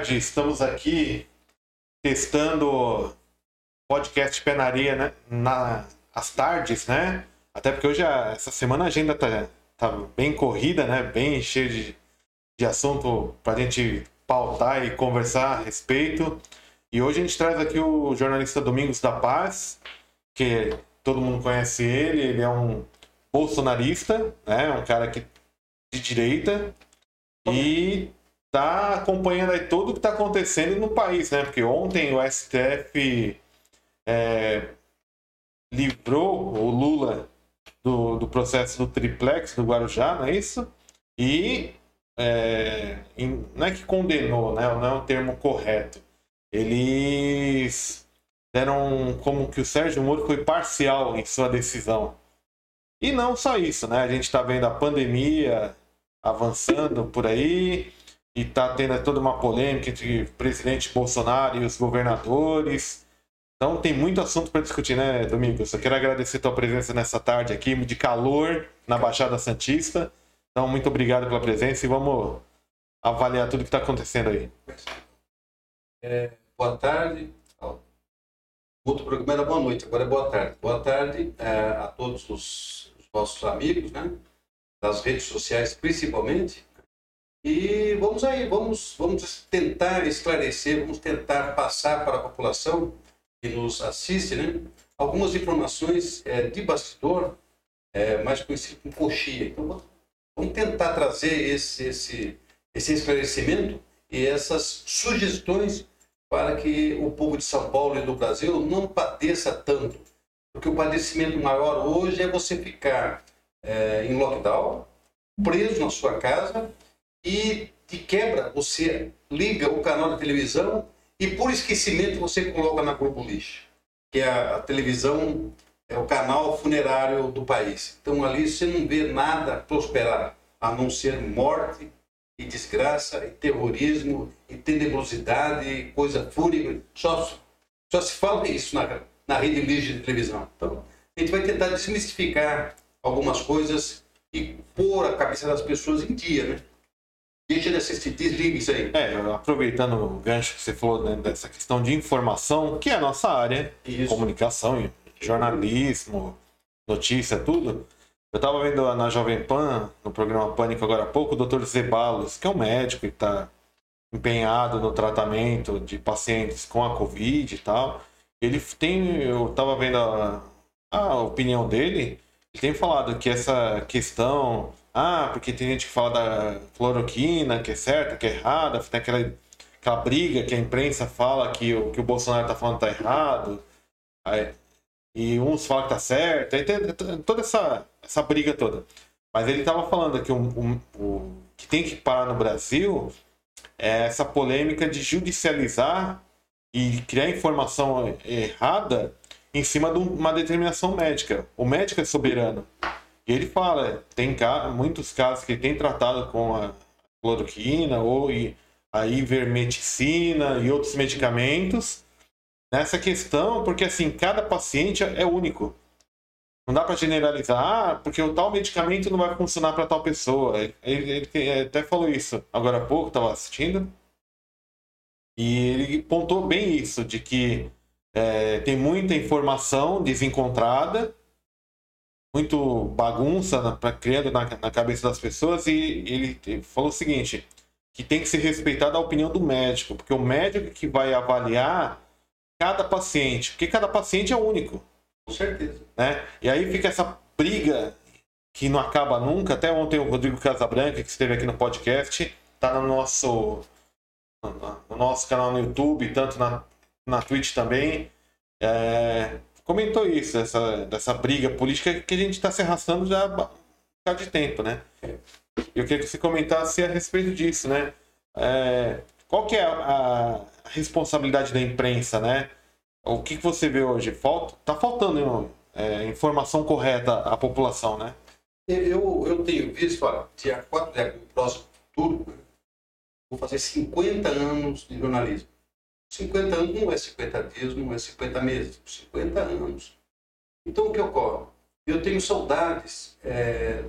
Tarde. Estamos aqui testando podcast Penaria, né? Na, às tardes, né? Até porque hoje, essa semana, a agenda tá, tá bem corrida, né? Bem cheia de, de assunto pra gente pautar e conversar a respeito. E hoje a gente traz aqui o jornalista Domingos da Paz, que todo mundo conhece ele, ele é um bolsonarista, né? Um cara que de direita e tá acompanhando aí tudo que está acontecendo no país, né? Porque ontem o STF é, livrou o Lula do, do processo do triplex do Guarujá, não é isso? E é, em, não é que condenou, né? Não é o termo correto. Eles deram como que o Sérgio Moro foi parcial em sua decisão. E não só isso, né? A gente está vendo a pandemia avançando por aí e está tendo toda uma polêmica entre o presidente Bolsonaro e os governadores. Então tem muito assunto para discutir, né, Domingos? Eu quero agradecer tua presença nessa tarde aqui de calor na Baixada Santista. Então, muito obrigado pela presença e vamos avaliar tudo que está acontecendo aí. É, boa tarde. Outro programa era boa noite, agora é boa tarde. Boa tarde é, a todos os, os nossos amigos, né? Das redes sociais principalmente. E vamos aí, vamos, vamos tentar esclarecer, vamos tentar passar para a população que nos assiste, né? Algumas informações é, de bastidor, é, mais conhecido como coxia. Então, vamos tentar trazer esse, esse, esse esclarecimento e essas sugestões para que o povo de São Paulo e do Brasil não padeça tanto. Porque o padecimento maior hoje é você ficar é, em lockdown, preso na sua casa e de quebra você liga o canal da televisão e por esquecimento você coloca na Globo Lixo, que é a, televisão, é o canal funerário do país. Então ali você não vê nada prosperar, a não ser morte, e desgraça, e terrorismo, e tenebrosidade, e coisa fúnebre. Só, só se fala isso na, na rede livre de televisão. Então, a gente vai tentar desmistificar algumas coisas e pôr a cabeça das pessoas em dia, né? Deixa de assistir, desliga isso aí. É, aproveitando o gancho que você falou né, dessa questão de informação, que é a nossa área, isso. comunicação, jornalismo, notícia, tudo. Eu estava vendo na Jovem Pan, no programa Pânico agora há pouco, o Dr. Zebalos, que é um médico e está empenhado no tratamento de pacientes com a Covid e tal. Ele tem, eu estava vendo a, a opinião dele, ele tem falado que essa questão, ah, porque tem gente que fala da cloroquina, que é certa, que é errada, tem aquela, aquela briga que a imprensa fala que o que o Bolsonaro está falando está errado. Aí, e uns falam que tá certo, aí tem toda essa, essa briga toda. Mas ele estava falando que o, o, o, que tem que parar no Brasil é essa polêmica de judicializar e criar informação errada em cima de uma determinação médica. O médico é soberano. E ele fala, tem muitos casos que tem tratado com a cloroquina ou a ivermectina e outros medicamentos nessa questão, porque assim, cada paciente é único. Não dá para generalizar, ah, porque o tal medicamento não vai funcionar para tal pessoa. Ele, ele, ele, até falou isso agora há pouco, estava assistindo. E ele pontou bem isso, de que é, tem muita informação desencontrada, muito bagunça para criando na, na, cabeça das pessoas, e ele, ele falou o seguinte, que tem que ser respeitada a opinião do médico, porque o médico que vai avaliar cada paciente, porque cada paciente é único. Com certeza. Né? E aí fica essa briga que não acaba nunca. Até ontem o Rodrigo Casabranca, que esteve aqui no podcast, está no nosso, no nosso canal no YouTube, tanto na, na Twitch também. É, comentou isso, essa, dessa briga política que a gente está se arrastando já há de tempo, né? Eu queria que você comentasse a respeito disso, né? É, qual que é a, a responsabilidade da imprensa, né? O que, que você vê hoje? Falta, tá faltando é, informação correta à população, né? Eu, eu tenho visto, olha, dia 4 de agosto, próximo futuro, vou fazer 50 anos de jornalismo. 50 anos não é 50 dias, não é 50 meses, 50 anos. Então o que ocorre? Eu tenho saudades é,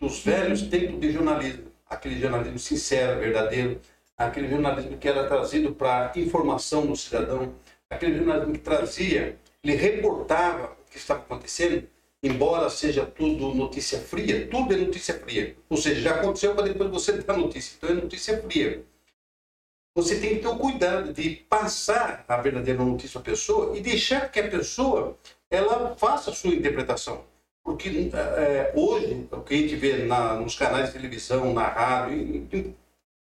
dos velhos tempos de jornalismo, aquele jornalismo sincero, verdadeiro, aquele jornalismo que era trazido para informação do cidadão, aquele jornalismo que trazia, ele reportava o que estava acontecendo, embora seja tudo notícia fria, tudo é notícia fria. Ou seja, já aconteceu para depois você dar notícia, então é notícia fria. Você tem que ter o cuidado de passar a verdadeira notícia à pessoa e deixar que a pessoa ela faça a sua interpretação. Porque é, hoje, o que a gente vê na, nos canais de televisão, na rádio, de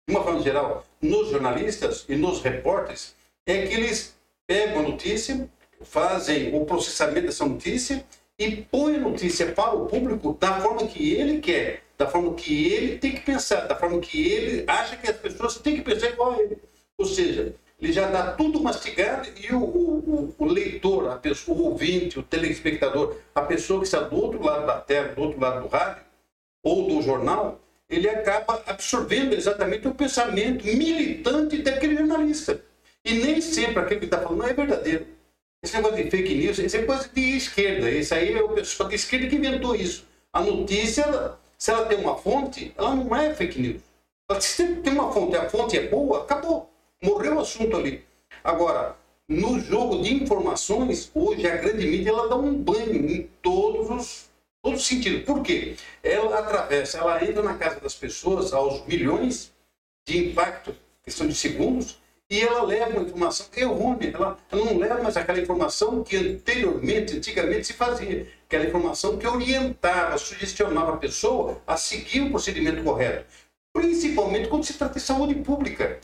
uma forma geral, nos jornalistas e nos repórteres, é que eles pegam a notícia, fazem o processamento dessa notícia e põem a notícia para o público da forma que ele quer, da forma que ele tem que pensar, da forma que ele acha que as pessoas têm que pensar igual a ele. Ou seja, ele já dá tudo mastigado e o, o, o, leitor, a pessoa, o ouvinte, o telespectador, a pessoa que está do outro lado da tela, do outro lado do rádio ou do jornal, ele acaba absorvendo exatamente o pensamento militante daquele jornalista. E nem sempre aquele que está falando é verdadeiro. Esse negócio de fake news, isso é coisa de esquerda. Isso aí é o pessoal de esquerda que inventou isso. A notícia, se ela tem uma fonte, ela não é fake news. Se tem uma fonte, a fonte é boa, acabou. Morreu o assunto ali. Agora, no jogo de informações, hoje a grande mídia ela dá um banho em todos os, todos os sentidos. Por quê? Ela atravessa, ela entra na casa das pessoas aos milhões de impacto, questão de segundos, e ela leva uma informação errônea. Ela, ela não leva mais aquela informação que anteriormente, antigamente se fazia. Aquela informação que orientava, sugestionava a pessoa a seguir o procedimento correto. Principalmente quando se trata de saúde pública.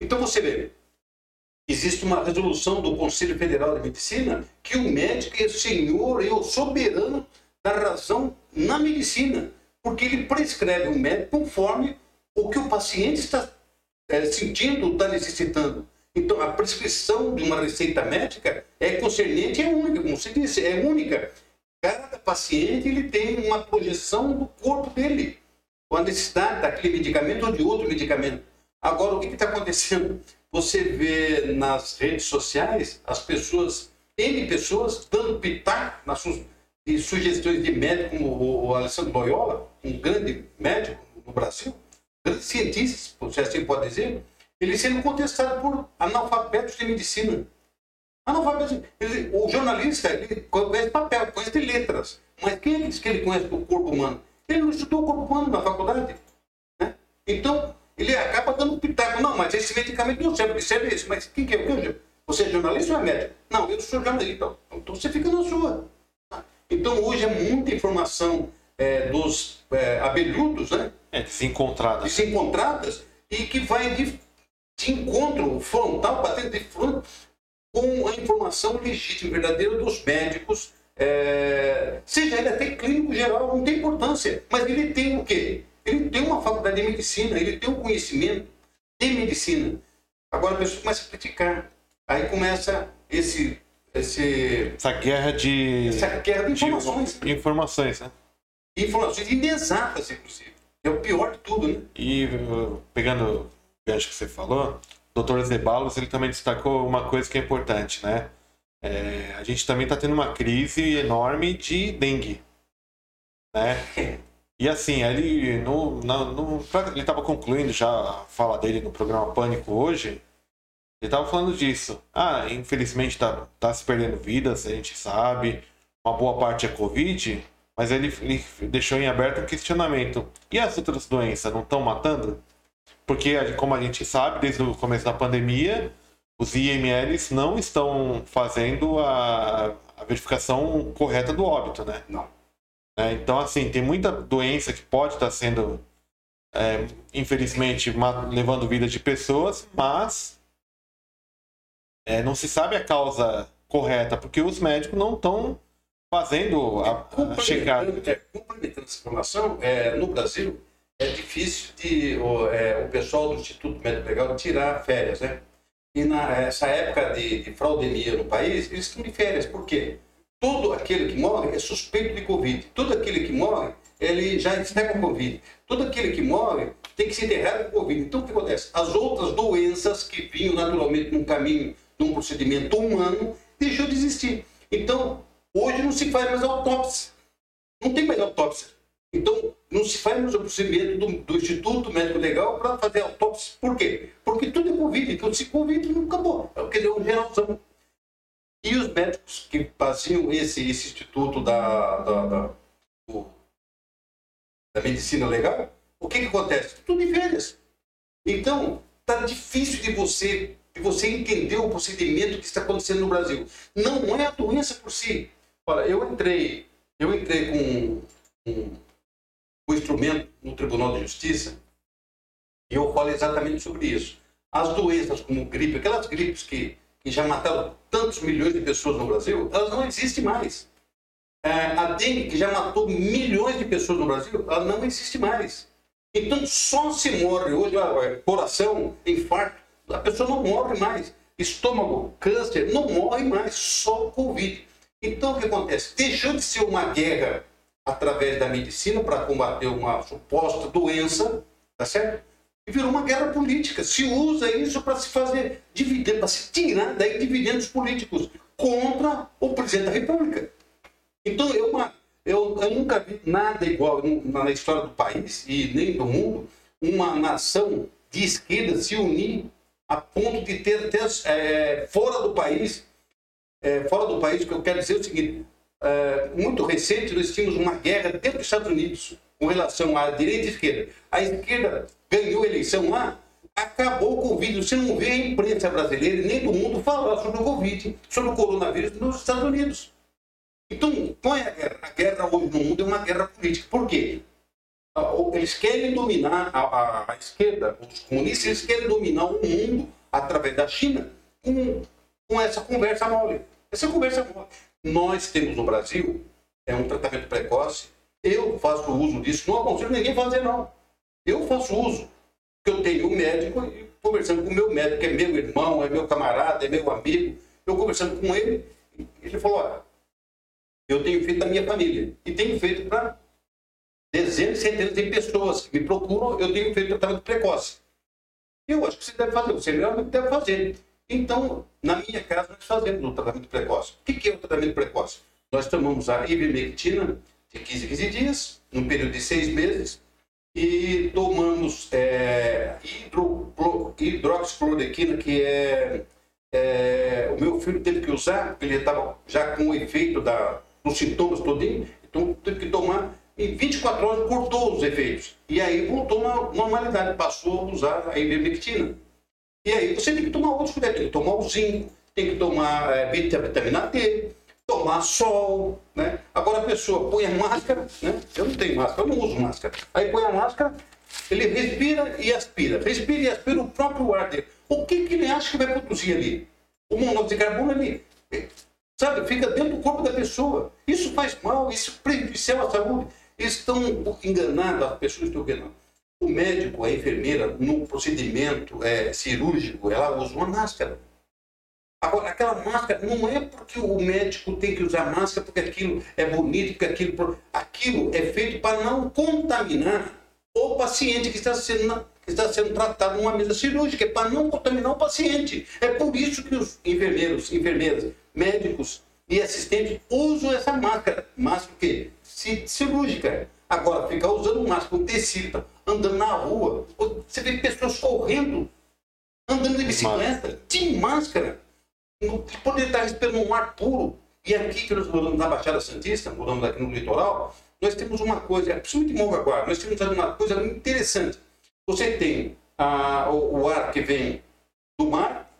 Então você vê, existe uma resolução do Conselho Federal de Medicina que o médico é o senhor e o soberano da razão na medicina, porque ele prescreve o médico conforme o que o paciente está é, sentindo, está necessitando. Então, a prescrição de uma receita médica é concernente, é única, como se disse, é única. Cada paciente ele tem uma projeção do corpo dele, com a necessidade daquele medicamento ou de outro medicamento. Agora, o que está acontecendo? Você vê nas redes sociais as pessoas, N pessoas, dando pitaco nas suas e sugestões de médico, como o Alessandro Loyola, um grande médico no Brasil, grande cientista, se assim pode dizer, ele sendo contestado por analfabetos de medicina. Analfabetos, o jornalista ele conhece papel, conhece letras, mas quem é que ele conhece o corpo humano? Ele não estudou o corpo humano na faculdade. Né? Então, ele acaba dando pitaco. Não, mas esse medicamento não serve, serve isso. Mas quem que é? Você é jornalista ou é médico? Não, eu sou jornalista. Então você fica na sua. Então hoje é muita informação é, dos é, abelhudos, né? É, desencontradas. Desencontradas e que vai de, de encontro frontal, batendo de frente com a informação legítima, verdadeira dos médicos, é, seja ele até clínico geral, não tem importância, mas ele tem o quê? Ele tem uma faculdade de medicina, ele tem um conhecimento de medicina. Agora a pessoa começa a criticar. Aí começa esse. esse essa guerra de. Essa guerra de informações. De informações, né? Informações inexatas, inclusive. É o pior de tudo, né? E pegando o gancho que você falou, o Dr. Zebalos ele também destacou uma coisa que é importante, né? É, a gente também está tendo uma crise enorme de dengue. Né? E assim, ele no, no, ele estava concluindo já a fala dele no programa Pânico hoje. Ele estava falando disso. Ah, infelizmente está tá se perdendo vidas, a gente sabe. Uma boa parte é Covid, mas ele, ele deixou em aberto o questionamento. E as outras doenças não estão matando? Porque, como a gente sabe, desde o começo da pandemia, os IMLs não estão fazendo a, a verificação correta do óbito, né? Não. É, então, assim, tem muita doença que pode estar sendo, é, infelizmente, levando vida de pessoas, mas é, não se sabe a causa correta, porque os médicos não estão fazendo a, a checagem. É, complementando essa informação, é, no Brasil é difícil de o, é, o pessoal do Instituto Médico Legal tirar férias, né? E nessa época de, de fraudemia no país, eles estão de férias. Por quê? todo aquele que morre é suspeito de Covid. Todo aquele que morre, ele já está com Covid. Todo aquele que morre tem que ser enterrado com Covid. Então, o que acontece? As outras doenças que vinham naturalmente num caminho, num procedimento humano, deixou de existir. Então, hoje não se faz mais autópsia. Não tem mais autópsia. Então, não se faz o procedimento do, do Instituto Médico Legal para fazer autópsia. Por quê? Porque tudo é Covid. Então, se Covid, não acabou. É quer dizer, um geralzão. E os médicos que faziam esse, esse instituto da, da, da, da medicina legal, o que, que acontece? Tudo em férias. Então, tá difícil de você, de você entender o procedimento que está acontecendo no Brasil. Não é a doença por si. Olha, eu entrei, eu entrei com um, um instrumento no Tribunal de Justiça e eu falo exatamente sobre isso. As doenças como gripe, aquelas gripes que, que já mataram tantos milhões de pessoas no Brasil, elas não existem mais. É, a dengue, que já matou milhões de pessoas no Brasil, ela não existe mais. Então só se morre hoje, coração, infarto, a pessoa não morre mais. Estômago, câncer, não morre mais, só Covid. Então o que acontece? Deixou de ser uma guerra através da medicina para combater uma suposta doença, tá certo? E virou uma guerra política. Se usa isso para se fazer dividendos, para se tirar daí dividendos políticos contra o presidente da República. Então, eu, eu, eu nunca vi nada igual na história do país e nem do mundo, uma nação de esquerda se unir a ponto de ter até é, fora do país, é, fora do país, que eu quero dizer é o seguinte, é, muito recente nós tínhamos uma guerra dentro dos Estados Unidos com relação à direita e esquerda. A esquerda ganhou a eleição lá, acabou o Covid. Você não vê a imprensa brasileira nem do mundo falar sobre o Covid, sobre o coronavírus nos Estados Unidos. Então, qual é a guerra? A guerra hoje no mundo é uma guerra política. Por quê? Eles querem dominar, a, a, a esquerda, os comunistas, eles querem dominar o mundo através da China com essa conversa mole. Essa conversa mole. Nós temos no Brasil é um tratamento precoce. Eu faço uso disso, não aconselho ninguém fazer, não. Eu faço uso. Eu tenho um médico e conversando com o meu médico, que é meu irmão, é meu camarada, é meu amigo. Eu conversando com ele, ele falou: olha, eu tenho feito da minha família. E tenho feito para dezenas centenas de pessoas que me procuram, eu tenho feito tratamento precoce. Eu acho que você deve fazer, você realmente deve fazer. Então, na minha casa, nós fazemos o tratamento precoce. O que é o tratamento precoce? Nós tomamos a ivermectina de 15 a 15 dias, num período de seis meses, e tomamos é, hidro, hidroxicloroquina, que é, é, o meu filho teve que usar, porque ele estava já com o efeito da, os sintomas todinho, então teve que tomar, em 24 horas cortou os efeitos. E aí voltou na normalidade, passou a usar a ivermectina. E aí você tem que tomar outros cuidados, tem que tomar o zinco, tem que tomar é, vitamina D, tomar sol, né? Agora a pessoa põe a máscara, né? Eu não tenho máscara, eu não uso máscara. Aí põe a máscara, ele respira e aspira, respira e aspira o próprio ar dele. O que, que ele acha que vai produzir ali? O monóxido de carbono ali Sabe? Fica dentro do corpo da pessoa. Isso faz mal, isso prejudicial à saúde. Estão enganados, as pessoas estão enganando. O médico, a enfermeira, no procedimento é, cirúrgico, ela usa uma máscara. Agora, aquela máscara não é porque o médico tem que usar máscara, porque aquilo é bonito, porque aquilo. Aquilo é feito para não contaminar o paciente que está sendo, que está sendo tratado numa mesa cirúrgica, é para não contaminar o paciente. É por isso que os enfermeiros, enfermeiras, médicos e assistentes usam essa máscara. Máscara o quê? Cirúrgica. Agora, ficar usando máscara com tecido, andando na rua. Você vê pessoas correndo, andando de bicicleta, de máscara. Poder estar respirando um ar puro. E aqui que nós moramos na Baixada Santista, moramos aqui no litoral, nós temos uma coisa, principalmente em Mongaguá, nós temos uma coisa interessante. Você tem a, o, o, ar que vem do mar,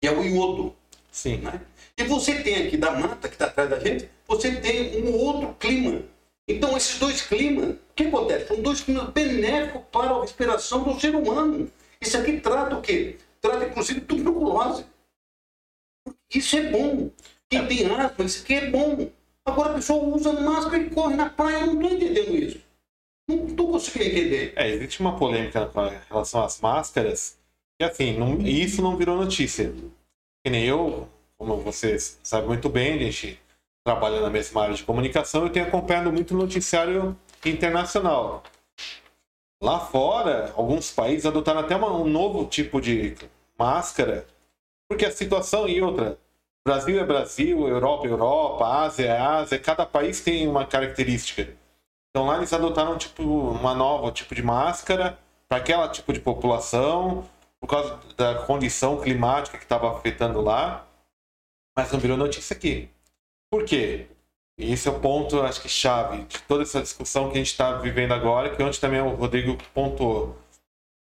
que é o iodo. Sim. Né? E você tem aqui da mata que está atrás da gente, você tem um outro clima. Então, esses dois climas, o que acontece? São dois climas benéficos para a respiração do ser humano. Isso aqui trata o quê? Trata, inclusive, tuberculose. Isso é bom. Quem tem asma, isso aqui é bom. Agora a pessoa usa máscara e corre na praia. Eu não estou entendendo isso. Não estou conseguindo entender. É, existe uma polêmica com relação às máscaras. E assim, não, isso não virou notícia. Que nem eu, como vocês sabem muito bem, gente trabalha na mesma área de comunicação e tem acompanhado muito noticiário internacional. Lá fora, alguns países adotaram até uma, um novo tipo de máscara, porque a situação e outra. Brasil é Brasil, Europa é Europa, Ásia é Ásia, cada país tem uma característica. Então lá eles adotaram tipo uma nova tipo de máscara para aquela tipo de população por causa da condição climática que estava afetando lá, mas não virou notícia aqui. Por quê? E esse é o ponto, acho que chave de toda essa discussão que a gente está vivendo agora, que ontem também o Rodrigo pontuou.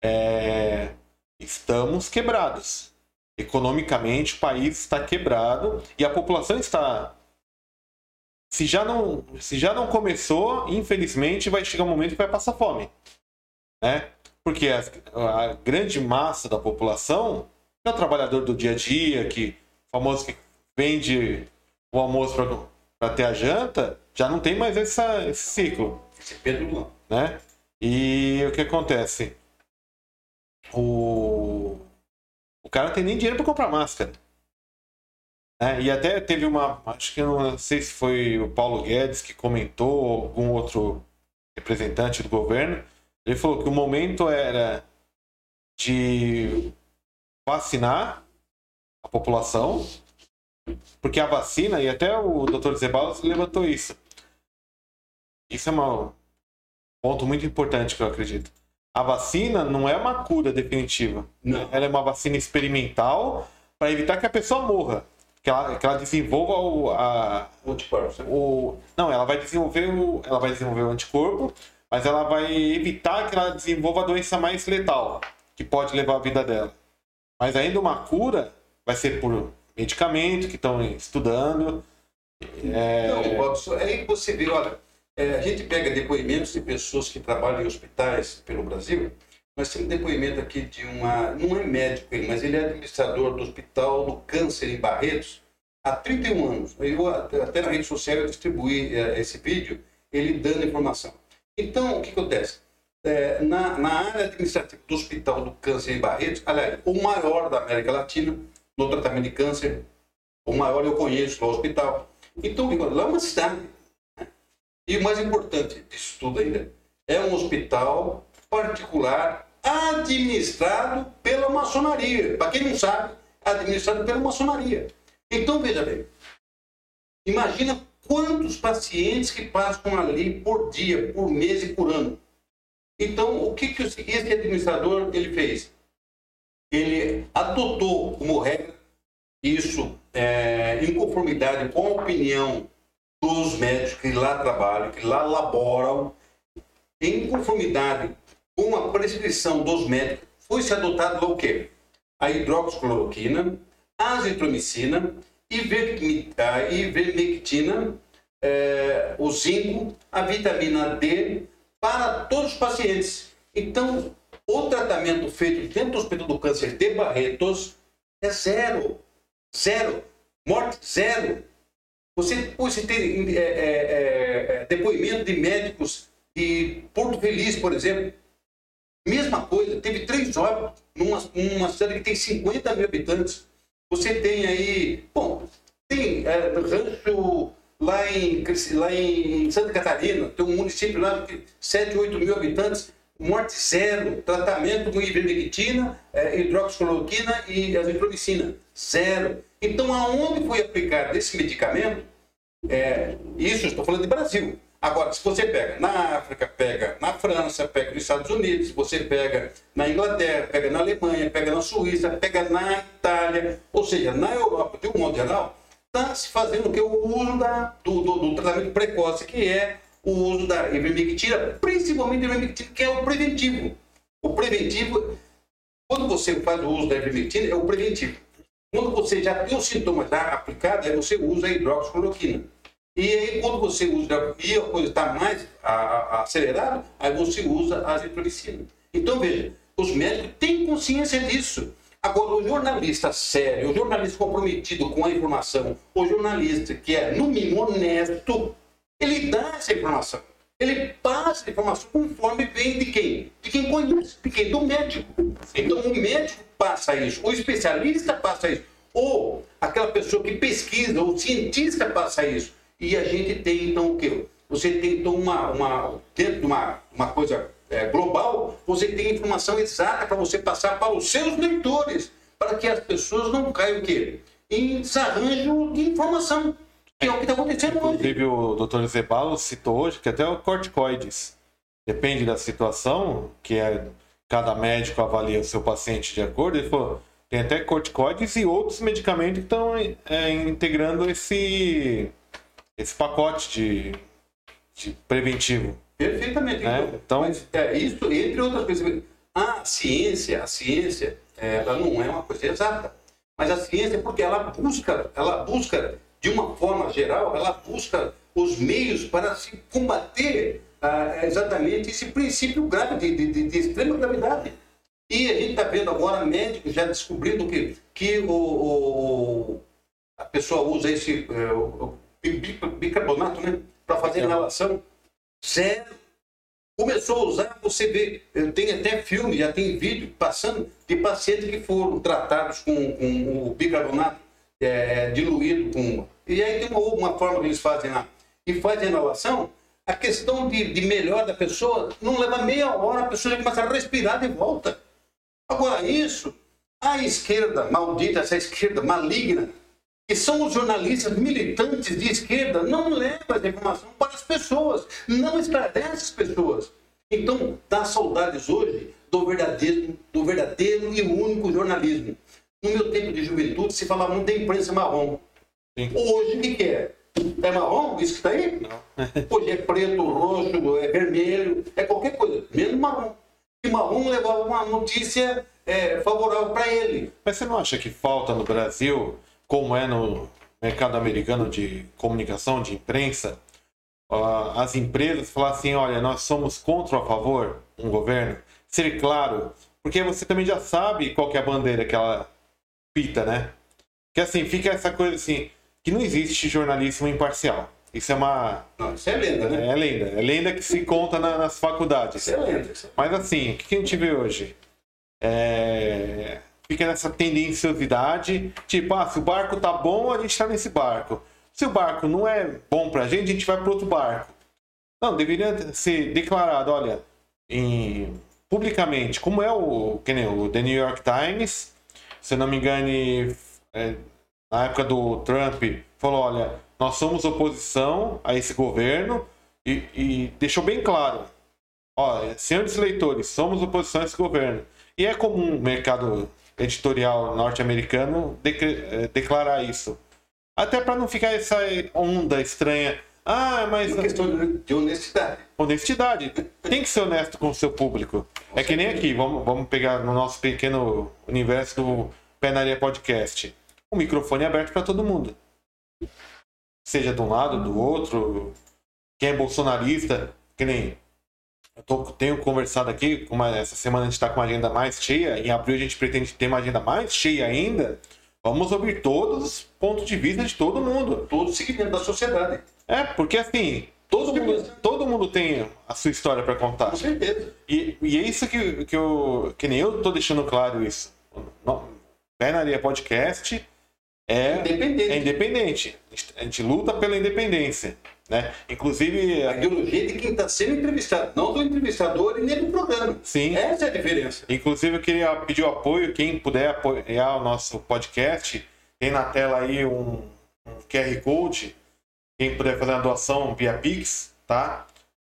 É... Estamos quebrados. Economicamente, o país está quebrado e a população está se já não, se já não começou, infelizmente vai chegar um momento que vai passar fome, né? Porque a, a grande massa da população é o trabalhador do dia a dia, que famoso que vende o almoço para ter a janta, já não tem mais essa, esse ciclo. Né? E o que acontece? O, o cara tem nem dinheiro para comprar máscara. É, e até teve uma. Acho que não sei se foi o Paulo Guedes que comentou, ou algum outro representante do governo. Ele falou que o momento era de vacinar a população, porque a vacina, e até o Dr. Zebalos levantou isso. Isso é um ponto muito importante que eu acredito. A vacina não é uma cura definitiva. Não. Ela é uma vacina experimental para evitar que a pessoa morra que ela, que ela desenvolva o, a, o, não, ela vai desenvolver o, ela vai desenvolver o anticorpo, mas ela vai evitar que ela desenvolva a doença mais letal, que pode levar a vida dela. Mas ainda uma cura vai ser por medicamento que estão estudando. É... Não, Robson, é aí você vê, olha, é, a gente pega depoimentos de pessoas que trabalham em hospitais pelo Brasil nós temos depoimento aqui de uma. Não é médico ele, mas ele é administrador do Hospital do Câncer em Barretos há 31 anos. Eu, até na rede social eu distribuí é, esse vídeo, ele dando informação. Então, o que acontece? É, na, na área administrativa do Hospital do Câncer em Barretos, aliás, o maior da América Latina no tratamento de câncer, o maior eu conheço lá o hospital. Então, lá é uma cidade. Né? E o mais importante disso tudo ainda, é um hospital particular administrado pela maçonaria. Para quem não sabe, administrado pela maçonaria. Então, veja bem, imagina quantos pacientes que passam ali por dia, por mês e por ano. Então, o que, que esse administrador ele fez? Ele adotou como regra isso é, em conformidade com a opinião dos médicos que lá trabalham, que lá laboram, em conformidade com a prescrição dos médicos, foi-se adotado o quê? A hidroxicloroquina, a azitromicina, ivermectina, é, o zinco, a vitamina D para todos os pacientes. Então, o tratamento feito dentro do Hospital do Câncer de Barretos é zero. Zero. Morte zero. Você, você tem é, é, é, depoimento de médicos de Porto Feliz, por exemplo, Mesma coisa, teve três óbitos numa, numa cidade que tem 50 mil habitantes. Você tem aí, bom, tem é, rancho lá em, lá em Santa Catarina, tem um município lá de 7, 8 mil habitantes, morte zero, tratamento com ivermectina, é, hidroxicloroquina e azitromicina, zero. Então, aonde foi aplicado esse medicamento, é, isso estou falando de Brasil, Agora, se você pega na África, pega na França, pega nos Estados Unidos, você pega na Inglaterra, pega na Alemanha, pega na Suíça, pega na Itália, ou seja, na Europa, de um modo geral, está se fazendo o que? O uso da, do, do, do, tratamento precoce, que é o uso da ivermectina, principalmente a ivermectina, que é o preventivo. O preventivo, quando você faz o uso da ivermectina, é o preventivo. Quando você já tem os sintomas já aplicados, aí você usa a hidroxicloroquina. E aí, quando você usa, e a coisa está mais acelerada, aí você usa a azitromicina. Então, veja, os médicos têm consciência disso. Agora, o jornalista sério, o jornalista comprometido com a informação, o jornalista que é, no mínimo, honesto, ele dá essa informação. Ele passa a informação conforme vem de quem? De quem conhece, de quem? Do médico. Então, o médico passa isso, o especialista passa isso, ou aquela pessoa que pesquisa, o cientista passa isso. E a gente tem, então, o quê? Você tem, então, uma, uma, dentro de uma, uma coisa é, global, você tem informação exata para você passar para os seus leitores, para que as pessoas não caiam o quê? Em desarranjo de informação. Que é o que está acontecendo Inclusive, hoje. o doutor Zebalo citou hoje que até o corticoides. Depende da situação, que é cada médico avalia o seu paciente de acordo. Ele falou, tem até corticoides e outros medicamentos que estão é, integrando esse, esse pacote de, de preventivo. Perfeitamente. Né? Então, Mas, é, isso, entre outras coisas. A ciência, a ciência, ela não é uma coisa exata. Mas a ciência, porque ela busca, ela busca, de uma forma geral, ela busca os meios para se combater ah, exatamente esse princípio grave, de, de, de extrema gravidade. E a gente está vendo agora médicos já descobrindo que, que o, o a pessoa usa esse é, o, o bicarbonato né, para fazer inalação. Zero começou a usar, você vê, tem até filme, já tem vídeo passando de pacientes que foram tratados com, com o bicarbonato é, diluído com. E aí tem uma, uma forma que eles fazem lá. E fazem a inalação, a questão de, de melhor da pessoa não leva meia hora, a pessoa já começa a respirar de volta. Agora, isso, a esquerda maldita, essa esquerda maligna, que são os jornalistas militantes de esquerda, não levam essa informação para as pessoas, não esclarece as pessoas. Então, dá saudades hoje do verdadeiro, do verdadeiro e único jornalismo. No meu tempo de juventude se falava muito da imprensa marrom. Sim. Hoje, o que, que é? É marrom? Isso que está aí? Não. Hoje é preto, roxo, é vermelho, é qualquer coisa, menos marrom. E marrom levava uma notícia é, favorável para ele. Mas você não acha que falta no Brasil como é no mercado americano de comunicação, de imprensa, as empresas falar assim, olha, nós somos contra ou a favor um governo, ser claro, porque você também já sabe qual é a bandeira que ela pita, né? Que assim, fica essa coisa assim, que não existe jornalismo imparcial. Isso é uma. Não, isso é lenda, né? É lenda. É lenda que se conta na, nas faculdades. Isso é lenda. Mas assim, o que a gente vê hoje? É fica nessa tendenciosidade, tipo, ah, se o barco tá bom, a gente tá nesse barco. Se o barco não é bom pra gente, a gente vai para outro barco. Não, deveria ser declarado, olha, em, publicamente, como é o, que nem o The New York Times, se não me engane, é, na época do Trump, falou, olha, nós somos oposição a esse governo e, e deixou bem claro, olha, senhores leitores, somos oposição a esse governo. E é comum o mercado editorial norte-americano de, eh, declarar isso. Até para não ficar essa onda estranha. Ah, mas. É questão de honestidade. Honestidade. Tem que ser honesto com o seu público. Com é que nem aqui, vamos, vamos pegar no nosso pequeno universo do Penaria Podcast. O microfone é aberto para todo mundo. Seja de um lado, do outro. Quem é bolsonarista, que nem eu tô, tenho conversado aqui, uma, essa semana a gente está com uma agenda mais cheia, em abril a gente pretende ter uma agenda mais cheia ainda. Vamos ouvir todos os pontos de vista de todo mundo. Todo segmento da sociedade. É, porque assim, todo, mundo, todo mundo tem a sua história para contar. Com certeza. E, e é isso que, que, eu, que nem eu tô deixando claro isso. Pé na Areia Podcast é independente. é independente. A gente luta pela independência. Né? Inclusive. A ideologia de quem está sendo entrevistado, não do entrevistador e nem do programa. Sim. Essa é a diferença. Inclusive, eu queria pedir o apoio, quem puder apoiar o nosso podcast, tem na tela aí um, um QR Code. Quem puder fazer uma doação via Pix, tá?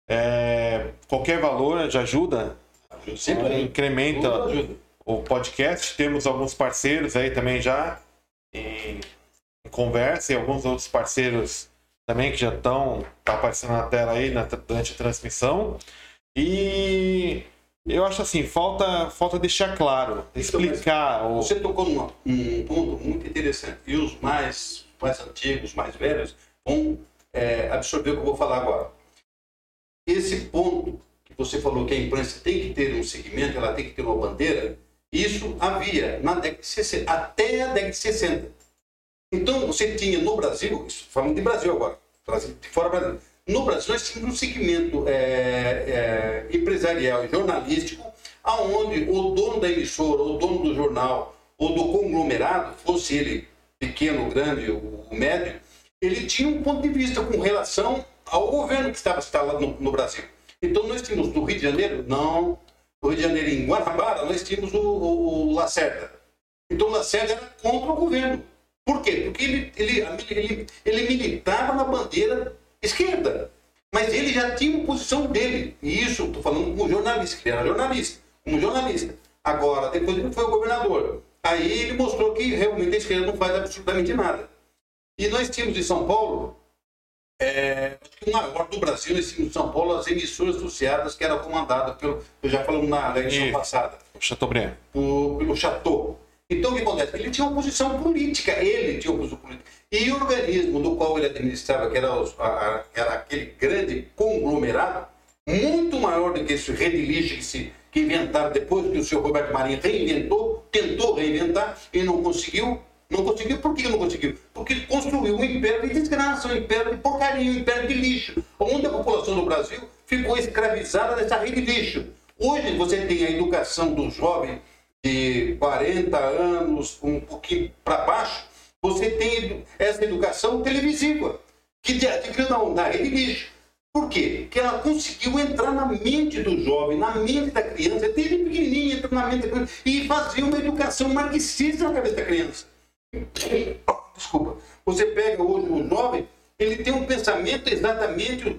É, qualquer valor já ajuda. Sempre incrementa o podcast. Temos alguns parceiros aí também já em, em conversa e alguns outros parceiros também que já estão tá aparecendo na tela aí na, durante a transmissão. E eu acho assim, falta, falta deixar claro, explicar. Então, Você tocou num um ponto muito interessante. E os mais, mais antigos, mais velhos, vão é, absorver o que eu vou falar agora. Esse ponto que você falou que a imprensa tem que ter um segmento, ela tem que ter uma bandeira, isso havia na década de 60, até a década de 60. Então, você tinha no Brasil, falando de Brasil agora, de fora do Brasil, no Brasil nós tínhamos um segmento é, é, empresarial e jornalístico, aonde o dono da emissora, o dono do jornal, ou do conglomerado, fosse ele pequeno, grande ou médio, ele tinha um ponto de vista com relação ao governo que estava instalado no, no Brasil. Então, nós tínhamos no Rio de Janeiro, não, Rio de Janeiro, em Guanabara, nós tínhamos o, o, o Lacerda. Então, o Lacerda era contra o governo. Por quê? Porque ele, ele, ele, ele militava na bandeira esquerda. Mas ele já tinha uma posição dele. E isso, estou falando como jornalista, que ele era jornalista, como jornalista. Agora, depois ele foi o governador. Aí ele mostrou que realmente a esquerda não faz absolutamente nada. E nós tínhamos em São Paulo, é, acho que o maior do Brasil, em São Paulo, as emissoras associadas que era comandada pelo, eu já falamos na, na edição passada. Chateaubriand. Por, pelo Chateau. Então o que acontece? Ele tinha uma posição política, ele tinha uma posição política. E o organismo do qual ele administrava, que era, os, a, a, era aquele grande conglomerado, muito maior do que esse rede lixo que, se, que inventaram depois que o senhor Roberto Marinho reinventou, tentou reinventar e não conseguiu. Não conseguiu, por que não conseguiu? Porque ele construiu um império de desgraça, um império de porcaria, um império de lixo, onde a população do Brasil ficou escravizada nessa rede de lixo. Hoje você tem a educação do jovem de 40 anos, um pouquinho para baixo, você tem essa educação televisiva, que adquiriu na, na rede lixo. Por quê? Porque ela conseguiu entrar na mente do jovem, na mente da criança, desde pequenininha, entrar na mente da criança, e fazer uma educação marxista na cabeça da criança. Desculpa. Você pega hoje o jovem, ele tem um pensamento exatamente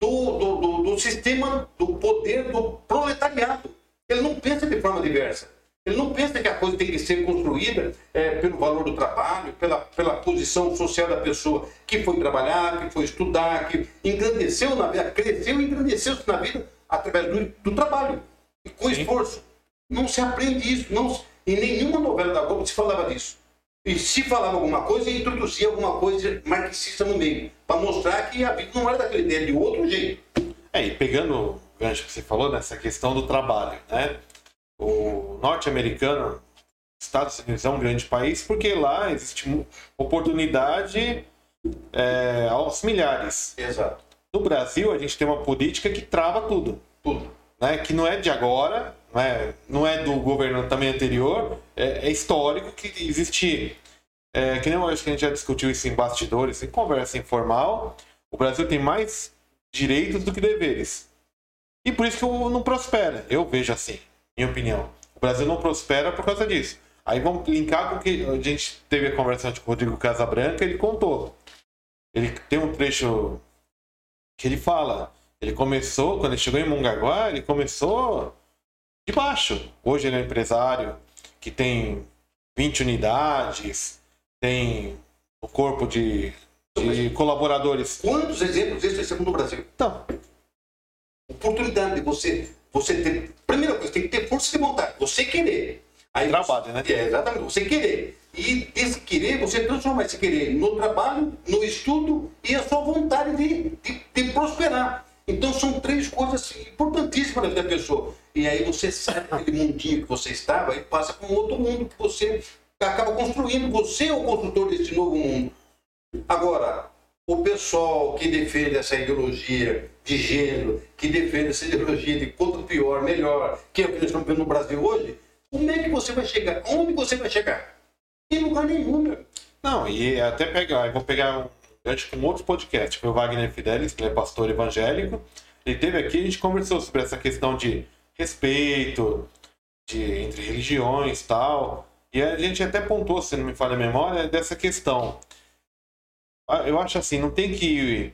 do, do, do, do sistema do poder do proletariado. Ele não pensa de forma diversa. Ele não pensa que a coisa tem que ser construída é, pelo valor do trabalho, pela, pela posição social da pessoa que foi trabalhar, que foi estudar, que engrandeceu na vida, cresceu e engrandeceu-se na vida através do, do trabalho, e com esforço. Não se aprende isso. Não, em nenhuma novela da Globo se falava disso. E se falava alguma coisa, introduzia alguma coisa marxista no meio, para mostrar que a vida não era daquele ideia, de outro jeito. É, e pegando o gancho que você falou nessa questão do trabalho, né? o norte-americano, Estados Unidos é um grande país porque lá existe oportunidade é, aos milhares. Exato. No Brasil, a gente tem uma política que trava tudo. Tudo. Né? Que não é de agora, não é, não é do governo também anterior, é, é histórico que existe. É, que nem eu acho que a gente já discutiu isso em bastidores, em conversa informal. O Brasil tem mais direitos do que deveres. E por isso que não prospera. Eu vejo assim minha opinião. O Brasil não prospera por causa disso. Aí vamos linkar com o que a gente teve a conversa com o Rodrigo Casabranca, ele contou. Ele tem um trecho que ele fala. Ele começou, quando ele chegou em Mongaguá, ele começou de baixo. Hoje ele é um empresário que tem 20 unidades, tem o corpo de, de colaboradores. Quantos exemplos desses temos no Brasil? Então. Oportunidade de você você tem. Primeira coisa, tem que ter força de vontade. Você querer. Aí trabalho, né? É, exatamente. Você querer. E desse querer, você transforma esse querer no trabalho, no estudo e a sua vontade de, de, de prosperar. Então são três coisas importantíssimas na vida da pessoa. E aí você sai daquele mundinho que você estava e passa para um outro mundo que você acaba construindo. Você é o construtor desse novo mundo. Agora, o pessoal que defende essa ideologia de gênero, que defende essa ideologia de quanto pior, melhor, que é o que nós estamos vendo no Brasil hoje, como é que você vai chegar? Onde você vai chegar? Em lugar nenhum, meu. Não, e até pegar, eu vou pegar um gancho com outro podcast, foi o Wagner Fidelis, que é pastor evangélico. Ele teve aqui, a gente conversou sobre essa questão de respeito de, entre religiões tal. E a gente até pontuou, se não me falha a memória, dessa questão. Ah, eu acho assim, não tem que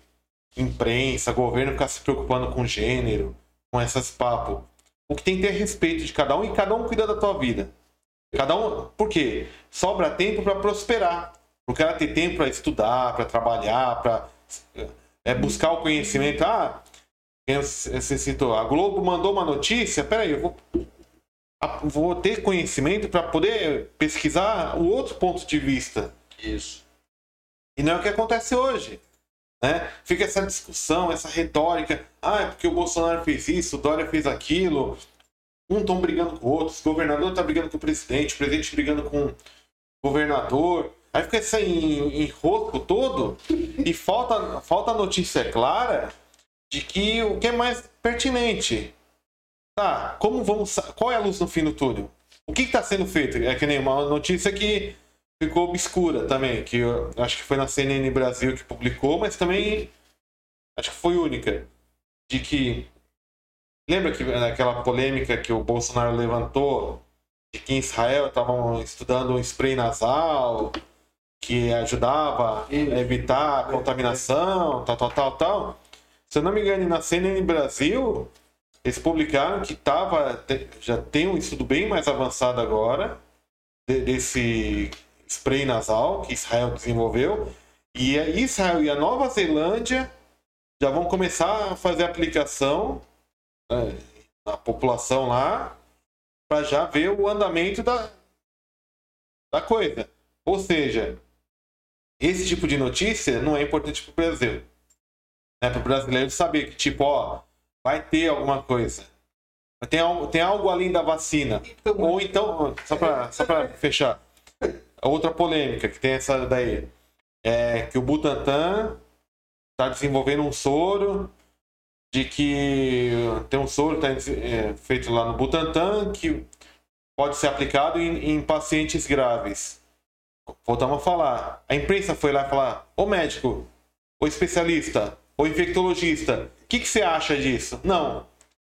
imprensa, governo ficar se preocupando com gênero, com esses papos. O que tem que ter respeito de cada um e cada um cuida da tua vida. Cada um, por quê? Sobra tempo para prosperar. O cara ter tempo para estudar, para trabalhar, para é, buscar o conhecimento. Ah, você citou, a Globo mandou uma notícia, peraí, eu vou, vou ter conhecimento para poder pesquisar o outro ponto de vista. Isso. E não é o que acontece hoje. Né? Fica essa discussão, essa retórica. Ah, é porque o Bolsonaro fez isso, o Dória fez aquilo. Um estão brigando com o outro, o governador está brigando com o presidente, o presidente brigando com o governador. Aí fica esse enrosco todo e falta, falta notícia clara de que o que é mais pertinente. Tá, como vamos. Qual é a luz no fim do túnel? O que está sendo feito? É que nem uma notícia que ficou obscura também, que eu, acho que foi na CNN Brasil que publicou, mas também acho que foi única. De que. Lembra que naquela polêmica que o Bolsonaro levantou de que em Israel estavam estudando um spray nasal que ajudava a evitar a contaminação, tal, tal, tal, tal. Se eu não me engano, na CNN Brasil, eles publicaram que tava, já tem um estudo bem mais avançado agora desse spray nasal que Israel desenvolveu. E Israel e a Nova Zelândia já vão começar a fazer aplicação né, na população lá para já ver o andamento da, da coisa. Ou seja, esse tipo de notícia não é importante para o Brasil. Né? Para o brasileiro saber que, tipo, ó, vai ter alguma coisa. Tem algo, tem algo além da vacina. Então, Ou então, só para só fechar, outra polêmica que tem essa daí. É que o Butantan está desenvolvendo um soro de que tem um soro tá, é, feito lá no Butantan que pode ser aplicado em, em pacientes graves. Voltamos a falar. A imprensa foi lá falar: Ô médico, o especialista, o infectologista, o que, que você acha disso? Não.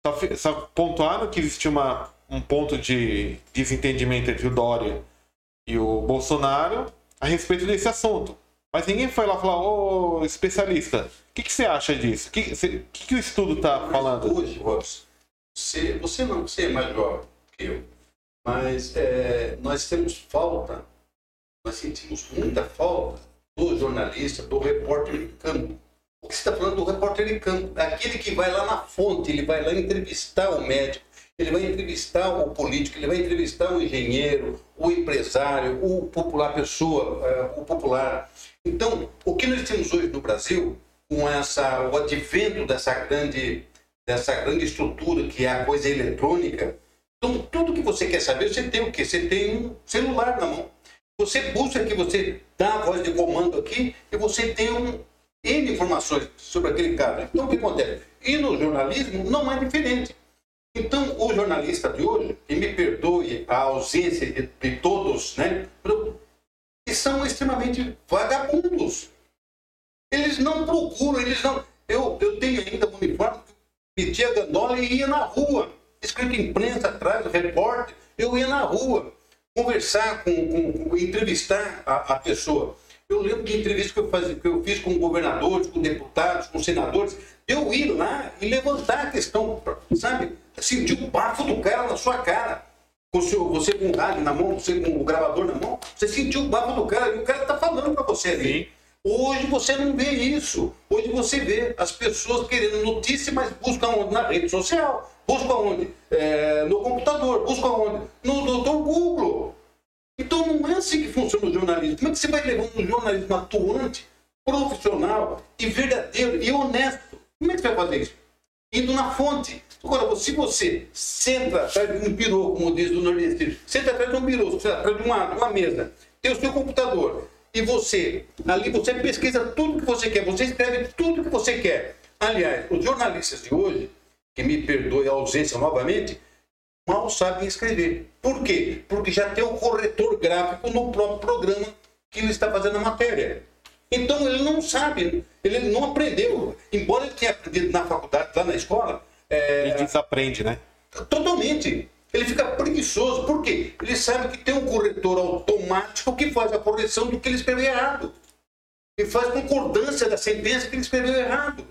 Só, só pontuaram que existe uma, um ponto de desentendimento entre o Dória e o Bolsonaro a respeito desse assunto. Mas ninguém foi lá falar, ô especialista, o que, que você acha disso? O que, que, que, o estudo está falando? Hoje, você, você não você é mais jovem que eu, mas é, nós temos falta, nós sentimos muita falta do jornalista, do repórter em campo. Que você está falando do repórter em campo? Aquele que vai lá na fonte, ele vai lá entrevistar o médico, ele vai entrevistar o político, ele vai entrevistar o engenheiro, o empresário, o popular pessoa, é, o popular. Então, o que nós temos hoje no Brasil, com essa, o advento dessa grande, dessa grande estrutura que é a coisa eletrônica, então tudo que você quer saber, você tem o quê? Você tem um celular na mão. Você busca aqui, você dá a voz de comando aqui e você tem um, N informações sobre aquele caso. Então, o que acontece? E no jornalismo não é diferente. Então, o jornalista de hoje, e me perdoe a ausência de, de todos, né? que são extremamente vagabundos. Eles não procuram, eles não. Eu, eu tenho ainda um uniforme, metia gandola e ia na rua, escrito imprensa atrás, repórter, eu ia na rua conversar com, com, com entrevistar a, a, pessoa. Eu lembro de entrevistas que eu, fazia, que eu fiz com governadores, com deputados, com senadores, eu ir lá e levantar a questão, sabe? Sentir o bafo do cara na sua cara você, você com o rádio na mão, você com o gravador na mão, você sentiu o papo do cara e o cara está falando para você ali. Sim. Hoje você não vê isso. Hoje você vê as pessoas querendo notícia, mas buscam onde? Na rede social. Buscam onde? É, no computador. Buscam onde? No doutor Google. Então não é assim que funciona o jornalismo. Como é que você vai levar um jornalismo atuante, profissional e verdadeiro e honesto? Como é que você vai fazer isso? Indo na fonte. Agora, se você senta atrás de um birô, como diz o nordestino, senta atrás de um birô, senta atrás de uma, uma mesa, tem o seu computador, e você, ali você pesquisa tudo que você quer, você escreve tudo que você quer. Aliás, os jornalistas de hoje, que me perdoe a ausência novamente, mal sabem escrever. Por quê? Porque já tem o corretor gráfico no próprio programa que ele está fazendo a matéria. Então ele não sabe, ele não aprendeu. Embora ele tenha aprendido na faculdade, lá na escola, é... Ele desaprende, né? Totalmente. Ele fica preguiçoso. Por quê? Ele sabe que tem um corretor automático que faz a correção do que ele escreveu errado. E faz concordância da sentença que ele escreveu errado.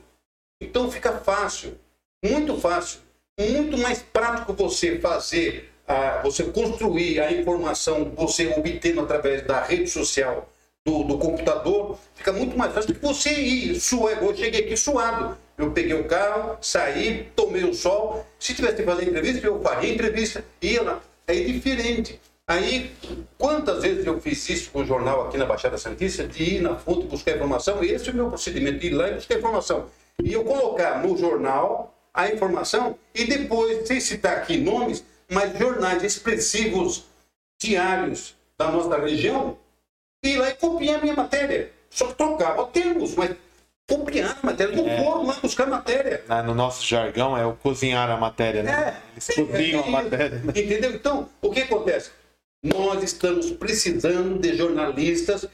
Então fica fácil, muito fácil, muito mais prático você fazer, a, você construir a informação, você obtendo através da rede social, do, do computador, fica muito mais fácil do que você ir suado. Eu cheguei aqui suado. Eu peguei o carro, saí, tomei o sol. Se tivesse que fazer entrevista, eu faria entrevista, ia lá. É diferente. Aí, quantas vezes eu fiz isso com o jornal aqui na Baixada Santista, de ir na fonte buscar informação, esse é o meu procedimento, ir lá e buscar informação. E eu colocar no jornal a informação e depois, sem citar aqui nomes, mas jornais expressivos diários da nossa região, ir lá e copiar a minha matéria. Só que trocava termos, mas copiar a matéria, não é. foram lá buscar matéria. No nosso jargão é o cozinhar a matéria, né? É. Eles cozinham é, a matéria. Entendeu? Então, o que acontece? Nós estamos precisando de jornalistas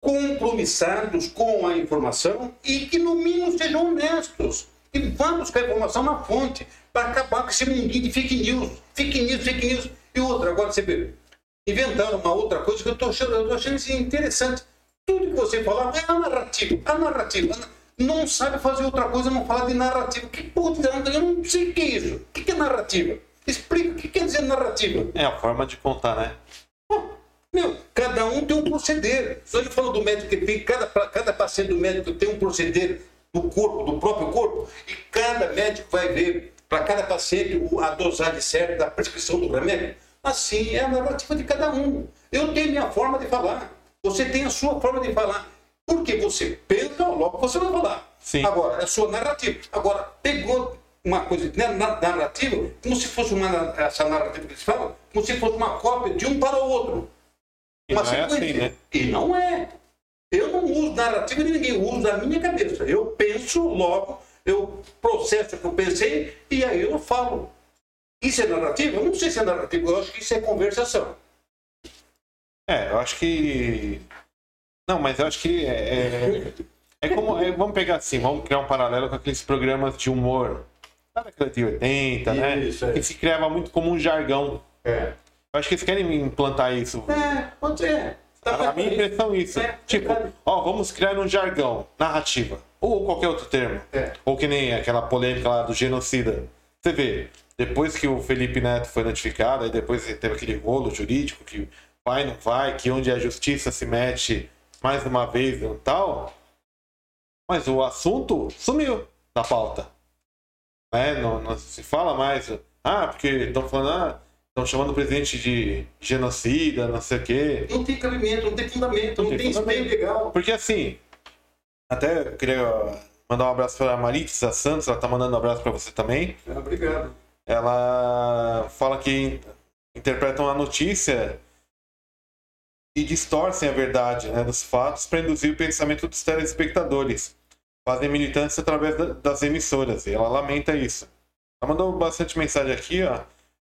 compromissados com a informação e que, no mínimo, sejam honestos. E vá buscar informação na fonte para acabar com esse mundinho de fake news. Fake news, fake news. E outra, agora você vê, inventaram uma outra coisa que eu estou achando, eu tô achando interessante Tudo que você falar é a narrativa, a narrativa. Não sabe fazer outra coisa, não falar de narrativa. Que porra de Eu não sei o que é isso. O que é narrativa? Explica o que quer dizer narrativa. É a forma de contar, né? Meu, cada um tem um proceder. Só ele falou do médico que tem, cada, cada paciente do médico tem um proceder do corpo, do próprio corpo, e cada médico vai ver para cada paciente a dosagem certa da prescrição do remédio. Assim é a narrativa de cada um. Eu tenho minha forma de falar. Você tem a sua forma de falar. Porque você pensa, logo você vai falar. Sim. Agora, é a sua narrativa. Agora, pegou uma coisa né, narrativa, como se fosse uma, essa narrativa que eles falam, como se fosse uma cópia de um para o outro. E uma não é assim, né? E não é. Eu não uso narrativa de ninguém, eu uso da minha cabeça. Eu penso, logo, eu processo o que eu pensei e aí eu falo. Isso é narrativa? Eu não sei se é narrativa, eu acho que isso é conversação. É, eu acho que. Não, mas eu acho que é. É, é como. É, vamos pegar assim, vamos criar um paralelo com aqueles programas de humor da década de 80, né? Isso, é. Que se criava muito como um jargão. É. Eu acho que eles querem implantar isso. É, pode ser. Tá a minha impressão é isso. É, tipo, é ó, vamos criar um jargão, narrativa. Ou qualquer outro termo. É. Ou que nem aquela polêmica lá do genocida. Você vê, depois que o Felipe Neto foi notificado, aí depois teve aquele rolo jurídico que vai, não vai, que onde a justiça se mete mais uma vez e tal. Mas o assunto sumiu da pauta. É, não, não se fala mais. Ah, porque estão falando, ah, estão chamando o presidente de genocida, não sei o quê. Não tem cabimento, não tem fundamento, não, não tem, tem legal. Porque assim, até eu queria mandar um abraço para a Maritza Santos, ela tá mandando um abraço para você também. É, obrigado. Ela fala que interpretam a notícia e distorcem a verdade né, dos fatos para induzir o pensamento dos telespectadores fazem militância através das emissoras. E ela lamenta isso. Ela mandou bastante mensagem aqui, ó.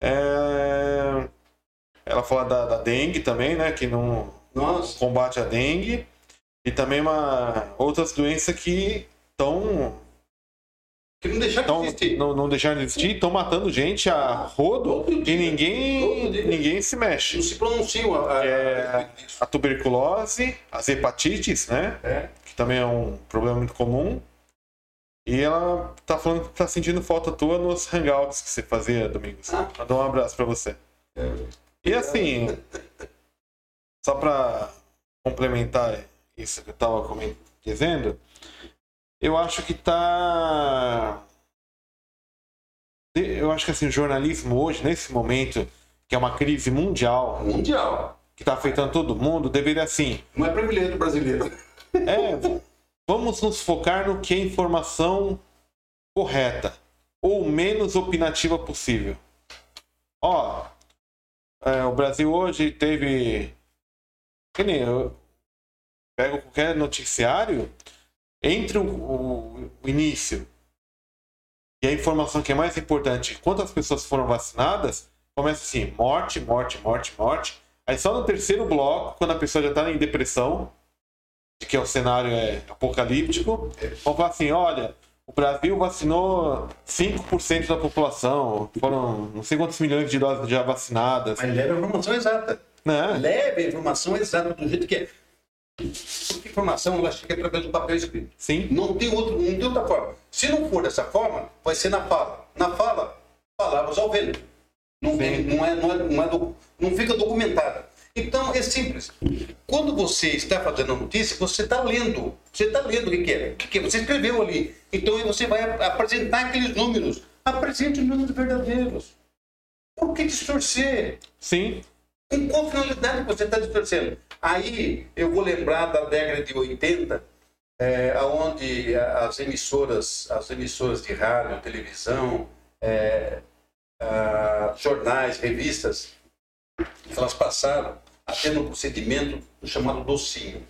É... Ela fala da, da, dengue também, né? Que não Nossa. combate a dengue. E também uma, outras doenças que estão. Que não deixaram de existir. Não, não deixaram de existir, estão matando gente a rodo e ninguém, ninguém se mexe. Não se pronunciam. A, é, a tuberculose, as hepatites, né? É também é um problema muito comum. E ela tá falando que tá sentindo falta tua nos hangouts que você fazia, Domingos. Ah. Mandou um abraço para você. E assim, só para complementar isso que eu tava dizendo, eu acho que tá. Eu acho que assim, o jornalismo hoje, nesse momento, que é uma crise mundial. Mundial. Que tá afetando todo mundo, deveria assim. Não é privilégio brasileiro. É, vamos nos focar no que é informação correta ou menos opinativa possível. Ó, é, o Brasil hoje teve. Que nem eu pego qualquer noticiário, entre o, o, o início e a informação que é mais importante, quantas pessoas foram vacinadas, começa assim: morte, morte, morte, morte. Aí só no terceiro bloco, quando a pessoa já está em depressão, de que o cenário é apocalíptico, vão falar assim, olha, o Brasil vacinou 5% da população, foram não sei quantos milhões de doses já vacinadas. Mas leve a informação exata. Né? Leve a informação exata do jeito que é. Porque informação ela chega através do papel escrito. Sim. Não tem, outro, não tem outra forma. Se não for dessa forma, vai ser na fala. Na fala, palavras ao vento. Não, é, não, é, não, é, não, é, não fica documentada. Então é simples. Quando você está fazendo a notícia, você está lendo. Você está lendo o que, é. O que, é. Você escreveu ali. Então você vai apresentar aqueles números. Apresente os números verdadeiros. Por que distorcer? Sim. Com qual finalidade você está distorcendo? Aí eu vou lembrar da década de 80, é, onde as emissoras, as emissoras de rádio, televisão, é, jornais, revistas, elas passaram até no procedimento chamado docinho.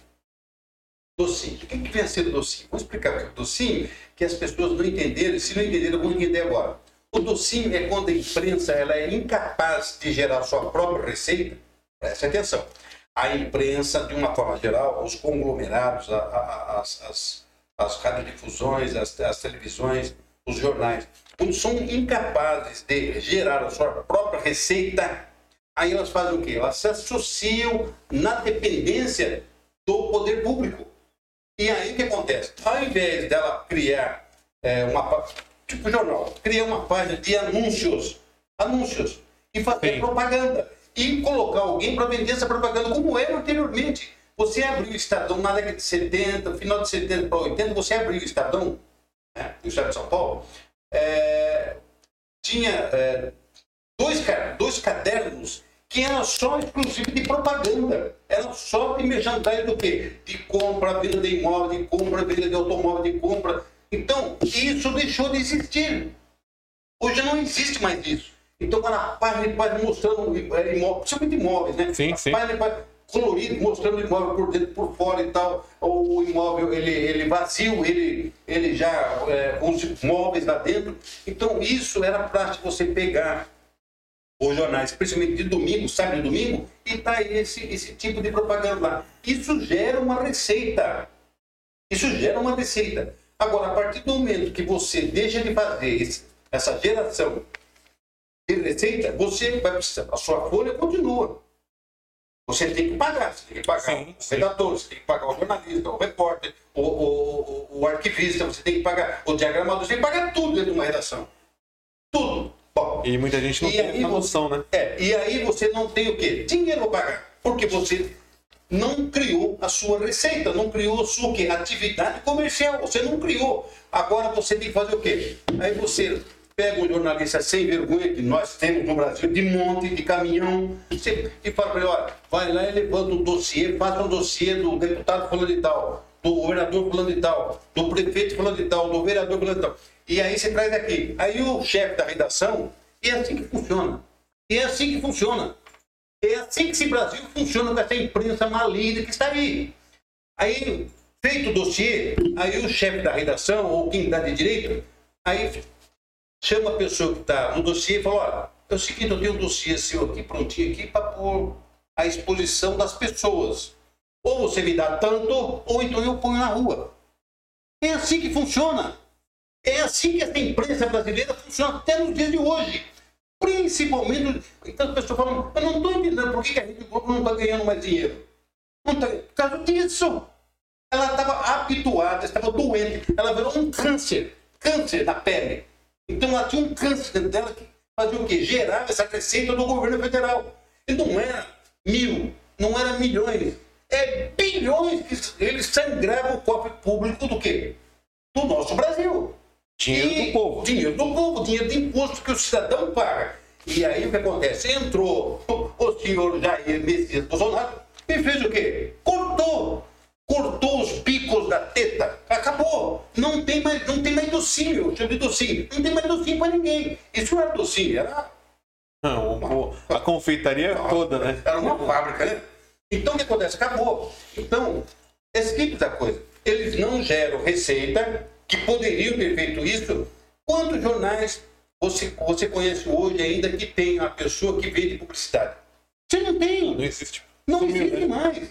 Docinho. O que, que vem a ser o docinho? Vou explicar o docinho, que as pessoas não entenderam, se não entenderam, vão entender agora. O docinho é quando a imprensa ela é incapaz de gerar sua própria receita. Preste atenção. A imprensa, de uma forma geral, os conglomerados, a, a, as, as, as radiodifusões, as, as televisões, os jornais, são incapazes de gerar a sua própria receita, Aí elas fazem o quê? Elas se associam na dependência do poder público. E aí o que acontece? Ao invés dela criar é, uma tipo jornal, criar uma página de anúncios, anúncios e fazer Sim. propaganda e colocar alguém para vender essa propaganda como era anteriormente. Você abriu o Estadão na década de 70, final de 70 para 80, você abriu o Estadão, né, no estado de São Paulo, é, tinha é, dois, dois cadernos que eram só exclusivo de propaganda. Era só de merchandising do quê? De compra, venda de imóvel, de compra, venda de automóvel, de compra. Então, isso deixou de existir. Hoje não existe mais isso. Então, quando a página página mostrando é, imóvel, principalmente imóveis, né? Sim, a sim. Página, página colorido, mostrando o imóvel por dentro, por fora e tal. O imóvel, ele, ele vazio, ele, ele já é, com os móveis lá dentro. Então, isso era prático você pegar os jornais, principalmente de domingo, sábado e domingo, e tá esse, esse tipo de propaganda lá. Isso gera uma receita. Isso gera uma receita. Agora, a partir do momento que você deixa de fazer esse, essa geração de receita, você vai precisar, a sua folha continua. Você tem que pagar, você tem que pagar sim, o redator, você tem que pagar o jornalista, o repórter, o, o, o, o arquivista, você tem que pagar o diagramador, você tem que pagar tudo dentro de uma redação. Tudo. Bom, e muita gente não tem essa noção, né? É, e aí você não tem o quê? Dinheiro para pagar. Porque você não criou a sua receita, não criou a sua quê? atividade comercial. Você não criou. Agora você tem que fazer o quê? Aí você pega um jornalista sem vergonha, que nós temos no Brasil, de monte, de caminhão, e fala para ele, olha, vai lá e levanta um dossiê, faça um dossiê do deputado falando de tal, do governador falando de tal, do prefeito falando de tal, do vereador falando de tal. E aí você traz aqui. Aí o chefe da redação, e é assim que funciona. E é assim que funciona. É assim que esse Brasil funciona com essa imprensa maligna que está aí. Aí, feito o dossiê, aí o chefe da redação, ou quem está de direito, aí chama a pessoa que está no dossiê e fala, olha, é o seguinte, eu tenho um dossiê seu aqui, prontinho aqui, para pôr a exposição das pessoas. Ou você me dá tanto, ou então eu ponho na rua. É assim que funciona. É assim que essa imprensa brasileira funciona até nos dias de hoje. Principalmente, então as pessoas falam, eu não estou entendendo por que a Rede Globo não está ganhando mais dinheiro. Não tá, por causa disso. Ela estava habituada, estava doente, ela virou um câncer, câncer da pele. Então ela tinha um câncer dentro dela que fazia o quê? Gerava essa receita do governo federal. E não era mil, não era milhões, é bilhões que eles sangravam o cofre público do quê? Do nosso Brasil. Dinheiro e, do povo. Dinheiro do povo, dinheiro de imposto que o cidadão paga. E aí o que acontece? Entrou o senhor Jair Messias Bolsonaro e fez o quê? Cortou cortou os picos da teta, acabou. Não tem mais, não tem mais docinho, chama de docinho. Não tem mais docinho para ninguém. Isso não era docinho, era. Não, uma, a confeitaria toda, né? Era uma fábrica, né? Então o que acontece? Acabou. Então, esse tipo da coisa. Eles não geram receita, que poderiam ter feito isso. Quantos jornais você, você conhece hoje ainda que tem a pessoa que vende publicidade? Você não tem. Não existe. Não existe né? mais.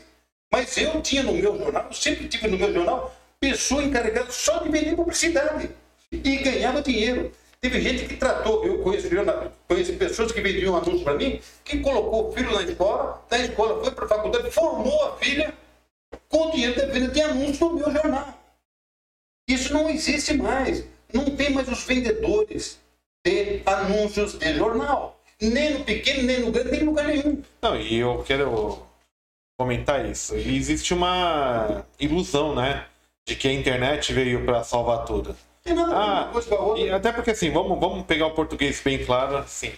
Mas eu tinha no meu jornal, sempre tive no meu jornal, pessoa encarregada só de vender publicidade. E ganhava dinheiro. Teve gente que tratou, eu conheço, conheço pessoas que vendiam anúncios para mim, que colocou o filho na escola, da escola foi para a faculdade, formou a filha com o dinheiro da venda de anúncios no meu jornal. Isso não existe mais. Não tem mais os vendedores de anúncios de jornal. Nem no pequeno, nem no grande, nem em lugar nenhum. Não, e eu quero comentar isso. E existe uma ilusão, né? De que a internet veio para salvar tudo. Ah, e até porque assim, vamos, vamos pegar o português bem claro, assim.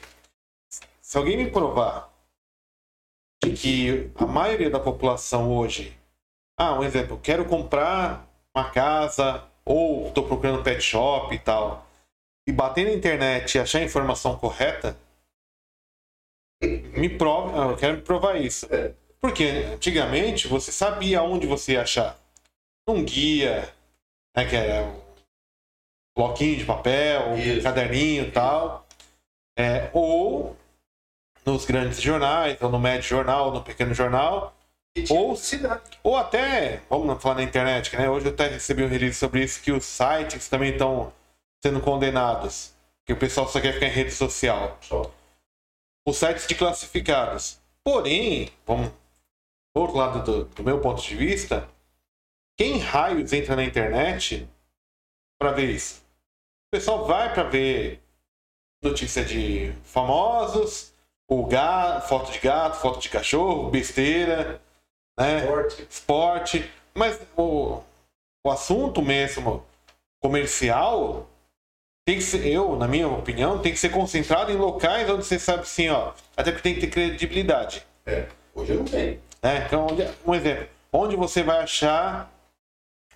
Se alguém me provar de que a maioria da população hoje, ah, um exemplo, quero comprar uma casa ou estou procurando pet shop e tal, e bater na internet e achar a informação correta, me prova, eu quero me provar isso. Porque antigamente você sabia onde você ia achar. Um guia, né, que era um bloquinho de papel, um caderninho e tal. É, ou nos grandes jornais, ou no médio jornal, ou no pequeno jornal. Ou, ou até, vamos falar na internet, né? Hoje eu até recebi um release sobre isso, que os sites também estão sendo condenados. Que o pessoal só quer ficar em rede social. Os sites de classificados. Porém, vamos outro lado do, do meu ponto de vista, quem raios entra na internet para ver isso? O pessoal vai para ver notícia de famosos, o gato, foto de gato, foto de cachorro, besteira, né? Esporte. Esporte. Mas o, o assunto mesmo comercial tem que ser, eu, na minha opinião, tem que ser concentrado em locais onde você sabe assim, ó. Até porque tem que ter credibilidade. É, hoje não tem. É, então, um exemplo. Onde você vai achar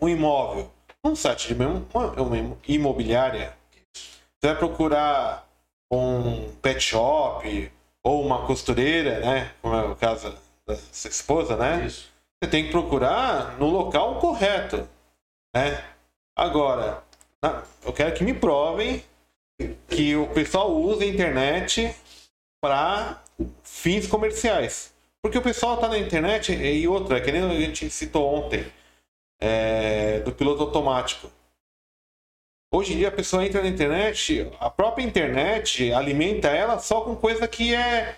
um imóvel? Um site de mesmo, uma, uma imobiliária. Você vai procurar um pet shop ou uma costureira, né? Como é o caso da sua esposa, né? Isso. Você tem que procurar no local correto, né? Agora, eu quero que me provem que o pessoal usa a internet para fins comerciais. Porque o pessoal tá na internet e outra, que nem a gente citou ontem, é, do piloto automático. Hoje em dia a pessoa entra na internet, a própria internet alimenta ela só com coisa que é.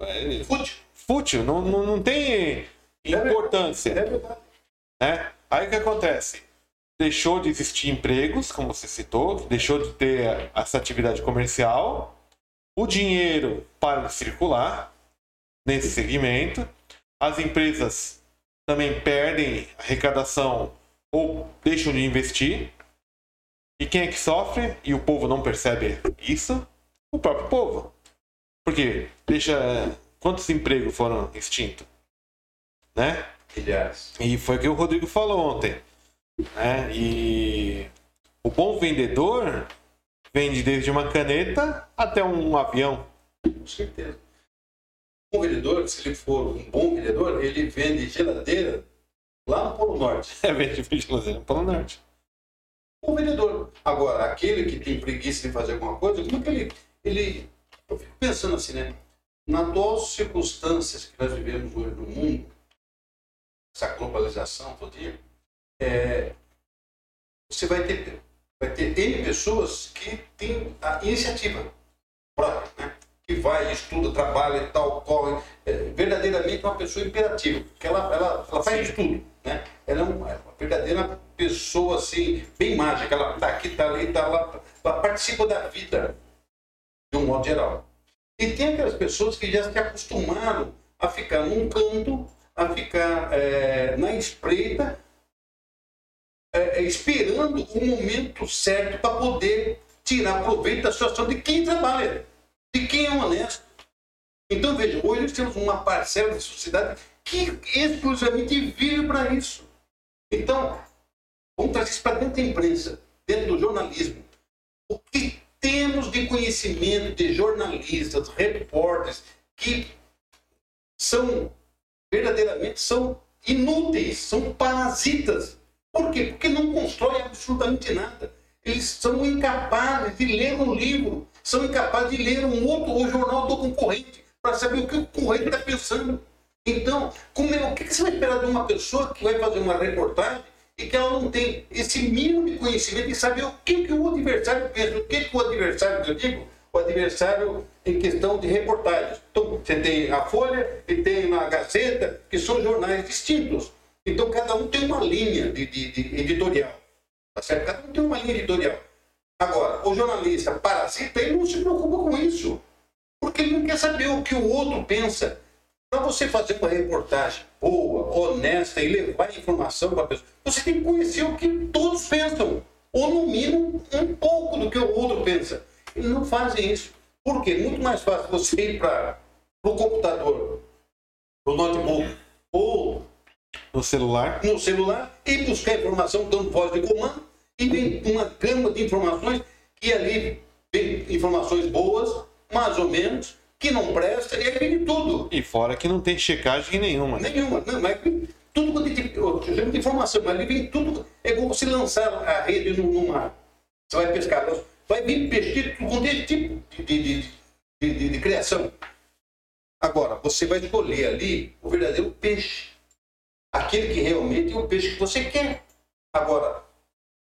é fútil. Fútil, não, não, não tem importância. É. Né? Aí o que acontece? Deixou de existir empregos, como você citou, deixou de ter essa atividade comercial, o dinheiro para de circular nesse segmento, as empresas também perdem arrecadação ou deixam de investir e quem é que sofre e o povo não percebe isso? O próprio povo. Porque deixa quantos empregos foram extintos, né? Milhares. E foi o que o Rodrigo falou ontem, né? E o bom vendedor vende desde uma caneta até um avião. Com certeza. Um vendedor, se ele for um bom vendedor, ele vende geladeira lá no Polo Norte. É, vende geladeira no Polo Norte o vendedor. Agora, aquele que tem preguiça de fazer alguma coisa, como é que ele. ele eu fico pensando assim, né? Na atuais circunstâncias que nós vivemos hoje no mundo, essa globalização todinha, é, você vai ter, vai ter N pessoas que têm a iniciativa própria, né? que vai, estuda, trabalha e tal, corre, é, verdadeiramente uma pessoa imperativa, que ela, ela, ela faz de tudo. Né? Ela é uma, é uma verdadeira pessoa assim, bem mágica, ela está aqui, está ali, está lá, ela participa da vida, de um modo geral. E tem aquelas pessoas que já se acostumaram a ficar num canto, a ficar é, na espreita, é, esperando o momento certo para poder tirar proveito da situação de quem trabalha de quem é honesto. Então, veja, hoje nós temos uma parcela da sociedade que exclusivamente vive para isso. Então, vamos trazer isso para dentro da imprensa, dentro do jornalismo. O que temos de conhecimento de jornalistas, repórteres, que são verdadeiramente são inúteis, são parasitas. Por quê? Porque não constroem absolutamente nada. Eles são incapazes de ler um livro, são incapazes de ler um outro o jornal do concorrente para saber o que o concorrente está pensando. Então, como é, o que você vai esperar de uma pessoa que vai fazer uma reportagem que ela não tem esse mínimo de conhecimento de saber o que, que o adversário pensa, o que, que o adversário, eu digo, o adversário em questão de reportagens. Então, você tem a Folha e tem a Gazeta, que são jornais distintos. Então, cada um tem uma linha de, de, de editorial. Tá certo? Cada um tem uma linha editorial. Agora, o jornalista parasita, ele não se preocupa com isso. Porque ele não quer saber o que o outro pensa. Para você fazer uma reportagem boa, honesta e levar informação para a pessoa, você tem que conhecer o que todos pensam. Ou, no mínimo, um pouco do que o outro pensa. Eles não fazem isso. Por quê? Muito mais fácil você ir para o computador, o notebook ou no celular. no celular e buscar informação dando voz de comando e vem uma gama de informações que ali vem informações boas, mais ou menos, que não presta, e aí vem de tudo. E fora que não tem checagem nenhuma. Né? Nenhuma, não, mas tudo quanto é tipo de informação, mas ali vem tudo. É igual você lançar a rede no, no mar. Você vai pescar, vai vir peixe com esse tipo de, de, de, de, de criação. Agora, você vai escolher ali o verdadeiro peixe. Aquele que realmente é o peixe que você quer. Agora,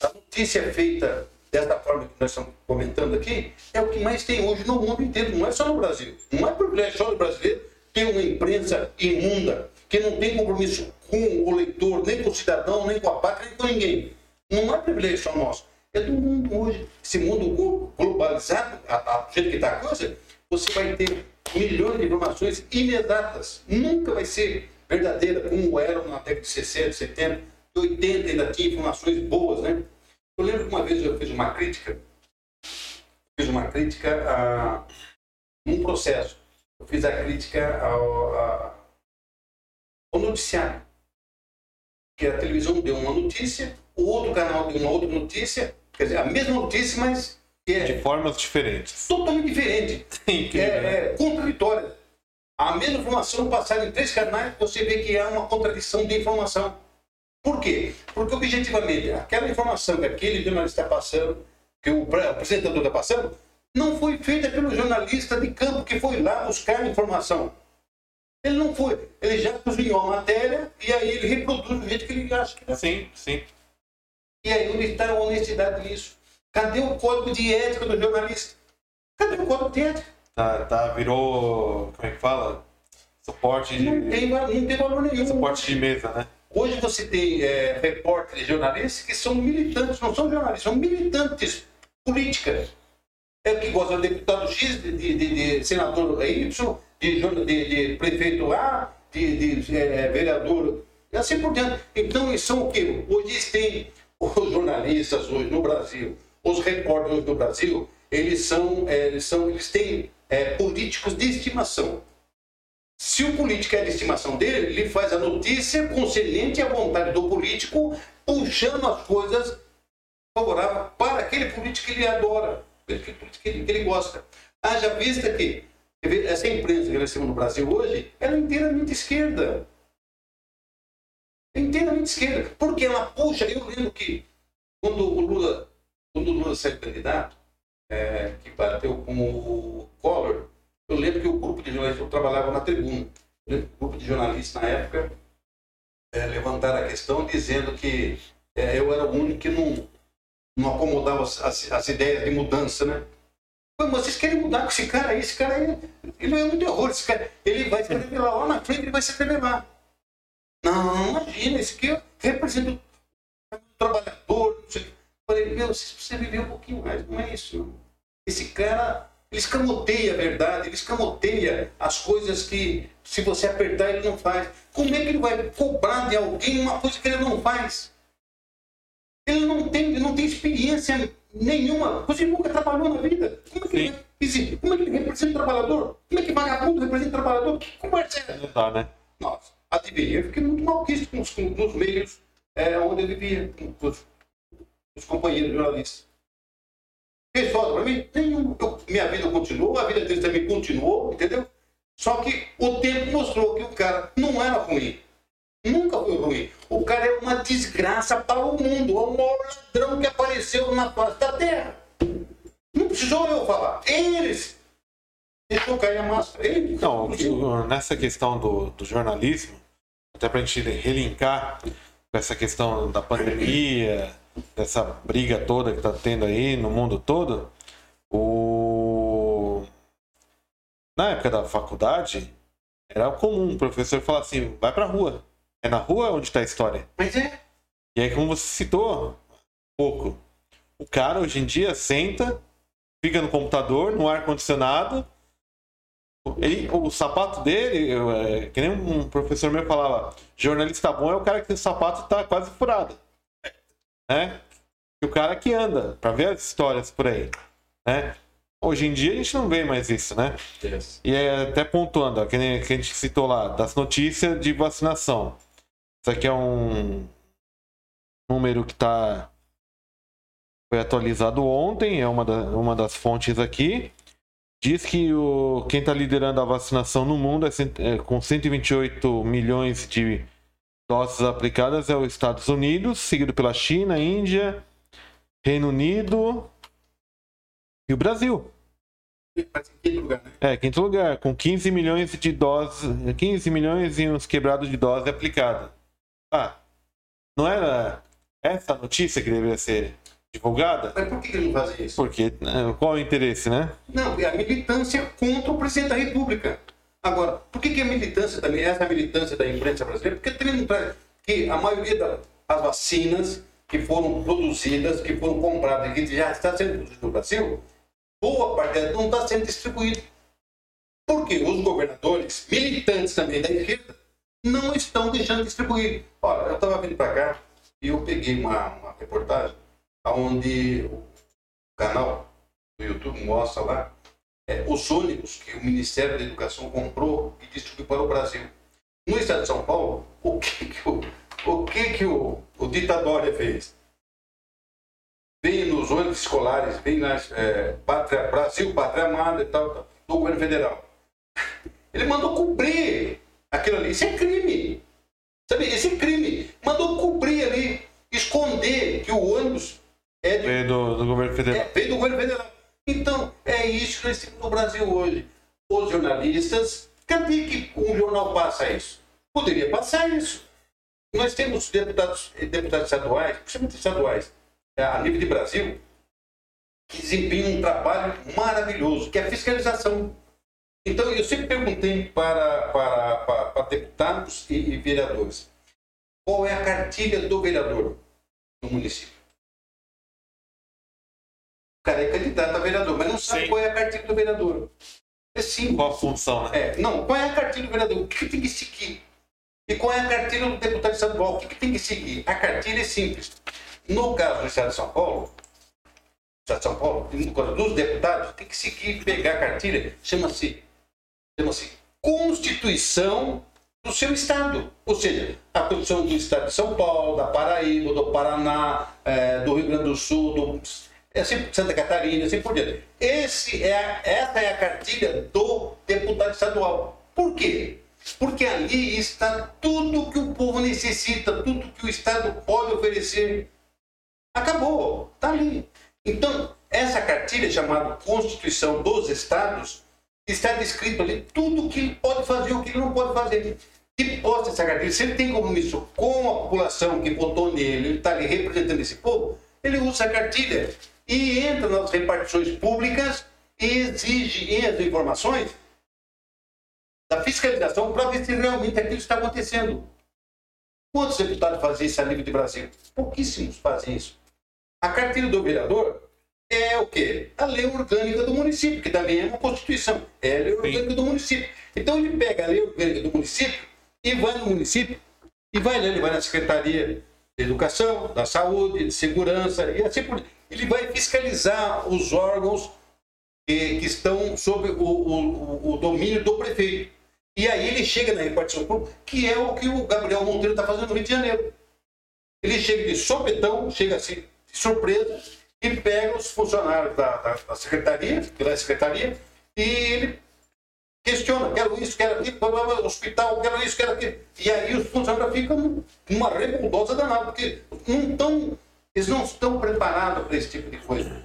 a notícia é feita dessa forma que nós estamos comentando aqui é o que mais tem hoje no mundo inteiro, não é só no Brasil. Não é privilégio só do brasileiro ter uma imprensa imunda que não tem compromisso com o leitor, nem com o cidadão, nem com a pátria, nem com ninguém. Não é privilégio só nosso. É do mundo hoje. Esse mundo globalizado, a, do jeito que está a coisa, você vai ter milhões de informações inexatas. Nunca vai ser verdadeira como era na década de 60, 70, 80, ainda tinha informações boas, né? Eu lembro que uma vez eu fiz uma crítica, fiz uma crítica a um processo. Eu fiz a crítica ao, a, ao noticiário. Que a televisão deu uma notícia, o outro canal deu uma outra notícia, quer dizer, a mesma notícia, mas é, de formas diferentes. Totalmente diferente. Incrível, é, né? é contraditória. A mesma informação passada em três canais, você vê que há uma contradição de informação. Por quê? Porque objetivamente, aquela informação que aquele jornalista está passando, que o apresentador está passando, não foi feita pelo jornalista de campo que foi lá buscar a informação. Ele não foi. Ele já cozinhou a matéria e aí ele reproduz do jeito que ele acha que é. Sim, sim. E aí onde está a honestidade nisso? Cadê o código de ética do jornalista? Cadê o código de ética? Tá, tá, virou. Como é que fala? Suporte de. Não tem, não tem valor nenhum. Suporte de mesa, né? Hoje você tem é, repórteres jornalistas que são militantes, não são jornalistas, são militantes políticas. É que gosta de deputado X, de, de, de senador Y, de, de, de prefeito A, de, de é, vereador, e assim por diante. Então, são o quê? Hoje tem os jornalistas hoje no Brasil, os repórteres do Brasil, eles são, é, eles são, eles têm é, políticos de estimação. Se o político é de estimação dele, ele faz a notícia concedente à vontade do político, puxando as coisas favoráveis para aquele político que ele adora, aquele político que ele, que ele gosta. Haja vista que essa imprensa que nós temos no Brasil hoje, ela é inteiramente esquerda. É inteiramente esquerda. Porque ela puxa, eu lembro que quando o Lula, quando o Lula saiu candidato, é, que bateu com o Collor, eu lembro que o grupo de jornalistas, eu trabalhava na tribuna, o grupo de jornalistas na época é, levantaram a questão dizendo que é, eu era o único que não, não acomodava as, as, as ideias de mudança, né? Mas vocês querem mudar com esse cara aí? Esse cara aí, ele é um terror. Esse cara, ele vai se revelar lá na frente, ele vai se revelar. Não, imagina, esse aqui representa o trabalhador. Falei, meu, você precisa viver um pouquinho mais, não é isso. Esse cara ele escamoteia a verdade, ele escamoteia as coisas que, se você apertar, ele não faz. Como é que ele vai cobrar de alguém uma coisa que ele não faz? Ele não tem, ele não tem experiência nenhuma. Você nunca trabalhou na vida. Como é que, ele, como é que ele representa o trabalhador? Como é que vagabundo representa o trabalhador? Que conversa é Não dá, né? Nossa, adivinha, eu fiquei muito malquisto nos, nos meios é, onde eu vivia, com os, os companheiros jornalistas. Fez falta para mim? Nenhum. Eu, minha vida continuou, a vida dele também continuou, entendeu? Só que o tempo mostrou que o cara não era ruim. Nunca foi ruim. O cara é uma desgraça para o mundo. É o maior ladrão que apareceu na face da terra. Não precisou eu falar. Eles deixou cair a máscara. Ele, não, nessa questão do, do jornalismo, até para a gente relincar com essa questão da pandemia, dessa briga toda que está tendo aí no mundo todo, o... na época da faculdade, era comum o professor falar assim, vai pra rua. É na rua onde está a história. Mas é. E aí, como você citou, pouco, o cara hoje em dia senta, fica no computador, no ar-condicionado, ele, o sapato dele, é, que nem um professor meu falava, jornalista bom é o cara que o sapato tá quase furado né? E o cara que anda para ver as histórias por aí, né? Hoje em dia a gente não vê mais isso, né? Yes. E é até pontuando, ó, que, nem, que a gente citou lá, das notícias de vacinação. Isso aqui é um número que tá foi atualizado ontem, é uma, da, uma das fontes aqui. Diz que o, quem está liderando a vacinação no mundo é, é, com 128 milhões de doses aplicadas é os Estados Unidos, seguido pela China, Índia, Reino Unido e o Brasil. Lugar, né? É, quinto lugar, com 15 milhões de doses, 15 milhões e uns quebrados de dose aplicada. Ah, não era essa notícia que deveria ser divulgada? Mas por que ele não faz isso? Porque, né, qual é o interesse, né? Não, é a militância contra o presidente da República. Agora, por que, que a militância também, essa militância da imprensa brasileira, porque traz que a maioria das vacinas que foram produzidas, que foram compradas, que já está sendo produzidas no Brasil, boa parte dela não está sendo distribuída. Porque os governadores, militantes também da esquerda, não estão deixando distribuir. Olha, eu estava vindo para cá e eu peguei uma, uma reportagem onde o canal do YouTube mostra lá é, os ônibus que o Ministério da Educação comprou e distribuiu para o Brasil. No estado de São Paulo, o que, que o, o, que que o, o fez? Vem nos ônibus escolares, vem nas é, Pátria, Brasil, Pátria Amada e tal, tal, do governo federal. Ele mandou cobrir aquilo ali. Isso é crime. Sabe? Isso é crime. Mandou cobrir ali, esconder que o ônibus é de, veio do, do governo federal. É, veio do governo federal. Então, é isso que nós temos no Brasil hoje. Os jornalistas, cadê que um jornal passa isso? Poderia passar isso. Nós temos deputados, deputados estaduais, principalmente estaduais, é, a nível de Brasil, que desempenham um trabalho maravilhoso, que é a fiscalização. Então, eu sempre perguntei para, para, para, para deputados e, e vereadores, qual é a cartilha do vereador no município? O cara é candidato a vereador, mas não sabe Sim. qual é a cartilha do vereador. É simples. Qual a função, né? É, não, qual é a cartilha do vereador? O que tem que seguir? E qual é a cartilha do deputado estadual? O que tem que seguir? A cartilha é simples. No caso do Estado de São Paulo, Estado de São Paulo, no caso dos deputados, tem que seguir, pegar a cartilha, chama-se chama-se Constituição do seu Estado. Ou seja, a Constituição do Estado de São Paulo, da Paraíba, do Paraná, é, do Rio Grande do Sul, do assim, Santa Catarina, assim por diante. Esse é essa é a cartilha do deputado estadual. Por quê? Porque ali está tudo que o povo necessita, tudo que o Estado pode oferecer. Acabou, está ali. Então, essa cartilha chamada Constituição dos Estados está descrito ali tudo o que ele pode fazer e o que ele não pode fazer. E posta essa cartilha, se ele tem compromisso com a população que votou nele, ele está ali representando esse povo, ele usa a cartilha e entra nas repartições públicas e exige as informações da fiscalização para ver se realmente aquilo está acontecendo. Quantos deputados fazem isso a nível de Brasil? Pouquíssimos fazem isso. A cartilha do vereador é o quê? A lei orgânica do município, que também é uma constituição. É a lei orgânica Sim. do município. Então ele pega a lei orgânica do município e vai no município e vai lá, ele vai na Secretaria de Educação, da Saúde, de Segurança e assim por Ele vai fiscalizar os órgãos que, estão sob o, o, o domínio do prefeito. E aí ele chega na repartição pública, que é o que o Gabriel Monteiro está fazendo no Rio de Janeiro. Ele chega de sopetão, chega assim, de surpresa, e pega os funcionários da, da, da secretaria, que é secretaria, e ele questiona, quero isso, quero aquilo, hospital, quero isso, quero aquilo. E aí os funcionários ficam numa revoltosa danada, porque não tão, eles não estão preparados para esse tipo de coisa.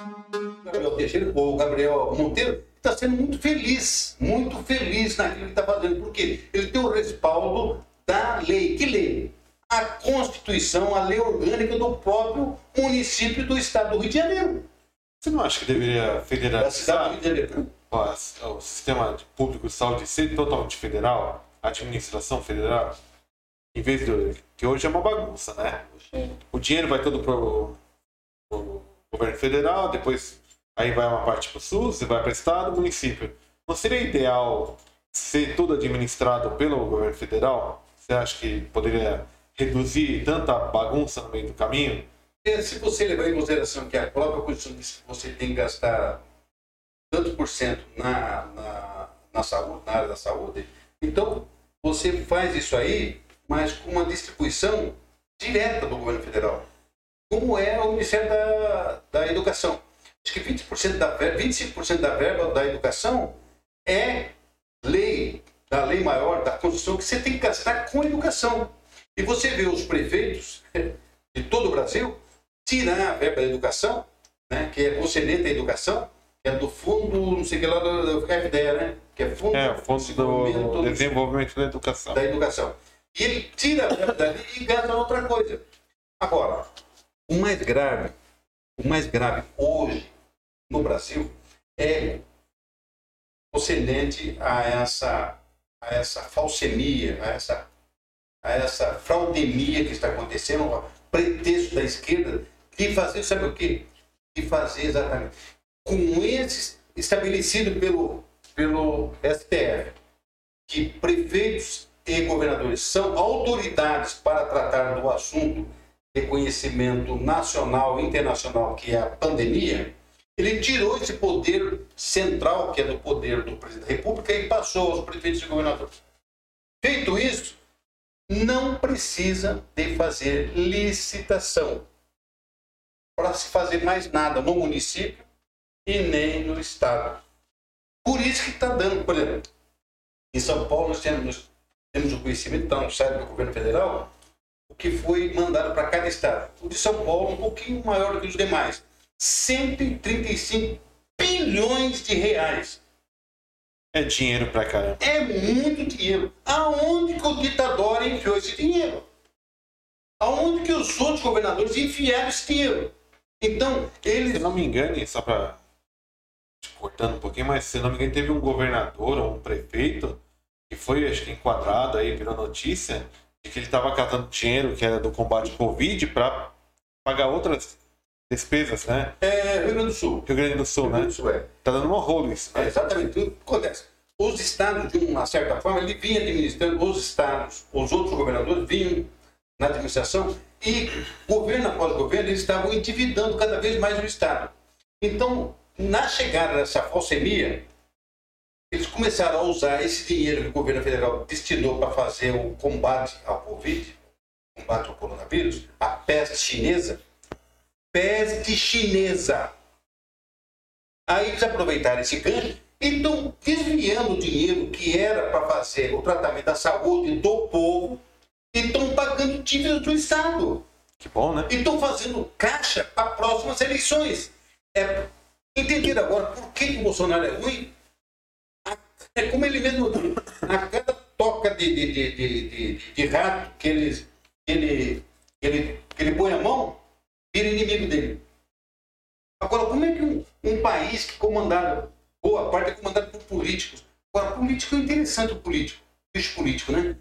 O Gabriel Teixeira, o Gabriel Monteiro, está sendo muito feliz, muito feliz naquilo que está fazendo, porque ele tem o respaldo da lei. Que lei? A Constituição, a lei orgânica do próprio município do estado do Rio de Janeiro. Você não acha que deveria federalizar o sistema público de saúde ser totalmente federal? A administração federal? Em vez de. Que hoje é uma bagunça, né? O dinheiro vai todo pro, pro governo federal, depois aí vai uma parte para o SUS, vai para o Estado, município. Não seria ideal ser tudo administrado pelo governo federal? Você acha que poderia reduzir tanta bagunça no meio do caminho? É, se você levar em consideração que a própria Constituição diz que você tem que gastar tanto por cento na, na, na, saúde, na área da saúde, então você faz isso aí, mas com uma distribuição direta do governo federal, como é o Ministério da, da Educação. Acho que 20% da verba, 25% da verba da educação é lei, da lei maior, da Constituição, que você tem que gastar com educação. E você vê os prefeitos de todo o Brasil tirar a verba da educação, né, que é concedente à educação, que é do fundo, não sei o que lá, do FDE, né? Que é Fundo, é, fundo do Desenvolvimento da Educação. Da Educação. E ele tira a verba dali e gasta outra coisa. Agora, o mais grave, o mais grave hoje no Brasil é concedente a essa, a essa falsemia, a essa, a essa fraudemia que está acontecendo, o pretexto da esquerda de fazer, sabe o quê? De fazer exatamente com esse estabelecido pelo, pelo STF, que prefeitos e governadores são autoridades para tratar do assunto de conhecimento nacional e internacional, que é a pandemia, ele tirou esse poder central, que é do poder do presidente da República, e passou aos prefeitos e governadores. Feito isso, não precisa de fazer licitação para se fazer mais nada no município e nem no estado. Por isso que está dando, por exemplo, em São Paulo nós temos, temos o conhecimento, está no site do governo federal, o que foi mandado para cada estado. O de São Paulo um pouquinho maior do que os demais. 135 bilhões de reais. É dinheiro pra caramba. É muito dinheiro. Aonde que o ditador enfiou esse dinheiro? Aonde que os outros governadores enfiaram esse dinheiro? Então, eles. Se não me engano, só pra. cortando um pouquinho, mas se não me engano, teve um governador ou um prefeito que foi, acho que, enquadrado aí, virou notícia, de que ele estava catando dinheiro que era do combate ao Covid para pagar outras despesas, né? É, Rio Grande do Sul. Rio Grande do Sul, Rio né? Grande do Sul, é. Tá dando um rolo isso. É, Né? exatamente. Tudo acontece. Os estados, de uma certa forma, ele vinha administrando, os estados, os outros governadores vinham na administração e governo após governo, eles estavam endividando cada vez mais o estado. Então, na chegada dessa falsemia, eles começaram a usar esse dinheiro que o governo federal destinou para fazer o combate ao Covid, combate ao coronavírus, a peste chinesa, peste chinesa. Aí eles aproveitaram esse gancho e estão desviando o dinheiro que era para fazer o tratamento da saúde do povo e estão pagando dívidas do Estado. Que bom, né? E estão fazendo caixa para próximas eleições. É, entenderam agora por que, que o Bolsonaro é ruim? É como ele mesmo diz, a cada toca de, de, de, de, de, rato que ele, ele, ele, ele põe a mão, vira inimigo dele. Agora, como é que um, um país que comandado, boa parte é comandado por políticos. Agora, político é interessante o político, bicho político, né?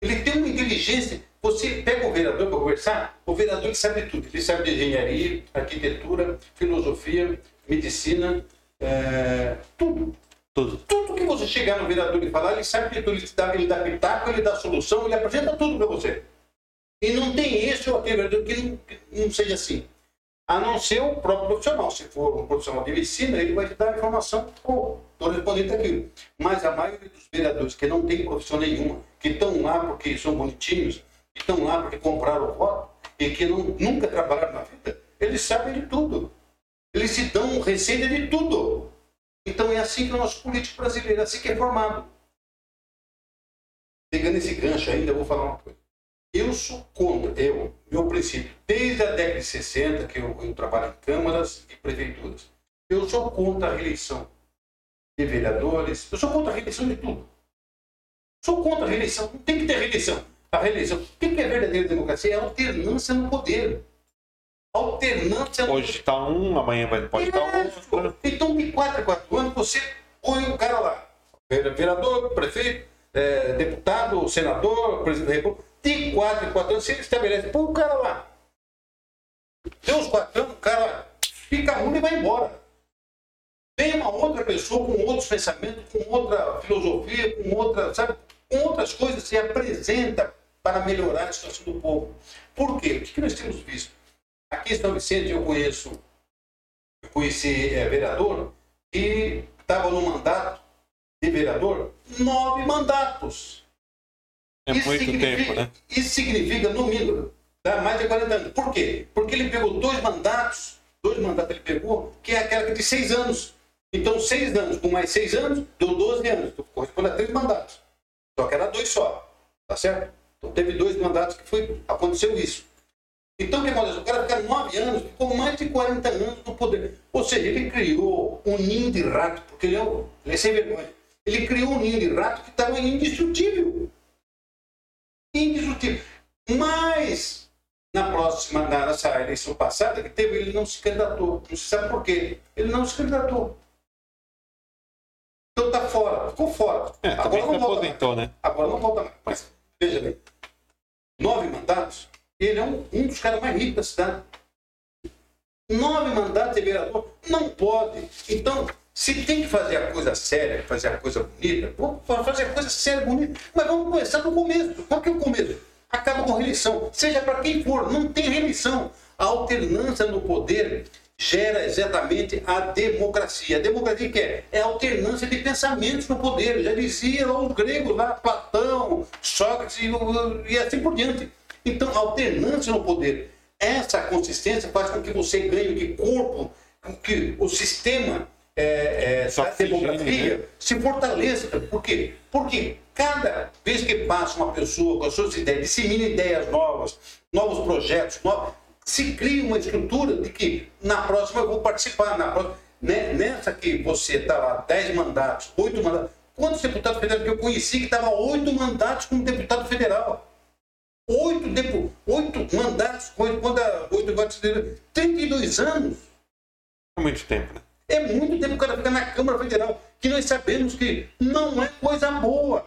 Ele tem uma inteligência. Você pega o vereador para conversar, o vereador ele sabe tudo. Ele sabe de engenharia, arquitetura, filosofia, medicina, é, tudo. Tudo. Tudo que você chegar no vereador e falar, ele sabe de tudo. Ele dá, ele dá pitaco, ele dá solução, ele apresenta tudo para você. E não tem esse ou aquele vereador que não, que não seja assim. A não ser o próprio profissional. Se for um profissional de medicina, ele vai te dar a informação correspondente àquilo. Mas a maioria dos vereadores que não tem profissão nenhuma, que estão lá porque são bonitinhos, que estão lá porque compraram o voto e que não, nunca trabalharam na vida, eles sabem de tudo. Eles se dão receita de tudo. Então é assim que o nosso político brasileiro, é assim que é formado. Pegando esse gancho ainda, eu vou falar uma coisa. Eu sou contra, eu, meu princípio, desde a década de 60, que eu, eu trabalho em câmaras e prefeituras, eu sou contra a reeleição de vereadores, eu sou contra a reeleição de tudo. Sou contra a reeleição, não tem que ter reeleição. A reeleição, o que é verdadeira democracia? É alternância no poder. Alternância Hoje tá um, amanhã vai, pode estar Lógico. outro. Então, de 4 em 4 anos, você põe o cara lá. Vereador, prefeito, eh, deputado, senador, presidente da República. De 4 em 4 anos, você estabelece, põe o cara lá. Deu uns 4 anos, o cara fica ruim e vai embora. Vem uma outra pessoa com outros pensamentos, com outra filosofia, com outra, sabe, com outras coisas, se apresenta para melhorar a situação do povo. Por quê? O que nós temos visto? Aqui em São Vicente eu conheço, eu conheci é, vereador que estava no mandato de vereador nove mandatos. É Isso muito tempo, né? Isso significa, no mínimo, dá mais de 40 anos. Por quê? Porque ele pegou dois mandatos, dois mandatos ele pegou, que é aquela de seis anos. Então, seis anos com mais seis anos, deu 12 anos. Então, corresponde a três mandatos. Só que era dois só. Tá certo? Então, teve dois mandatos que foi, aconteceu isso. Então, o que aconteceu? O cara fica nove anos, ficou mais de 40 anos no poder. Ou seja, ele criou um ninho de rato, porque ele é, um- ele é sem vergonha. Ele criou um ninho de rato que estava indestrutível. Indestrutível. Mas, na próxima, na- eleição passada que teve, ele não se candidatou. Não se sabe por quê. Ele não se candidatou. Então tá fora, ficou fora. É, agora não volta aposentou, mais. né? Agora não volta mais. Mas, veja bem, nove mandatos, ele é um, um dos caras mais ricos da cidade. Nove mandatos de vereador, não pode. Então, se tem que fazer a coisa séria, fazer a coisa bonita, vamos fazer a coisa séria, bonita, mas vamos começar do começo. Qual que é o começo? Acaba com reeleição, seja para quem for, não tem reeleição. A alternância no poder gera exatamente a democracia. A democracia que é? É a alternância de pensamentos no poder. Já dizia os gregos lá, Platão, Sócrates e, e assim por diante. Então, alternância no poder, essa consistência faz com que você ganhe de corpo, com que o sistema é, é, da democracia né? se fortaleça. Por quê? Porque cada vez que passa uma pessoa com as suas ideias, dissemina ideias novas, novos projetos, novos, se cria uma estrutura de que na próxima eu vou participar, na próxima, né? nessa que você está lá, 10 mandatos, 8 mandatos. Quantos deputados federais que eu conheci que estavam 8 mandatos como deputado federal? Oito, depo, oito mandatos, quando a, oito mandatos, 32 anos. É muito tempo, né? É muito tempo o cara fica na Câmara Federal, que nós sabemos que não é coisa boa.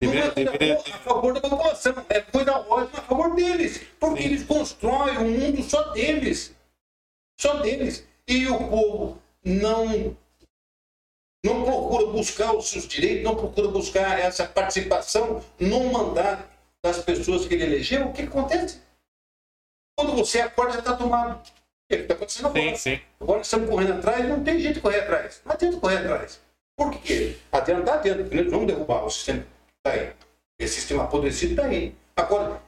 Deveria, não é deveria... a favor da população, é coisa ótima a favor deles, porque Sim. eles constroem um mundo só deles. Só deles. E o povo não, não procura buscar os seus direitos, não procura buscar essa participação no mandato das pessoas que ele elegeu. O que acontece? Quando você acorda, já está tomado. O que está acontecendo agora? Sim, sim. Agora estamos correndo atrás, não tem jeito de correr atrás. Não adianta correr atrás. Por quê? Adianta, adianta. Vamos derrubar o sistema Está aí. Esse sistema apodrecido está aí. Agora,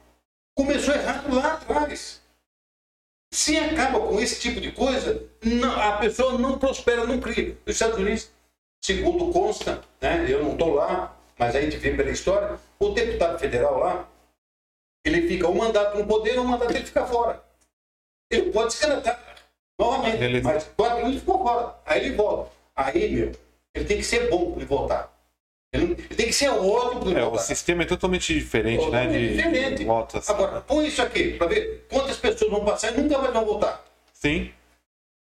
começou errado lá atrás. Se acaba com esse tipo de coisa, não, a pessoa não prospera, não cria. Os Estados Unidos, segundo consta, né, eu não estou lá, mas a gente vê pela história, o deputado federal lá, ele fica um mandato no poder, um mandato ele fica fora. Ele pode se candidatar novamente, ele... mas quatro anos ficou fora. Aí ele volta. Aí, meu, ele tem que ser bom para ele voltar. Ele, tem que ser ótimo. É, o sistema é totalmente diferente, né? De, diferente. Votos. Agora, põe isso aqui para ver quantas pessoas vão passar e nunca mais vão voltar. Sim.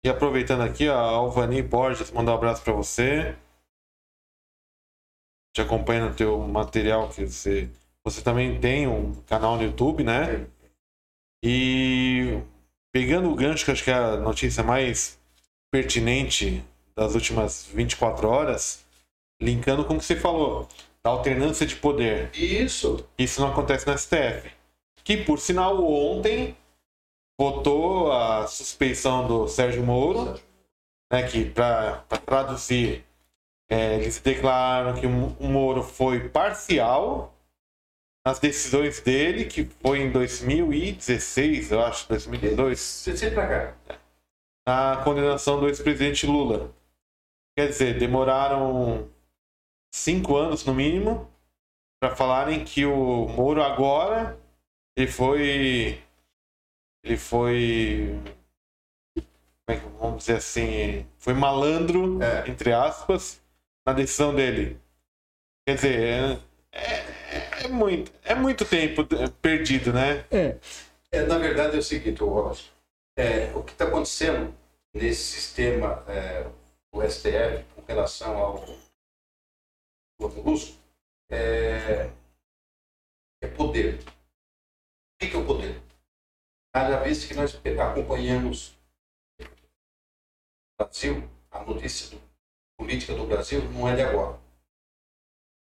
E aproveitando aqui, a Alvani Borges mandou um abraço para você. Te acompanha no teu material que você. Você também tem um canal no YouTube, né? E pegando o gancho, que acho que é a notícia mais pertinente das últimas 24 horas linkando com o que você falou, da alternância de poder. Isso. Isso não acontece no STF. Que, por sinal, ontem votou a suspeição do Sérgio Moro, né, que, para traduzir, é, eles declararam que o Moro foi parcial nas decisões dele, que foi em 2016, eu acho, 2002. Você pra cá. Na condenação do ex-presidente Lula. Quer dizer, demoraram cinco anos no mínimo para falarem que o Moro agora ele foi ele foi é vamos dizer assim foi malandro é. entre aspas na decisão dele quer dizer é, é, é muito é muito tempo perdido né é, é na verdade é o seguinte é, o que está acontecendo nesse sistema é, o STF com relação ao Lúcio, é, é poder. O que é o poder? Cada vez que nós acompanhamos o Brasil, a notícia do, política do Brasil não é de agora.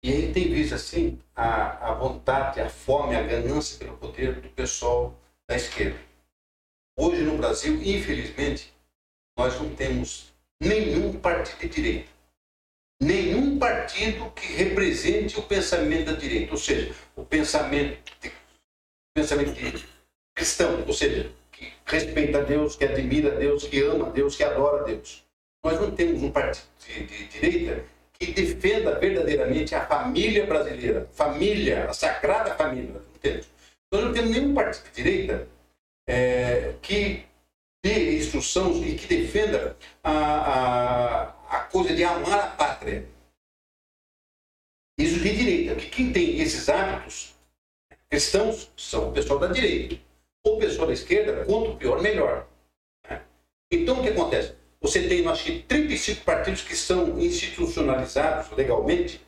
E aí tem visto assim a, a vontade, a fome, a ganância pelo poder do pessoal da esquerda. Hoje no Brasil, infelizmente, nós não temos nenhum partido de direita nenhum partido que represente o pensamento da direita, ou seja, o pensamento, de, pensamento de cristão, ou seja, que respeita a Deus, que admira a Deus, que ama a Deus, que adora a Deus. Nós não temos um partido de, de direita que defenda verdadeiramente a família brasileira, família, a sagrada família. Não temos. Nós não temos nenhum partido de direita é, que dê instrução e que defenda a, a a coisa de amar a pátria. Isso de direita, porque quem tem esses hábitos cristãos são o pessoal da direita. O pessoal da esquerda, quanto pior, melhor. Né? Então, o que acontece? Você tem, acho que, 35 partidos que são institucionalizados legalmente.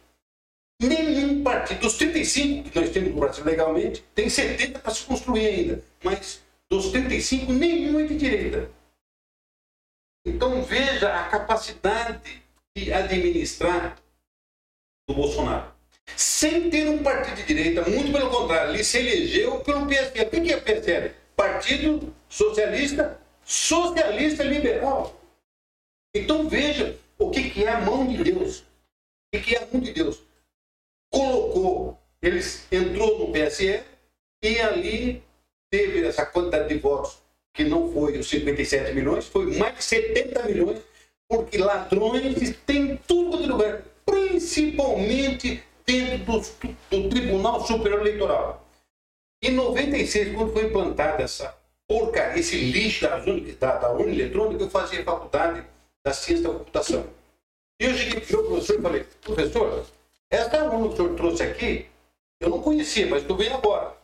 Nenhum partido, dos 35 que nós temos no Brasil legalmente, tem 70 para se construir ainda. Mas dos 35, nenhum é de direita. Então veja a capacidade de administrar do Bolsonaro. Sem ter um partido de direita, muito pelo contrário, ele se elegeu pelo PSL. O que é PSL? Partido Socialista, Socialista Liberal. Então veja o que, que é a mão de Deus. O que, que é a mão de Deus. Colocou, eles entrou no PSL e ali teve essa quantidade de votos que não foi os 57 milhões, foi mais de 70 milhões, porque ladrões têm tudo é lugar, principalmente dentro do, do Tribunal Superior Eleitoral. Em 96, quando foi implantada essa porcaria, esse lixo da, da, da urna eletrônica, eu fazia faculdade da ciência da computação. E eu cheguei para o professor e falei, professor, essa urna que o senhor trouxe aqui, eu não conhecia, mas estou vendo agora.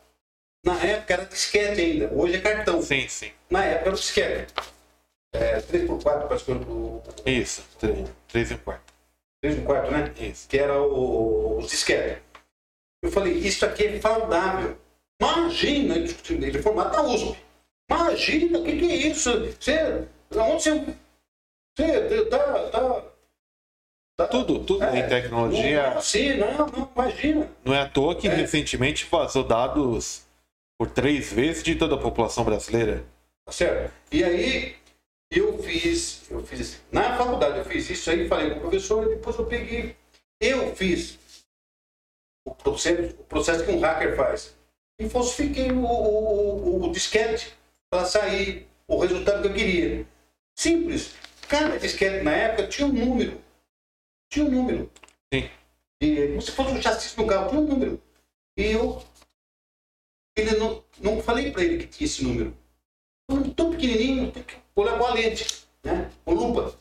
Na época era disquete ainda, hoje é cartão. Sim, sim. Na época era disquete. É, 3x4, parece que o. Isso, 3 e 4. 3 e 4, né? Isso. Que era o, o disquete. Eu falei, isso aqui é saudável. Imagina, ele formado na USP. Imagina, o que, que é isso? Você, onde você. Você tá. tá Tá, tudo, tudo é, em tecnologia. Não, sim, não, não, imagina. Não é à toa que é. recentemente vazou dados por três vezes de toda a população brasileira. Tá certo? E aí eu fiz, eu fiz, na faculdade eu fiz isso aí, falei com o professor e depois eu peguei. Eu fiz o processo, o processo que um hacker faz. E falsifiquei o, o, o, o disquete para sair o resultado que eu queria. Simples. Cada disquete na época tinha um número. Tinha um número. Sim. E, como se fosse um chassi no carro, tinha um número. E eu ele não, não falei para ele que tinha esse número. Tão pequenininho, vou levar a lente, né? com lupa.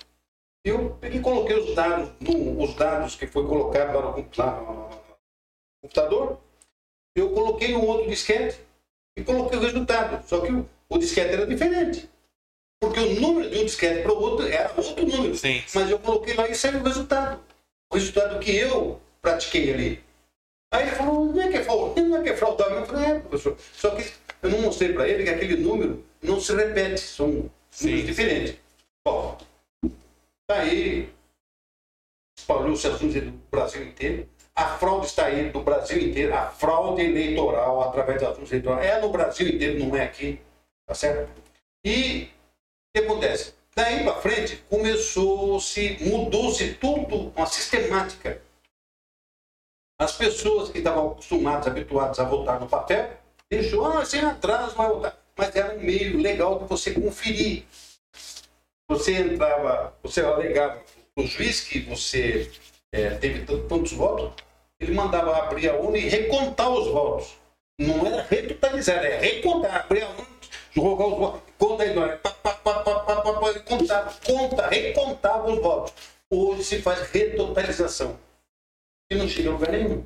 Eu peguei coloquei os dados, no, os dados que foi colocado lá no, lá no computador, eu coloquei no outro disquete e coloquei o resultado. Só que o, o disquete era diferente. Porque o número de um disquete para o outro era outro número. Sim. Mas eu coloquei lá e saiu o resultado. O resultado que eu pratiquei ali. Aí ele falou, não é que é fraude, não é que é fraudável. Eu falei, é, professor. Só que eu não mostrei para ele que aquele número não se repete, são Sim. números diferentes. Bom, tá aí, espalhou-se assuntos do Brasil inteiro. A fraude está aí do Brasil inteiro, a fraude eleitoral através das assuntos eleitorais é no Brasil inteiro, não é aqui, tá certo? E que acontece? Daí para frente começou-se, mudou-se tudo, uma sistemática as pessoas que estavam acostumadas, habituadas a votar no papel, deixou, ah, sem atraso, vai votar. Mas era um meio legal de você conferir. Você entrava, você alegava o juiz que você é, teve tantos votos, ele mandava abrir a urna e recontar os votos. Não era retotalizar, era recontar, abrir a urna, jogar os votos, conta aí, pá, pá, pá, pá, pá, pá, pá, contava, conta, recontava os votos. Hoje se faz retotalização e não chega a lugar nenhum.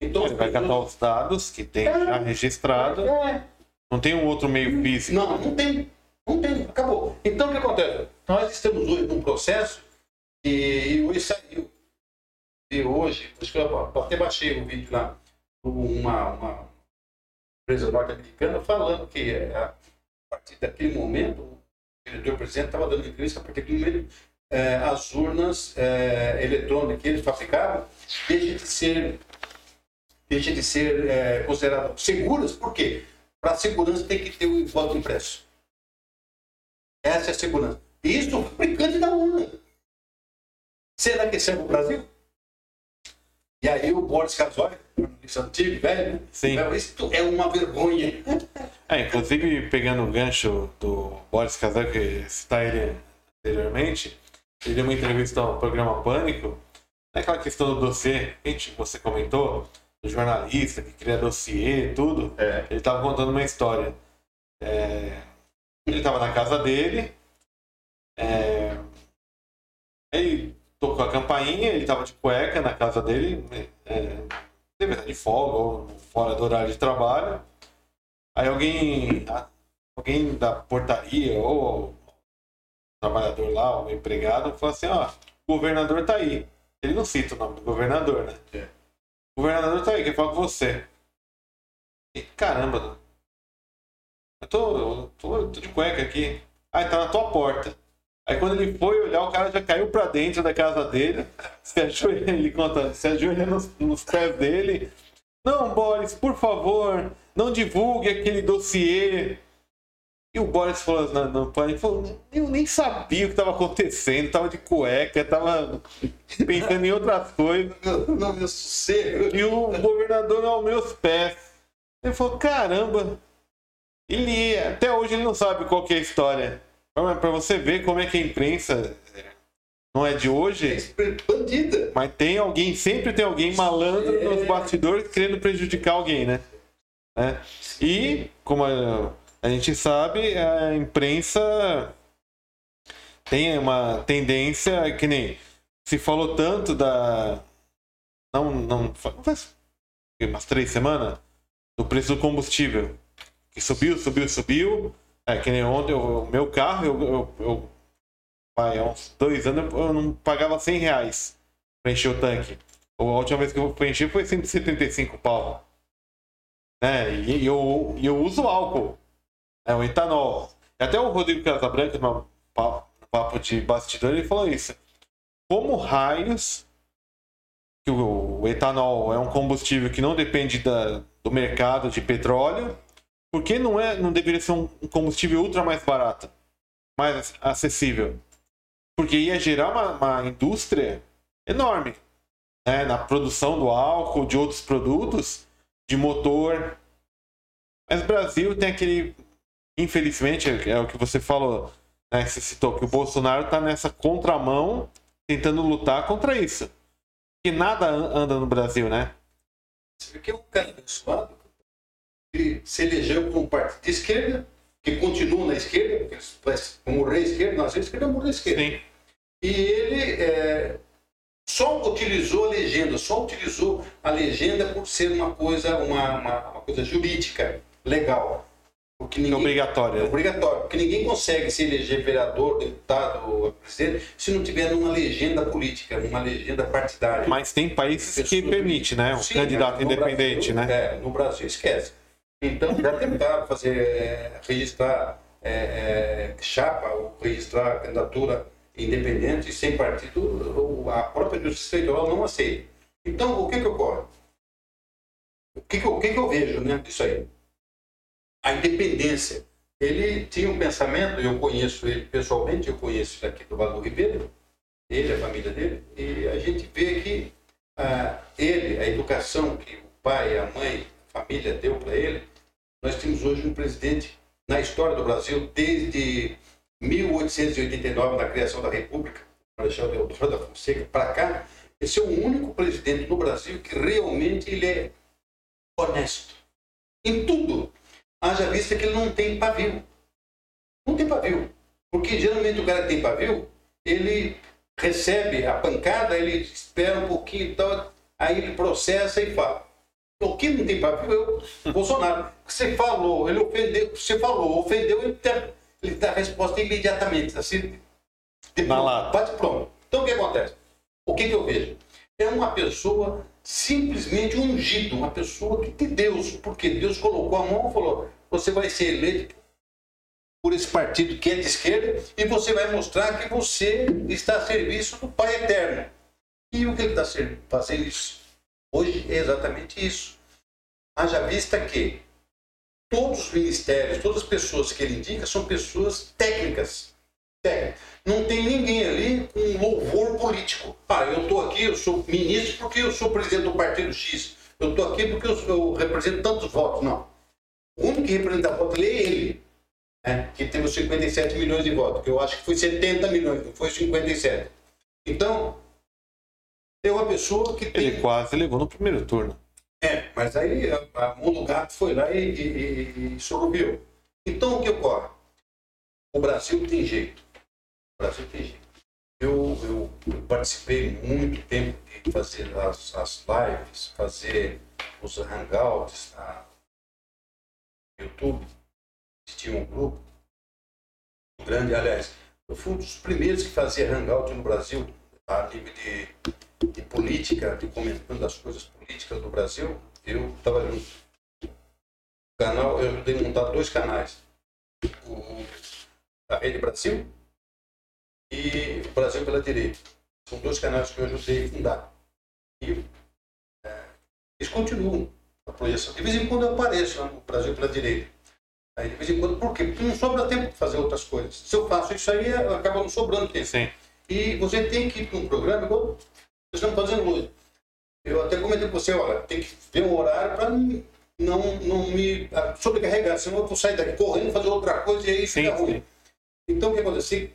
Então, Ele vai catar os dados que tem é, já registrado. É. Não tem um outro meio físico. Não, não tem. Não tem. Acabou. Então o que acontece? Nós estamos hoje num processo e, hoje saiu. E hoje, acho que eu até baixei um vídeo lá, uma, uma empresa norte-americana falando que é, a partir daquele momento, o diretor-presidente estava dando entrevista, a partir daquele momento é, as urnas é, eletrônicas que eles fabricavam deixam de ser, deixam de ser é, consideradas seguras, por quê? Para a segurança tem que ter o voto impresso. Essa é a segurança. Isso o fabricante da urna. Será que serve o Brasil? E aí o Boris Casoy, isso antigo, velho, Sim. isso é uma vergonha. É, inclusive, pegando o gancho do Boris Casoy, que citar ele anteriormente, ele deu uma entrevista ao programa Pânico, naquela questão do dossiê, gente, você comentou, do jornalista que cria dossiê e tudo, é. ele estava contando uma história. É, ele estava na casa dele, é, ele tocou a campainha, ele estava de cueca na casa dele, é, deve estar de folga ou fora do horário de trabalho. Aí alguém, alguém da portaria ou trabalhador lá, o empregado, falou assim, ó, o governador tá aí. Ele não cita o nome do governador, né? É. O governador tá aí, quer falar com você. E, caramba, eu tô, eu tô, eu tô de cueca aqui. Aí tá na tua porta. Aí quando ele foi olhar, o cara já caiu pra dentro da casa dele, se ajoelha, ele conta, se ajoelha nos, nos pés dele. Não, Boris, por favor, não divulgue aquele dossiê. E o Boris falou não, não, pai, falou, eu nem sabia o que estava acontecendo, tava de cueca, tava pensando em outras coisas. Não, meu sossego. E o governador aos meus pés. Ele falou, caramba, ele até hoje ele não sabe qual que é a história. Para você ver como é que a imprensa não é de hoje, Bandida. mas tem alguém, sempre tem alguém malandro É. nos bastidores querendo prejudicar alguém, né? Né? E, como a, a gente sabe, a imprensa tem uma tendência que nem se falou tanto da. Não, não fa- faz umas três semanas do preço do combustível. Que subiu, subiu, subiu. É, que nem ontem, o meu carro, eu, eu, eu há uns dois anos eu não pagava 100 reais pra encher o tanque. A última vez que eu encher foi 175 pau. Né? E eu, eu uso álcool. É o etanol. Até o Rodrigo Casabranca, no papo, de bastidor, ele falou isso. Como raios que o, o etanol é um combustível que não depende da, do mercado de petróleo, por que não, é, não deveria ser um combustível ultra mais barato? Mais acessível? Porque ia gerar uma, uma indústria enorme né, na produção do álcool, de outros produtos, de motor. Mas o Brasil tem aquele. Infelizmente, é o que você falou, né, que você citou, que o Bolsonaro está nessa contramão tentando lutar contra isso. Que nada an- anda no Brasil, né? Porque é um cara abençoado se elegeu um partido de esquerda, que continua na esquerda, porque morrer esquerda, a esquerda morrer esquerda. Sim. E ele é, só utilizou a legenda, só utilizou a legenda por ser uma coisa, uma, uma, uma coisa jurídica, legal. Porque ninguém, obrigatório. é obrigatório, porque ninguém consegue se eleger vereador, deputado, presidente, se não tiver numa legenda política, numa legenda partidária. Mas tem países que permite, né? Um Sim, candidato independente, Brasil, né? É, no Brasil, esquece. Então, já tentaram fazer, é, registrar é, é, chapa, ou registrar candidatura independente, sem partido, a própria Justiça Eleitoral não aceita. Então, o que que ocorre? O que que o que que eu vejo né, disso aí? A independência. Ele tinha um pensamento, eu conheço ele pessoalmente, eu conheço ele aqui do Vale do Ribeiro, ele, a família dele, e a gente vê que ah, ele, a educação que o pai, a mãe, a família deu para ele, nós temos hoje um presidente na história do Brasil, desde 1889, na criação da República, Alexandre Deodoro da Fonseca, para cá, esse é o único presidente no Brasil que realmente ele é honesto. Em tudo. Haja vista que ele não tem pavio. Não tem pavio. Porque geralmente o cara que tem pavio, ele recebe a pancada, ele espera um pouquinho e tal, aí ele processa e fala. O que não tem pavio é o Bolsonaro. Você falou, ele ofendeu, você falou, ofendeu, ele dá, ele dá a resposta imediatamente. Assim, de Na lata. bate pronto. Então o que acontece? O que, que eu vejo? É uma pessoa simplesmente ungido, uma pessoa que de Deus, porque Deus colocou a mão e falou: você vai ser eleito por esse partido que é de esquerda e você vai mostrar que você está a serviço do Pai Eterno. E o que ele está fazendo isso? Hoje é exatamente isso. Haja vista que todos os ministérios, todas as pessoas que ele indica são pessoas técnicas. técnicas. Não tem ninguém ali com louvor político. Ah, eu estou aqui, eu sou ministro porque eu sou presidente do partido X. Eu estou aqui porque eu, eu represento tantos votos. Não. O único que representa voto ali é ele né, que teve os 57 milhões de votos, que eu acho que foi 70 milhões, não foi 57. Então, é uma pessoa que tem. Ele quase levou no primeiro turno. É, mas aí a, a mão do gato foi lá e, e, e, e. Então, o que ocorre? O Brasil tem jeito. O Brasil tem jeito. Eu, eu, eu participei muito tempo de fazer as, as lives, fazer os hangouts na YouTube. Tinha um grupo grande, aliás, Eu fui um dos primeiros que fazia hangout no Brasil, nível de, de política, de comentando as coisas políticas do Brasil. Eu estava. O canal, eu ajudei a montar dois canais. O, a Rede Brasil e o Brasil pela Direita. São dois canais que eu ajudei a fundar. E é, eles continuam a projeção. De vez em quando eu apareço no Brasil pela Direita. Aí de vez em quando, por quê? Porque não sobra tempo de fazer outras coisas. Se eu faço isso aí, acaba não sobrando tempo. Sim. E você tem que ir para um programa igual estamos fazendo hoje. Eu até comentei com você, olha, tem que ver um horário para não, não, não me sobrecarregar, senão eu vou sair daqui correndo, fazer outra coisa e aí sim, fica ruim. Sim. Então o que acontece?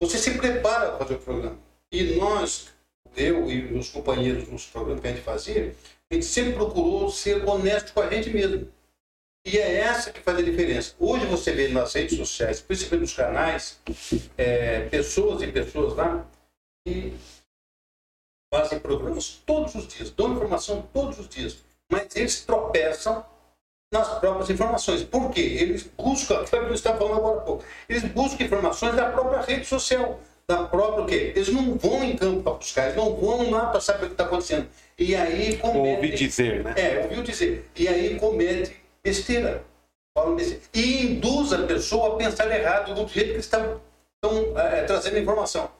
Você se prepara para fazer o programa. E nós, eu e os companheiros nos programas que a gente fazia, a gente sempre procurou ser honesto com a gente mesmo. E é essa que faz a diferença. Hoje você vê nas redes sociais, principalmente nos canais, é, pessoas e pessoas lá que fazem programas todos os dias, dão informação todos os dias, mas eles tropeçam nas próprias informações. Por quê? Eles buscam, que eu estava falando agora há pouco, eles buscam informações da própria rede social, da própria o quê? Eles não vão em campo para buscar, eles não vão lá para saber o que está acontecendo. E aí comete... Ouvi dizer, né? É, ouviu dizer. E aí comete besteira. Falam besteira. E induz a pessoa a pensar errado do jeito que estão, estão é, trazendo informação.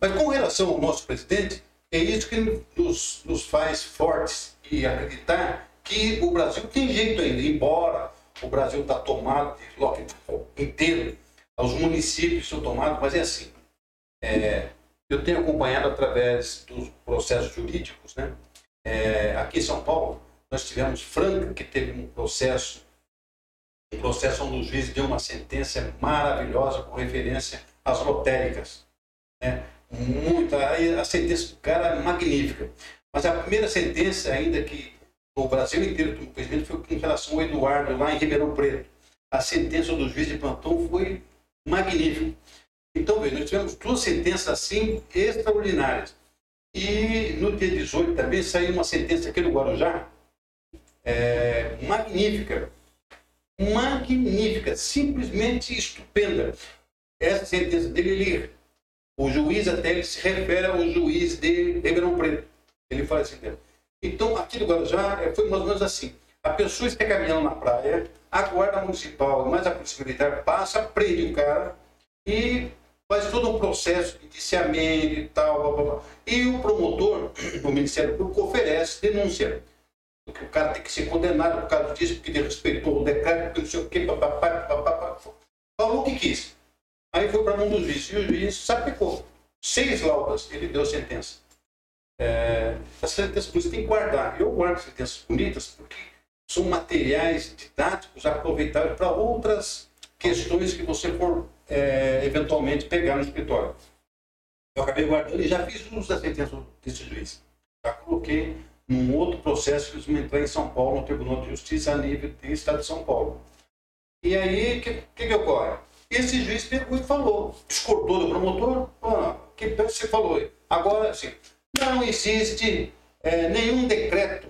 Mas com relação ao nosso presidente, é isso que nos, nos faz fortes e acreditar que o Brasil tem jeito ainda, embora o Brasil está tomado de lockdown inteiro, os municípios são tomados, mas é assim. É, eu tenho acompanhado através dos processos jurídicos, né? É, aqui em São Paulo, nós tivemos Franca, que teve um processo, um processo onde o juiz deu uma sentença maravilhosa com referência às lotéricas. Né? Muito, a sentença do cara é magnífica. Mas a primeira sentença, ainda que o Brasil inteiro tomou conhecimento, foi com relação ao Eduardo, lá em Ribeirão Preto. A sentença do juiz de plantão foi magnífica. Então, veja, nós tivemos duas sentenças assim extraordinárias. E no dia 18 também saiu uma sentença aqui no Guarujá, é, magnífica. Magnífica, simplesmente estupenda. Essa sentença dele, ele, o juiz até ele se refere ao juiz de Ribeirão Preto. Ele fala assim, né? então aqui no Guarujá é, foi mais ou menos assim. A pessoa está caminhando na praia, a guarda municipal, mais a polícia militar passa, prende o cara e faz todo um processo de indiciamento e tal, blá, blá, blá. e o promotor, o Ministério Público, oferece denúncia o cara tem que ser condenado por causa disso, porque ele respeitou o decreto, porque não sei o quê, papapá, papapá. Falou o que quis. Aí foi para um dos juízes, e o juiz sapecou. Seis laudas ele deu sentença. É, as sentenças isso tem que guardar. Eu guardo sentenças bonitas porque são materiais didáticos aproveitáveis para outras questões que você for é, eventualmente pegar no escritório. Eu acabei guardando e já fiz uso da sentença desse juiz. Já coloquei num outro processo que eles me entrar em São Paulo, no Tribunal de Justiça, a nível do Estado de São Paulo. E aí, o que, que, que, ocorre? Esse juiz pegou e falou, discordou do promotor, ah, que você falou? Agora, assim, não existe é, nenhum decreto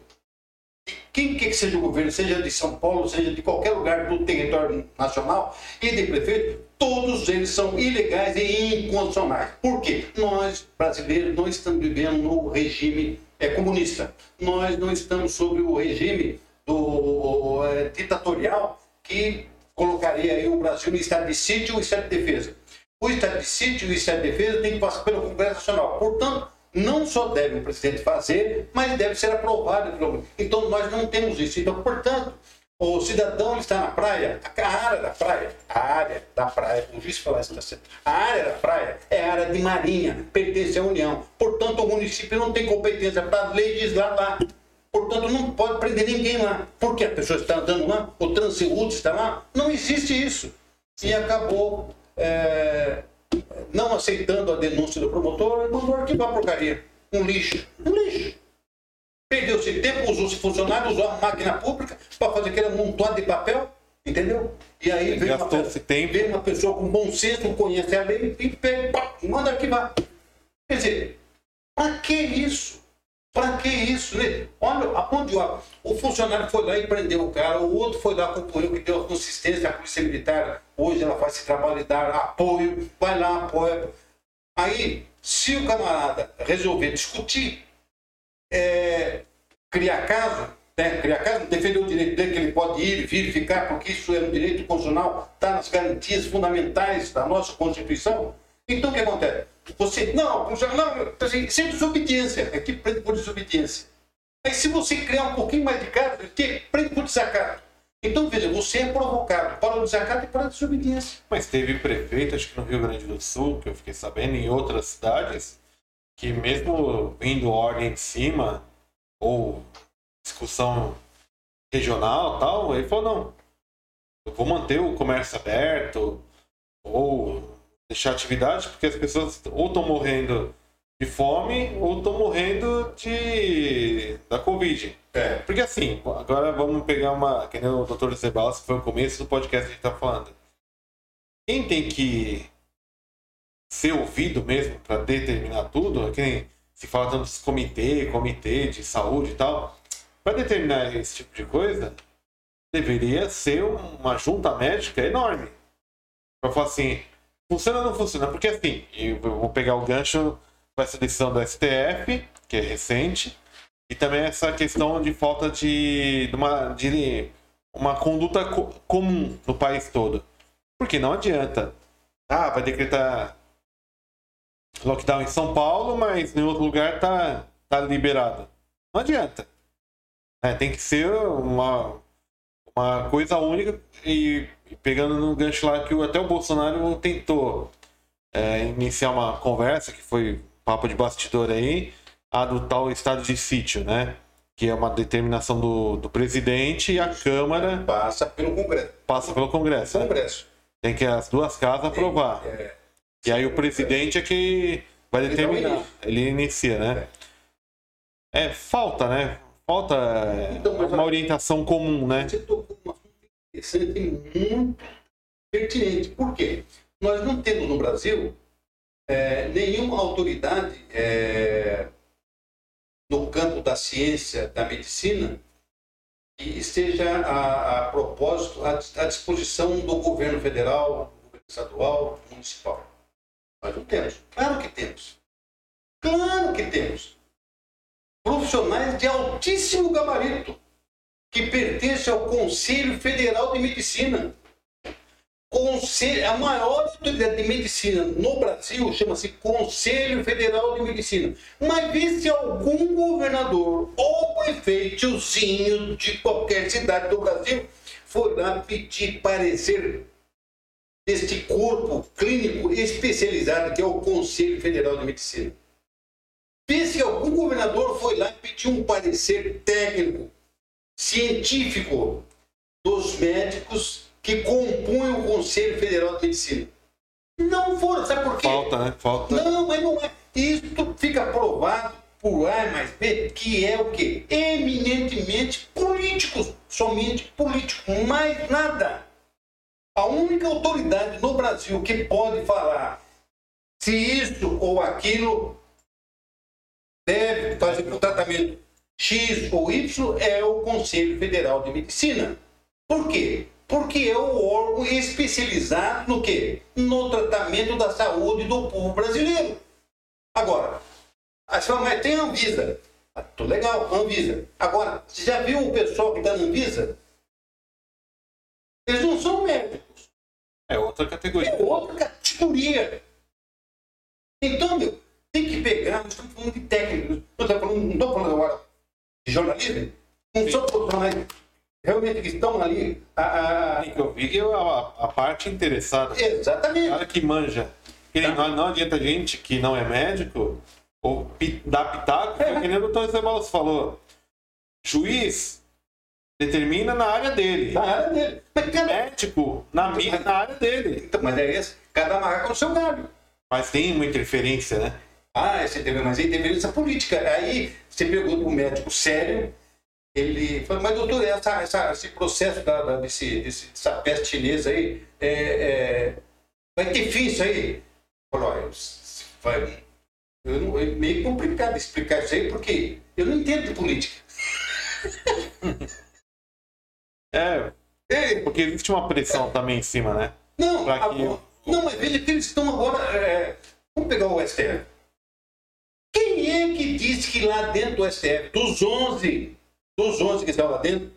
de quem quer que seja o governo, seja de São Paulo, seja de qualquer lugar do território nacional e de prefeito, todos eles são ilegais e inconstitucionais. Por quê? Nós, brasileiros, não estamos vivendo no regime é, comunista. Nós não estamos sob o regime do é, ditatorial que colocaria aí o Brasil no estado de sítio e estado de defesa. O estado de sítio e estado de defesa tem que passar pelo Congresso Nacional. Portanto, não só deve o presidente fazer, mas deve ser aprovado pelo. Então, nós não temos isso. Então, portanto, o cidadão está na praia, a área da praia, a área da praia, o juiz falar isso está. A área da praia é área de marinha, pertence à União. Portanto, o município não tem competência para legislar lá. Portanto, não pode prender ninguém lá. Porque a pessoa está andando lá, o transeúde está lá. Não existe isso. E acabou é, não aceitando a denúncia do promotor e mandou arquivar a porcaria. Um lixo. Um lixo. Perdeu-se tempo, usou-se funcionário, usou a máquina pública para fazer aquele montão de papel, entendeu? E aí vem uma, vem uma, pessoa com bom senso, conhece a lei e pega, pá, manda arquivar. Quer dizer, para que isso? Para que isso, né? Olha de obra. O funcionário foi lá e prendeu o cara, o outro foi lá, acompanhou, que deu consistência, a Polícia Militar, hoje ela faz esse trabalho de dar apoio, vai lá, apoia. Aí, se o camarada resolver discutir, é, criar caso, né, criar caso, defender o direito dele, que ele pode ir, vir, ficar, porque isso é um direito constitucional, está nas garantias fundamentais da nossa Constituição. Então o que acontece? Você, não, não, assim, sem desobediência, aqui prende por desobediência. Aí se você criar um pouquinho mais de caso, que prende por desacato. Então, veja, você é provocado para o desacato e para a desobediência. Mas teve prefeito, acho que no Rio Grande do Sul, que eu fiquei sabendo, em outras cidades, que mesmo vindo ordem em cima, ou discussão regional tal, ele falou, não, eu vou manter o comércio aberto, ou deixar atividade, porque as pessoas ou estão morrendo de fome ou estão morrendo de da Covid. É. Porque assim, agora vamos pegar uma. Que nem o Dr. Zebalas, que foi o começo do podcast que a gente tá falando. Quem tem que ser ouvido mesmo para determinar tudo, é que nem se fala tanto de comitê, comitê de saúde e tal, para determinar esse tipo de coisa, deveria ser uma junta médica enorme. Para falar assim, Funciona ou não funciona? Porque assim, eu vou pegar o gancho com essa decisão do STF, que é recente, e também essa questão de falta de, de uma, de uma conduta co comum no país todo. Porque não adianta. Ah, vai decretar lockdown em São Paulo, mas em outro lugar tá, tá liberado. Não adianta. É, tem que ser uma, uma coisa única e pegando no gancho lá que até o Bolsonaro tentou é, iniciar uma conversa, que foi papo de bastidor aí, adotar o estado de sítio, né? Que é uma determinação do, do presidente e a Câmara. Passa pelo Congresso. Passa pelo Congresso. Né? Congresso. Tem que as duas casas aprovar. É, e aí o presidente é que vai determinar. Ele inicia, né? É, falta, né? Falta então, uma orientação comum, né? Você tocou uma interessante e muito pertinente. Por quê? Nós não temos no Brasil é, nenhuma autoridade é, no campo da ciência, da medicina, que esteja a, a propósito, à, à disposição do governo federal, do governo estadual, municipal. Nós não temos. Claro que temos. Claro que temos. Profissionais de altíssimo gabarito que pertence ao Conselho Federal de Medicina. Conselho, a maior autoridade de medicina no Brasil chama-se Conselho Federal de Medicina. Mas vê se algum governador ou prefeitozinho de qualquer cidade do Brasil foi lá pedir parecer deste corpo clínico especializado que é o Conselho Federal de Medicina. Vê se algum governador foi lá pedir um parecer técnico científico dos médicos que compõem o Conselho Federal de Medicina. Não foram, sabe por quê? Falta, né? Falta. Não, mas não é. Isso fica provado por A mais B, que é o quê? Eminentemente políticos, somente políticos, mais nada. A única autoridade no Brasil que pode falar se isso ou aquilo deve fazer um tratamento X ou Y é o Conselho Federal de Medicina. Por quê? Porque é o órgão especializado no quê? No tratamento da saúde do povo brasileiro. Agora, a senhora tem a Anvisa. Ah, tô legal, Anvisa. Agora, você já viu o pessoal que está na Anvisa? Eles não são médicos. É outra categoria. É outra categoria. Então, meu, tem que pegar, nós estamos falando de técnicos. Não estou falando agora de jornalismo, não são profissionais realmente que estão ali. A, a... Vi que a, a, parte interessada. Exatamente. O cara que manja. Tá. não, não adianta gente que não é médico ou dá pitaco, é. que nem o doutor Zebalos falou. Juiz determina na área dele. Na área dele. Mas cada... Médico na, minha, na área dele. Então, mas é esse. Cada macaco no seu galho. Mas tem uma interferência, né? Ah, você teve, mas aí teve essa política. Aí você pergunta para um médico sério, ele fala, mas doutor, essa, essa, esse processo da, da, desse, desse, dessa peste chinesa aí, é, é, vai ter fim isso aí? Falou, vai, Eu não, é meio complicado explicar isso aí, porque eu não entendo de política. é, é, porque existe uma pressão também em cima, né? Não, pra que... agora, não mas veja que eles estão agora. É, vamos pegar o STF. Quem é que disse que lá dentro do STF, dos 11, dos 11 que estão lá dentro,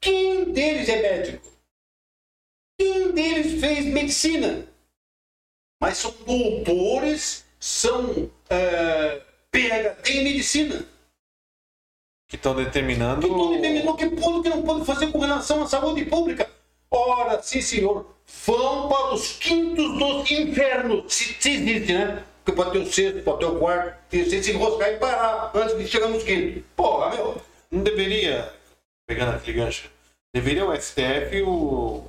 quem deles é médico? Quem deles fez medicina? Mas são doutores, são é, PHD em medicina. Que estão determinando. Que estão determinando que pode e que não pode fazer com relação à saúde pública. Ora, sim, senhor, vão para os quintos dos infernos. Se, se existe, né? Porque pode ter o sexto, pode ter o quarto, tem que se enroscar e parar antes de chegar nos quintos. Porra, meu. Não deveria, pegando aquele gancho, deveria o STF, o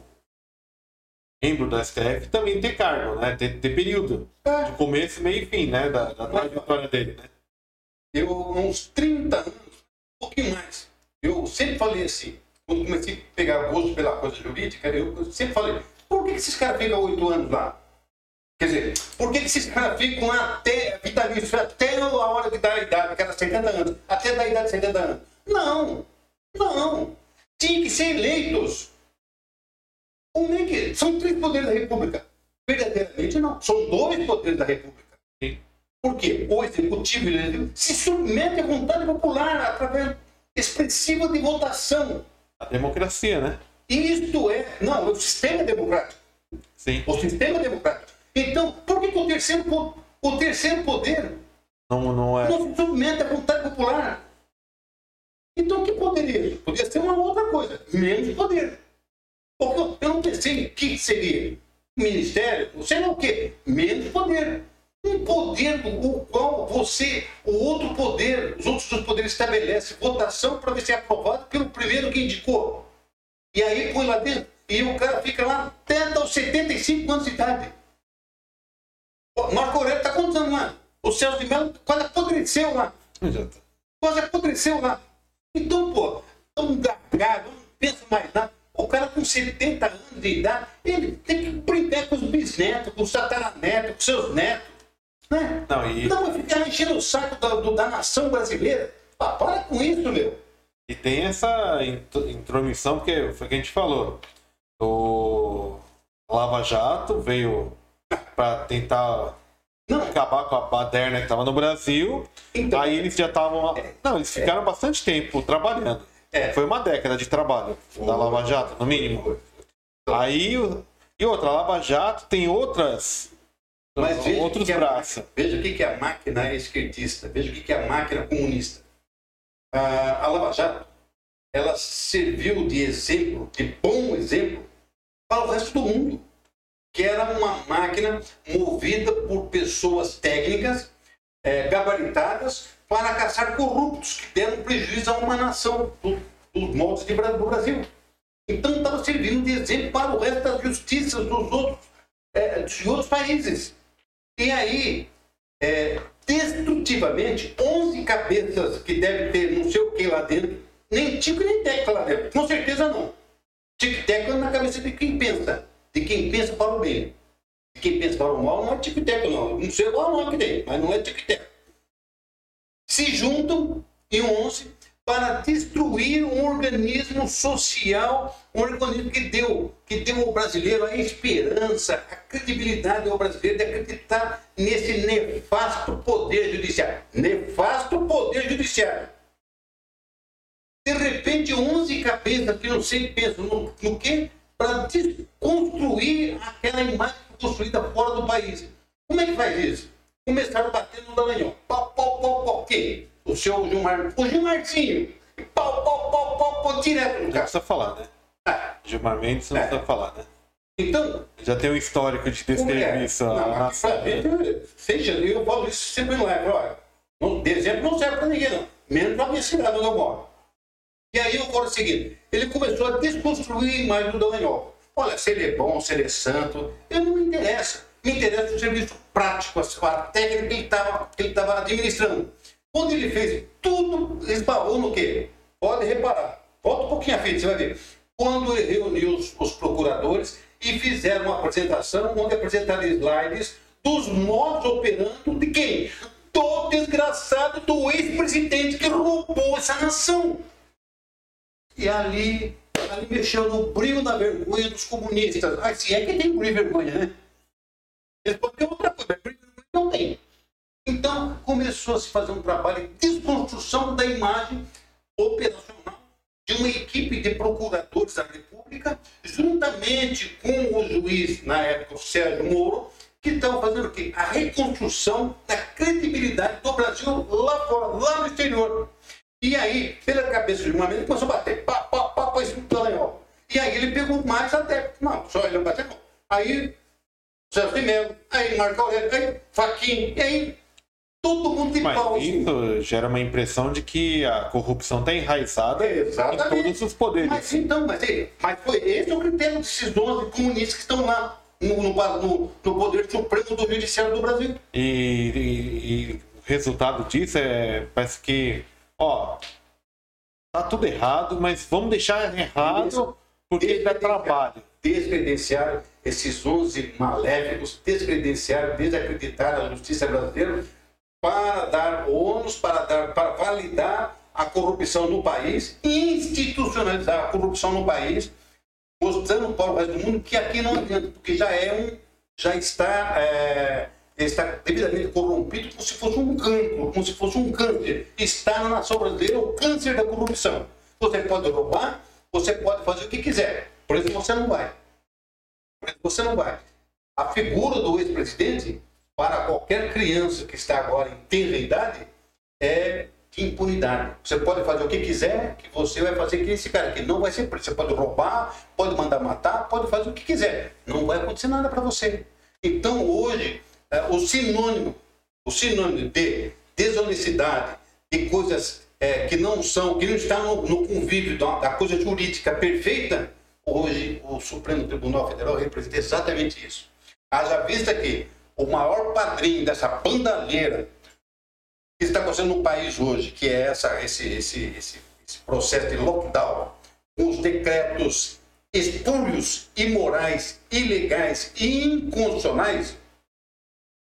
membro do STF, também ter cargo, né? Ter, ter período. É. De começo, meio e fim, né? Da, da trajetória dele, né? Eu, uns 30 anos, um pouquinho mais, eu sempre falei assim, quando comecei a pegar gosto pela coisa jurídica, eu sempre falei, por que esses caras ficam oito anos lá? Quer dizer, por que esses caras ficam até vitalício, até a hora de dar a idade, era 70 anos, até da idade de 70 anos? Não, não. Tinha que ser eleitos. Como é que. São três poderes da República. Verdadeiramente não. São dois poderes da República. Sim. Por quê? O executivo e o legislativo se submete à vontade popular através expressiva de votação. A democracia, né? Isto é. Não, é o sistema democrático. Sim. O sistema democrático. Então, por que, que o, terceiro, o terceiro poder não, não, é... não se submete à vontade popular? Então, que poderia? Podia ser uma outra coisa, menos poder. Porque eu não pensei que seria ministério, sei lá o quê, menos poder. Um poder o qual você, o outro poder, os outros dois poderes estabelecem votação para ver se é aprovado pelo primeiro que indicou. E aí põe lá dentro. E o cara fica lá até aos 75 anos de idade. Marco Aurélio está contando lá. O Celso de Mello quase apodreceu lá. Quase apodreceu lá. Então, pô, tão gargado, não pensa mais nada. O cara com 70 anos de idade, ele tem que brincar com os bisnetos, com os tataranetos, com seus netos. Né? Não, e... não vai ficar enchendo o saco da, do, da nação brasileira. Ah, para com isso, meu. E tem essa intromissão, porque foi o que a gente falou. O Lava Jato veio para tentar não. acabar com a baderna que estava no Brasil. Então, aí eles já estavam. É, não, eles ficaram é, bastante tempo trabalhando. É. Foi uma década de trabalho da Lava Jato, no mínimo. Aí. E outra, a Lava Jato tem outras. Mas veja outros que braços. Máquina, veja o que é a máquina esquerdista, veja o que é a máquina comunista. A, a Lava Jato, ela serviu de exemplo, de bom exemplo, para o resto do mundo que era uma máquina movida por pessoas técnicas, é, gabaritadas, para caçar corruptos que deram prejuízo a uma nação do, dos moldes de, do Brasil. Então estava servindo de exemplo para o resto das justiças dos outros, é, de outros países. E aí, é, destrutivamente, 11 cabeças que deve ter não sei o que lá dentro, nem tico nem teco lá dentro, com certeza não. Tico e teco é na cabeça de quem pensa de quem pensa para o bem. De quem pensa para o mal não é tic-teco, não. Não sei qual não que tem, mas não é tic-teco. Se juntam em 11 para destruir um organismo social, um organismo que deu, que deu ao brasileiro a esperança, a credibilidade ao brasileiro de acreditar nesse nefasto poder judiciário. Nefasto poder judiciário. De repente, 11 cabeças que não sei pensam no, no quê? para desconstruir aquela imagem construída fora do país. Como é que faz isso? Começaram bater no Dallagnol. Pau, pau, pau, pau. Quem? O seu Gilmar. O Gilmarzinho. Pau, pau, pau, pau, pau, direto no cara. Não precisa falar, né? Ah. Gilmar Mendes não é. precisa falar, né? Então. Já tem um histórico de ter serviço. Não, seja, eu falo isso sempre não é. Olha, dezembro não serve para ninguém, não. Menos para minha cidade onde eu moro. E aí eu falo o seguinte, ele começou a desconstruir a imagem do Dallagnol. Olha, se ele é bom, se ele é santo, eu não me interessa. Me interessa o serviço prático, a técnica que ele estava administrando. Quando ele fez tudo, esbarrou no quê? Pode reparar. Volta um pouquinho à frente, você vai ver. Quando ele reuniu os, os procuradores e fizeram uma apresentação onde apresentaram slides dos modos operando de quem? Do desgraçado do ex-presidente que roubou essa nação. E ali, ali mexeu no brilho da vergonha dos comunistas. Ah, se é que tem brilho e vergonha, né? Eles ter outra coisa, mas brilho e vergonha não tem. Então, começou a se fazer um trabalho de desconstrução da imagem operacional de uma equipe de procuradores da República, juntamente com o juiz, na época, o Sérgio Moro, que estão fazendo o quê? A reconstrução da credibilidade do Brasil lá fora, lá no exterior. E aí, pela cabeça de uma ele começou a bater, pá, pá, pá, pá, esse Dallagnol. E aí ele pegou mais até, não, só ele não bateu, não. Aí, Sérgio de Mello, aí Marco Aurélio, aí Faquinha, e aí todo mundo de Mas pau. isso gera uma impressão de que a corrupção está enraizada Exatamente. em todos os poderes. Mas então, mas, mas foi esse é o critério desses 12 comunistas que estão lá no, no, no- poder supremo do judiciário do Brasil. E, e- e o resultado disso é. Parece que. Ó. Tá tudo errado, mas vamos deixar errado porque dá trabalho. Descredenciaram esses 11 maléficos, descredenciaram, desacreditaram a justiça brasileira para dar ônus, para, dar, para validar a corrupção no país, institucionalizar a corrupção no país, mostrando para o resto do mundo que aqui não adianta, porque já é um, já está, é, está devidamente corrompido como se fosse um cancro, como se fosse um câncer. Está na nação brasileira o câncer da corrupção. Você pode roubar, você pode fazer o que quiser, por isso você não vai. Por isso você não vai. A figura do ex-presidente, para qualquer criança que está agora em tenra idade, é de impunidade. Você pode fazer o que quiser, que você vai fazer que esse cara aqui não vai ser preso. Você pode roubar, pode mandar matar, pode fazer o que quiser. Não vai acontecer nada para você. Então hoje, é, o sinônimo, o sinônimo de desonestidade, de coisas é, que não são, que não estão no, no convívio da, da coisa jurídica perfeita, hoje o Supremo Tribunal Federal representa exatamente isso. Haja vista que o maior padrinho dessa bandalheira que está acontecendo no país hoje, que é essa, esse, esse, esse, esse processo de lockdown, com os decretos espúrios, imorais, ilegais e inconstitucionais,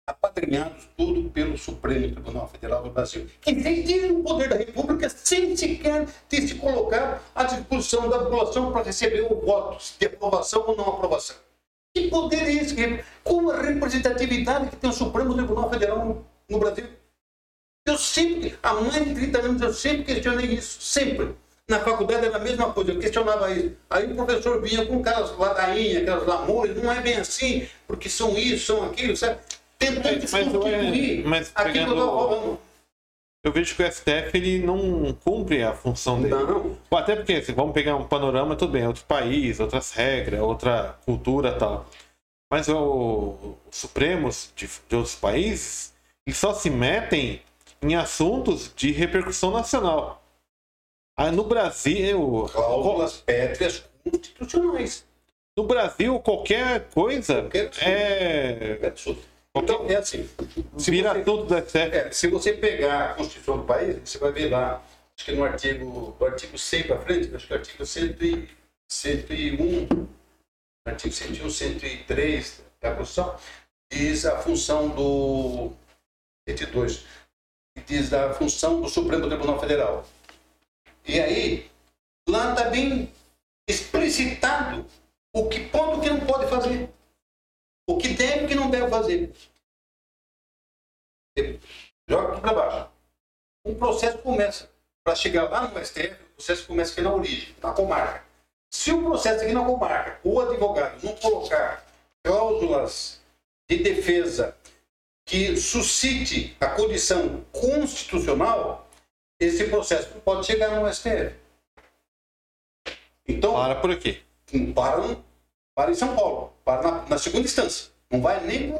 apadrinhados tudo pelo Supremo Tribunal Federal do Brasil, que detém o poder da República sem sequer ter se colocado à disposição da população para receber o voto de aprovação ou não aprovação. Que poder é esse? Como a representatividade que tem o Supremo Tribunal Federal no, Brasil? Eu sempre, há mais de 30 anos, eu sempre questionei isso, sempre. Na faculdade era a mesma coisa, eu questionava isso. Aí o professor vinha com aquelas ladainhas, aquelas lamores, não é bem assim, porque são isso, são aquilo, sabe? Tentando Mas- mas é- mas aquilo que eu estava falando. Eu vejo que o STF ele não cumpre a função dele. Não. Até porque, se vamos pegar um panorama, tudo bem, outro país, outras regras, outra cultura e tal. Mas o, os Supremos de, de outros países, eles só se metem em assuntos de repercussão nacional. Ah, no Brasil, Cláusulas pétreas constitucionais. no Brasil, qualquer coisa Qualquer é. É. Então, é assim. Se vira você- tudo do STF. É, se você pegar a Constituição do país, você vai ver lá, acho que no artigo, do artigo 100 para frente, acho que o artigo 100 e, 101, artigo 101, 103 da Constituição, diz a função do 102, diz a função do Supremo Tribunal Federal. E aí, lá está bem explicitado o que pode e o que não pode fazer. O que deve e o que não deve fazer. Joga aqui para baixo. Um processo começa. Para chegar lá no STF, o processo começa aqui na origem, na comarca. Se o processo aqui na comarca, o advogado não colocar cláusulas de defesa que suscite a condição constitucional, esse processo não pode chegar no STF. Então, Para por aqui. para, para em São Paulo, para na, na segunda instância. Não vai nem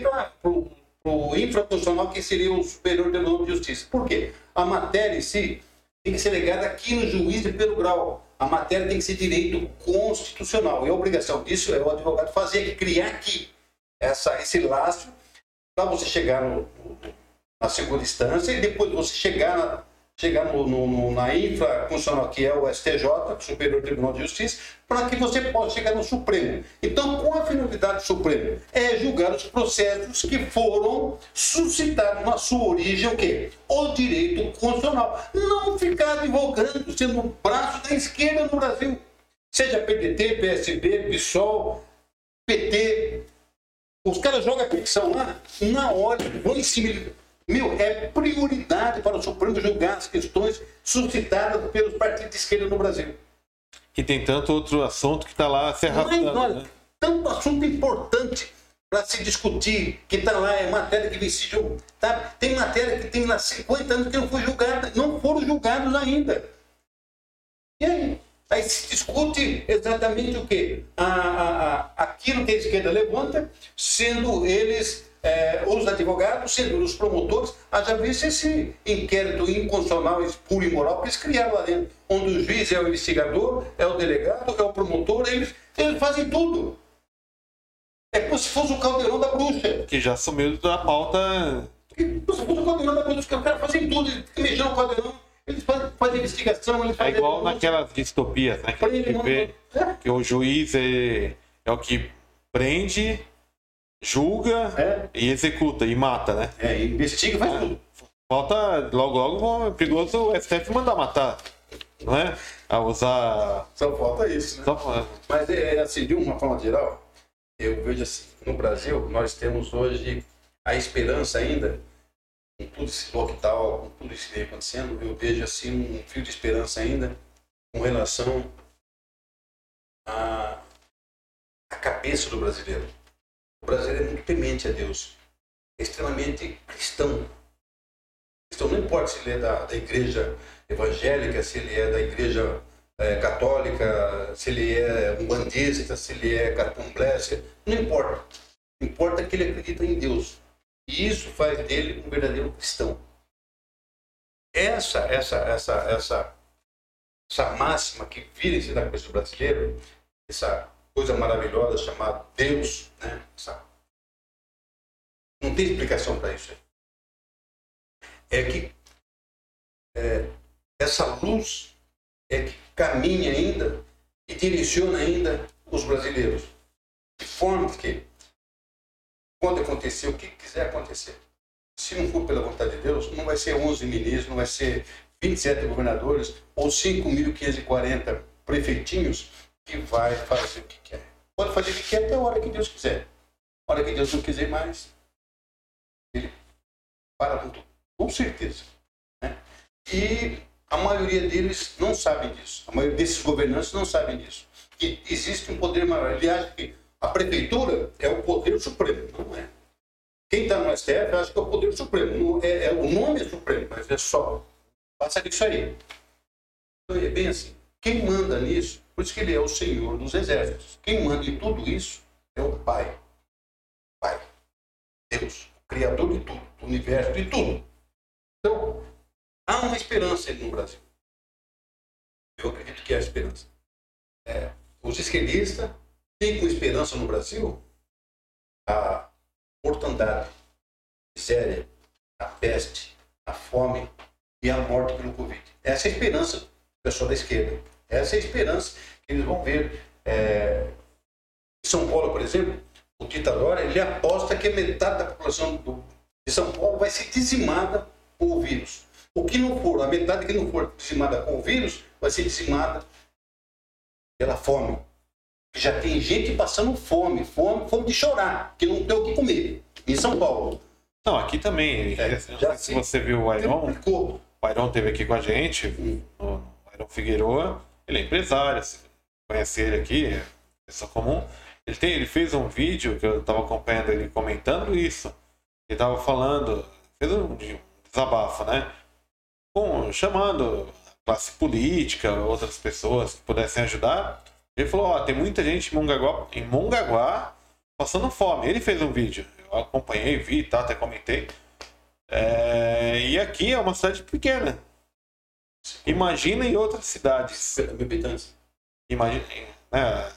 para o infraconstitucional, que seria o Superior Tribunal de Justiça. Por quê? A matéria em si tem que ser legada aqui no juiz de primeiro grau. A matéria tem que ser direito constitucional. E a obrigação disso é o advogado fazer, criar aqui essa, esse laço para você chegar no- na segunda instância e depois você chegar na, chegar no, no, na infra funcional, que é o STJ, Superior Tribunal de Justiça, para que você possa chegar no Supremo. Então, qual a finalidade do Supremo? É julgar os processos que foram suscitados na sua origem, o quê? O direito constitucional. Não ficar advogando, sendo o braço da esquerda no Brasil. Seja PDT, PSB, PSOL, PT. Os caras jogam a ficção lá, na hora, vão em cima meu, é prioridade para o Supremo julgar as questões suscitadas pelos partidos de esquerda no Brasil. E tem tanto outro assunto que está lá se arrastando. Mas, olha, né? tanto assunto importante para se discutir, que está lá, é matéria que julgar. Tá? Tem matéria que tem lá 50 anos que não foi julgada, não foram julgados ainda. E aí? Aí se discute exatamente o quê? A, a, a, aquilo que a esquerda levanta, sendo eles é, os advogados, sendo os promotores, haja visto esse inquérito inconstitucional, puro e imoral, que eles criaram lá dentro, onde o juiz é o investigador, é o delegado, é o promotor, eles, eles fazem tudo. É como se fosse o caldeirão da bruxa. Que já sumiu da pauta. Que, como se fosse o caldeirão da bruxa, que os caras fazem tudo, eles mexendo no caldeirão. Eles fazem, fazem investigação, eles fazem. É igual naquelas distopias, né? Que, a gente vê é. que o juiz é, é o que prende julga é. e executa e mata, né? É, investiga e faz é. tudo. Falta, logo, logo, é perigoso o STF mandar matar, não é? A usar. Só falta isso, né? Só... Mas é, é assim, de uma forma geral, eu vejo assim, no Brasil, nós temos hoje a esperança ainda, com tudo esse lockdown, com tudo isso que vem acontecendo, eu vejo assim um fio de esperança ainda com relação à, à cabeça do brasileiro. O brasileiro é muito temente a Deus, é extremamente cristão. Então não importa se ele é da, da igreja evangélica, se ele é da igreja é, católica, se ele é um bandista, se ele é catumblé, não importa. Importa que ele acredita em Deus. E isso faz dele um verdadeiro cristão. Essa, essa, essa, essa, essa máxima que vira em si da cabeça do brasileiro, essa coisa maravilhosa chamada Deus, né? Não tem explicação para isso. É que é, essa luz é que caminha ainda e direciona ainda os brasileiros. De forma que, quando acontecer o que quiser acontecer, se não for pela vontade de Deus, não vai ser 11 ministros, não vai ser 27 governadores ou 5.540 prefeitinhos que vai fazer o que quer. Pode fazer o que quer até a hora que Deus quiser. A hora que Deus não quiser mais, ele para tudo. Com certeza. Né? E a maioria deles não sabem disso. A maioria desses governantes não sabem disso. Que existe um poder maior. Acha que a prefeitura é o poder supremo. Não é. Quem está no STF acha que é o poder supremo. É, é, o nome é supremo, mas é só. Passa disso aí. Então, é bem assim. Quem manda nisso por isso que ele é o Senhor dos Exércitos. Quem manda em tudo isso é o Pai. Pai. Deus. O Criador de tudo. Do universo, de tudo. Então, há uma esperança no Brasil. Eu acredito que há esperança. É, os esquerdistas têm com esperança no Brasil a mortandade, a miséria, a peste, a fome e a morte pelo Covid. Essa é a esperança do pessoal da esquerda. Essa é a esperança que eles vão ver. É... Em São Paulo, por exemplo, o ditador ele aposta que metade da população do... de São Paulo vai ser dizimada com o vírus. O que não for, a metade que não for dizimada com o vírus, vai ser dizimada pela fome. Já tem gente passando fome, fome, fome de chorar, que não tem o que comer. Em São Paulo. Não, aqui também. É, já se você viu o Iron, o Iron teve aqui com a gente, o Iron Figueroa. Ele é empresário, conhece ele aqui, é pessoa comum. Ele, tem, ele fez um vídeo que eu estava acompanhando ele comentando isso. Ele estava falando, fez um, desabafo, né? Com, chamando a classe política, outras pessoas que pudessem ajudar. Ele falou: Ó, tem muita gente em Mongaguá, em passando fome. Ele fez um vídeo, eu acompanhei, vi, tá, até comentei. É, e aqui é uma cidade pequena. Imagina em outras cidades. Imagina, né?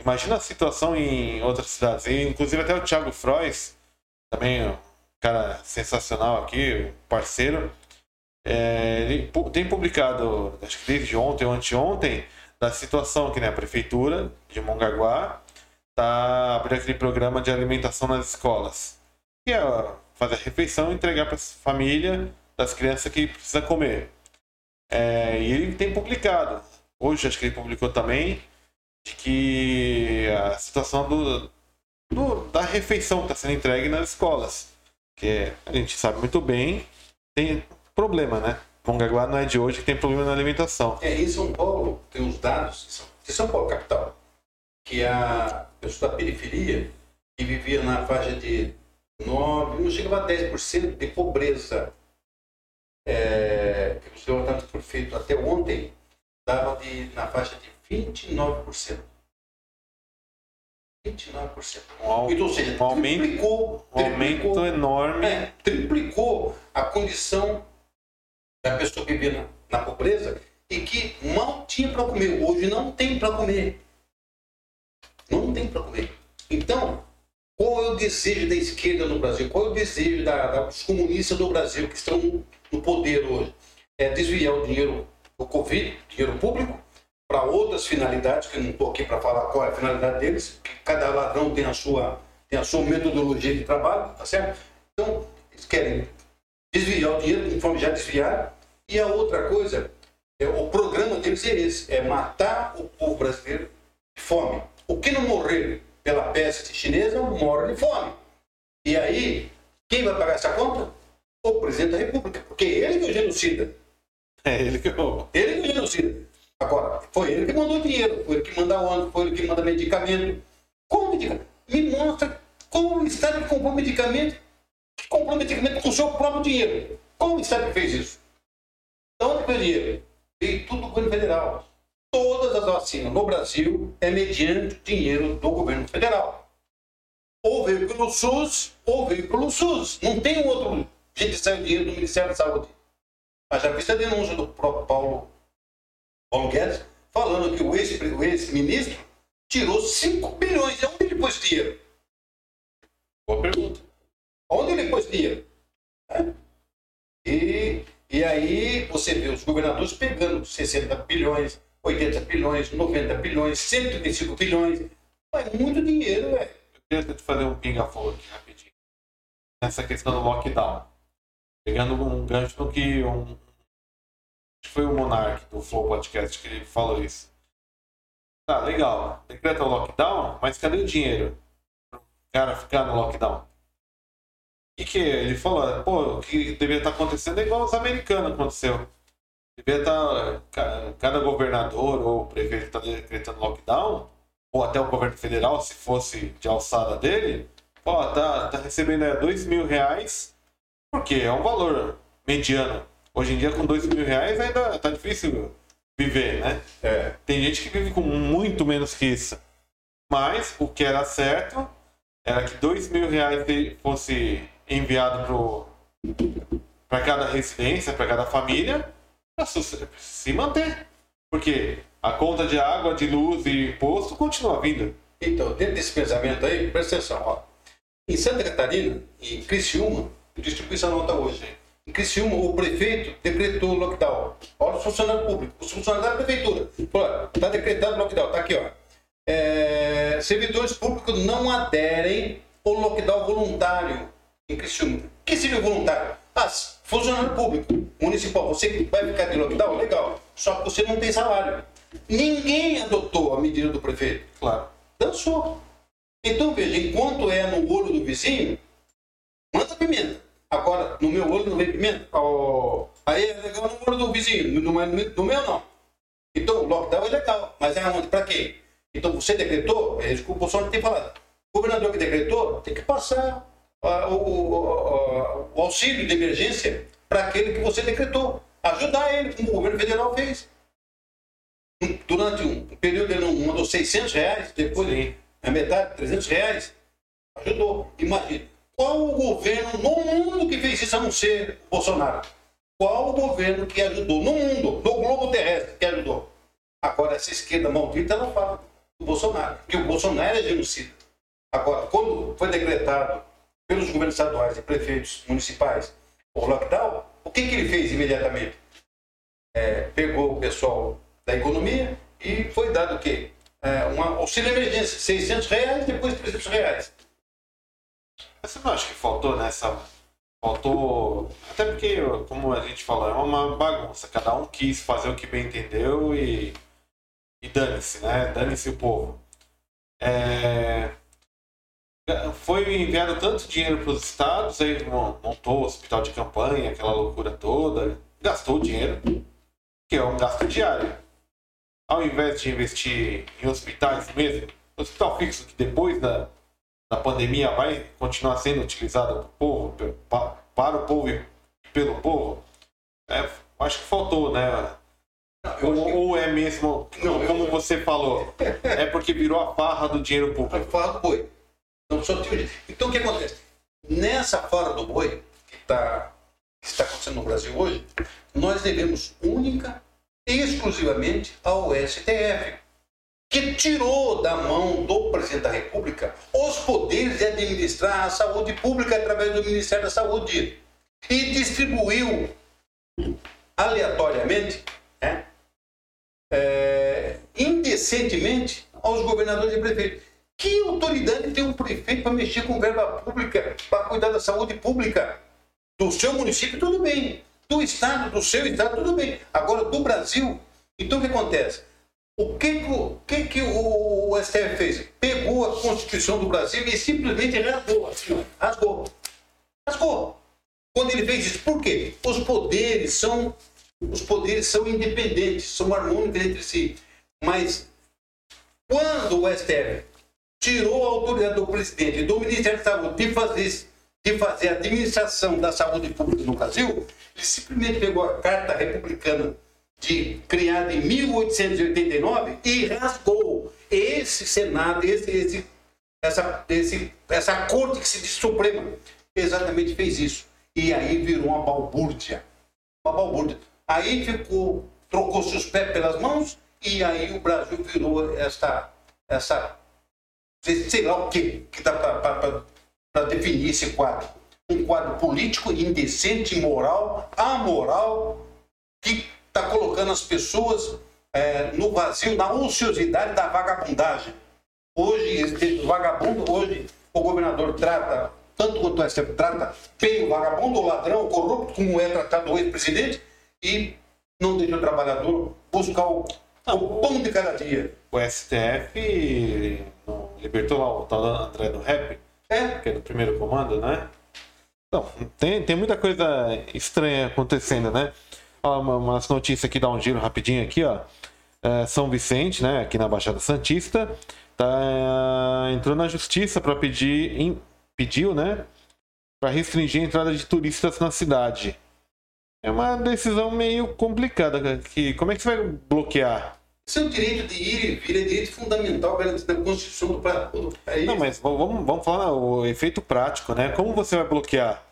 Imagina a situação em outras cidades. E, inclusive até o Thiago Frois, também um cara sensacional aqui, parceiro, é, ele tem publicado, acho que desde ontem ou anteontem, da situação que né, a prefeitura de Mongaguá está abrindo aquele programa de alimentação nas escolas. Que é fazer a refeição e entregar para a família das crianças que precisa comer. É, e ele tem publicado, hoje acho que ele publicou também, de que a situação do, do da refeição que está sendo entregue nas escolas. Que a gente sabe muito bem, tem problema, né? Mongaguá não é de hoje que tem problema na alimentação. É, em São Paulo tem os dados de São Paulo, capital, que a pessoa da periferia que vivia na faixa de 9, não chegava a 10% de pobreza. É, que o senhor foi feito até ontem, dava de, na faixa de 29%. 29%. Um, então, ou seja, um aumento, triplicou, um aumento enorme. É, triplicou a condição da pessoa que vivia na, na pobreza e que mal tinha para comer. Hoje não tem para comer. Não tem para comer. Então, qual é o desejo da esquerda no Brasil? Qual é o desejo da, da, dos comunistas no Brasil que estão no poder hoje? É desviar o dinheiro do Covid, dinheiro público, para outras finalidades, que eu não estou aqui para falar qual é a finalidade deles, cada ladrão tem a sua, tem a sua metodologia de trabalho, tá certo? Então, eles querem desviar o dinheiro, conforme já desviaram, e a outra coisa, é, o programa deles é esse, é matar o povo brasileiro de fome. O que não morrer pela peste chinesa morre de fome. E aí, quem vai pagar essa conta? O presidente da República, porque ele que é o genocida. É ele que é o... Ele que é o genocida. Agora, foi ele que mandou dinheiro, foi ele que manda ônibus, foi ele que manda medicamento. Como medicamento? Me mostra como o Estado comprou medicamento, que comprou medicamento com o seu próprio dinheiro. Como o Estado fez isso? De onde foi o dinheiro? Veio tudo do governo federal. Todas as vacinas no Brasil é mediante dinheiro do governo federal. Ou veio pelo SUS, ou veio pelo SUS. Não tem um outro jeito de sair o dinheiro do Ministério da Saúde. Mas já fiz a denúncia do próprio Paulo Paulo Guedes, falando que o ex-ministro tirou 5 bilhões. E onde ele pôs dinheiro? Boa pergunta. Onde ele pôs dinheiro? É. E, e aí você vê os governadores pegando 60 bilhões, 80 bilhões, 90 bilhões, 125 bilhões. É muito dinheiro, velho. Eu queria te fazer um pinga-fogo aqui rapidinho. Nessa questão do lockdown. Pegando um gancho no que um foi o Monark do Flow Podcast que ele falou isso. Tá, legal. Decreta o lockdown, mas cadê o dinheiro? O cara ficar no lockdown. E que ele falou, pô, o que deveria estar acontecendo é igual os americanos aconteceu. Deveria estar cada governador ou prefeito está decretando lockdown, ou até o governo federal, se fosse de alçada dele, ó, tá, tá recebendo é, dois mil reais, porque é um valor mediano Hoje em dia, com dois mil reais, ainda tá difícil viver, né? É. Tem gente que vive com muito menos que isso. Mas o que era certo era que dois mil reais fosse enviado para cada residência, para cada família, para se manter. Porque a conta de água, de luz e imposto continua vindo. Então, dentro desse pensamento aí, presta atenção. Ó. Em Santa Catarina, em Criciúma, distribuição nota hoje. Em Criciúma, o prefeito decretou lockdown. Olha os funcionários públicos, os funcionários da prefeitura. Está decretado lockdown, está aqui, ó. É, servidores públicos não aderem ao lockdown voluntário em Criciúma. Que seria voluntário? Ah, funcionário público, municipal, você vai ficar de lockdown? Legal. Só que você não tem salário. Ninguém adotou a medida do prefeito. Claro. Dançou. Então, veja, enquanto é no olho do vizinho, manda pimenta. Agora, no meu olho não vem pimenta. Oh, aí é legal no olho do vizinho, no, no, meu não. Então, o lockdown é legal, mas é onde? Para quê? Então, você decretou, é isso que o Bolsonaro tem falado. O governador que decretou tem que passar o, o, o, auxílio de emergência para aquele que você decretou. Ajudar ele, como o governo federal fez. Durante um período ele não mandou 600 reais, depois Sim. a metade, 300 reais. Ajudou. Imagina. Qual o governo no mundo que fez isso a não ser Bolsonaro? Qual o governo que ajudou no mundo, no globo terrestre, que ajudou? Agora, essa esquerda maldita não fala do Bolsonaro, que o Bolsonaro é genocida. Agora, quando foi decretado pelos governos estaduais e prefeitos municipais o lockdown, o que, que ele fez imediatamente? É, pegou o pessoal da economia e foi dado o quê? É, uma auxílio emergência, 600 reais, depois 300 reais. Você não acha que faltou nessa. Faltou. Até porque, como a gente falou, é uma bagunça. Cada um quis fazer o que bem entendeu e. E dane-se, né? Dane-se o povo. É... Foi enviado tanto dinheiro para os estados, aí montou o hospital de campanha, aquela loucura toda, gastou dinheiro, que é um gasto diário. Ao invés de investir em hospitais mesmo, hospital fixo que depois da, da pandemia vai continuar sendo utilizado para o povo, para o povo e pelo povo, é, acho que faltou, né? Ou, que... ou, é mesmo, não, como eu... você falou, é porque virou a farra do dinheiro público. A farra do boi. Não só. Então o que acontece? Nessa farra do boi, que, tá, que está acontecendo no Brasil hoje, nós devemos única e exclusivamente ao STF, que tirou da mão do presidente da República os poderes de administrar a saúde pública através do Ministério da Saúde e distribuiu aleatoriamente né, é, indecentemente aos governadores e prefeitos. Que autoridade tem um prefeito para mexer com verba pública, para cuidar da saúde pública? Do seu município, tudo bem. Do estado, do seu estado, tudo bem. Agora, do Brasil, então o que acontece? O que, que, que o, o STF fez? Pegou a Constituição do Brasil e simplesmente rasgou, assim, rasgou. Rasgou. Quando ele fez isso, por quê? Os poderes são os poderes são independentes, são harmônicos entre si. Mas quando o STF tirou a autoridade do presidente e do Ministério da Saúde de fazer, de fazer a administração da saúde pública no Brasil, ele simplesmente pegou a Carta Republicana de, criada em 1889 e rasgou esse Senado, esse, esse, essa, esse, essa Corte que se diz Suprema, exatamente fez isso. E aí virou uma balbúrdia. Uma balbúrdia. Aí ficou, trocou-se os pés pelas mãos e aí o Brasil virou essa, essa sei lá o que, que dá para definir esse quadro. Um quadro político indecente, imoral, amoral, que está colocando as pessoas é, no vazio, na ociosidade da vagabundagem. Hoje, esse vagabundo, hoje o governador trata, tanto quanto o STF trata, bem o vagabundo, o ladrão, o corrupto, como é tratado o ex-presidente, e não deixa o trabalhador buscar o, o pão de cada dia. O STF libertou lá o tal André do Rap, é. que é do primeiro comando, né? Então, tem, tem muita coisa estranha acontecendo, né? Umas notícias aqui, dá um giro rapidinho aqui, ó. É, São Vicente, né, aqui na Baixada Santista, tá, entrou na justiça para pedir, in, pediu, né, para restringir a entrada de turistas na cidade. É uma decisão meio complicada. Que, como é que você vai bloquear? Seu direito de ir e vir é direito fundamental garantido na Constituição do país. Não, mas vamos, vamos falar o efeito prático, né? Como você vai bloquear?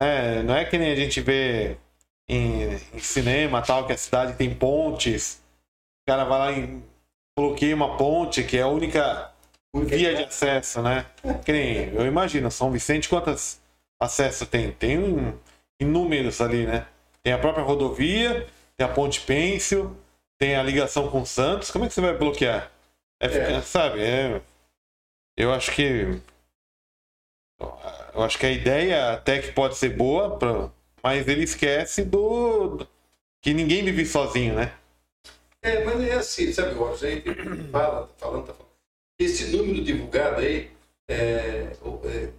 É, não é que nem a gente vê em, em cinema tal, que a cidade tem pontes. O cara vai lá e bloqueia uma ponte, que é a única via de acesso, né? Que nem, eu imagino, São Vicente, quantos acessos tem? Tem um inúmeros ali, né? Tem a própria rodovia, tem a Ponte Pêncil, tem a ligação com Santos. Como é que você vai bloquear? É, é. Sabe? É, eu acho que. Eu acho que a ideia até que pode ser boa, mas ele esquece do, que ninguém vive sozinho, né? É, mas é assim, sabe, o gente fala, tá falando, tá falando. Esse número divulgado aí, é, é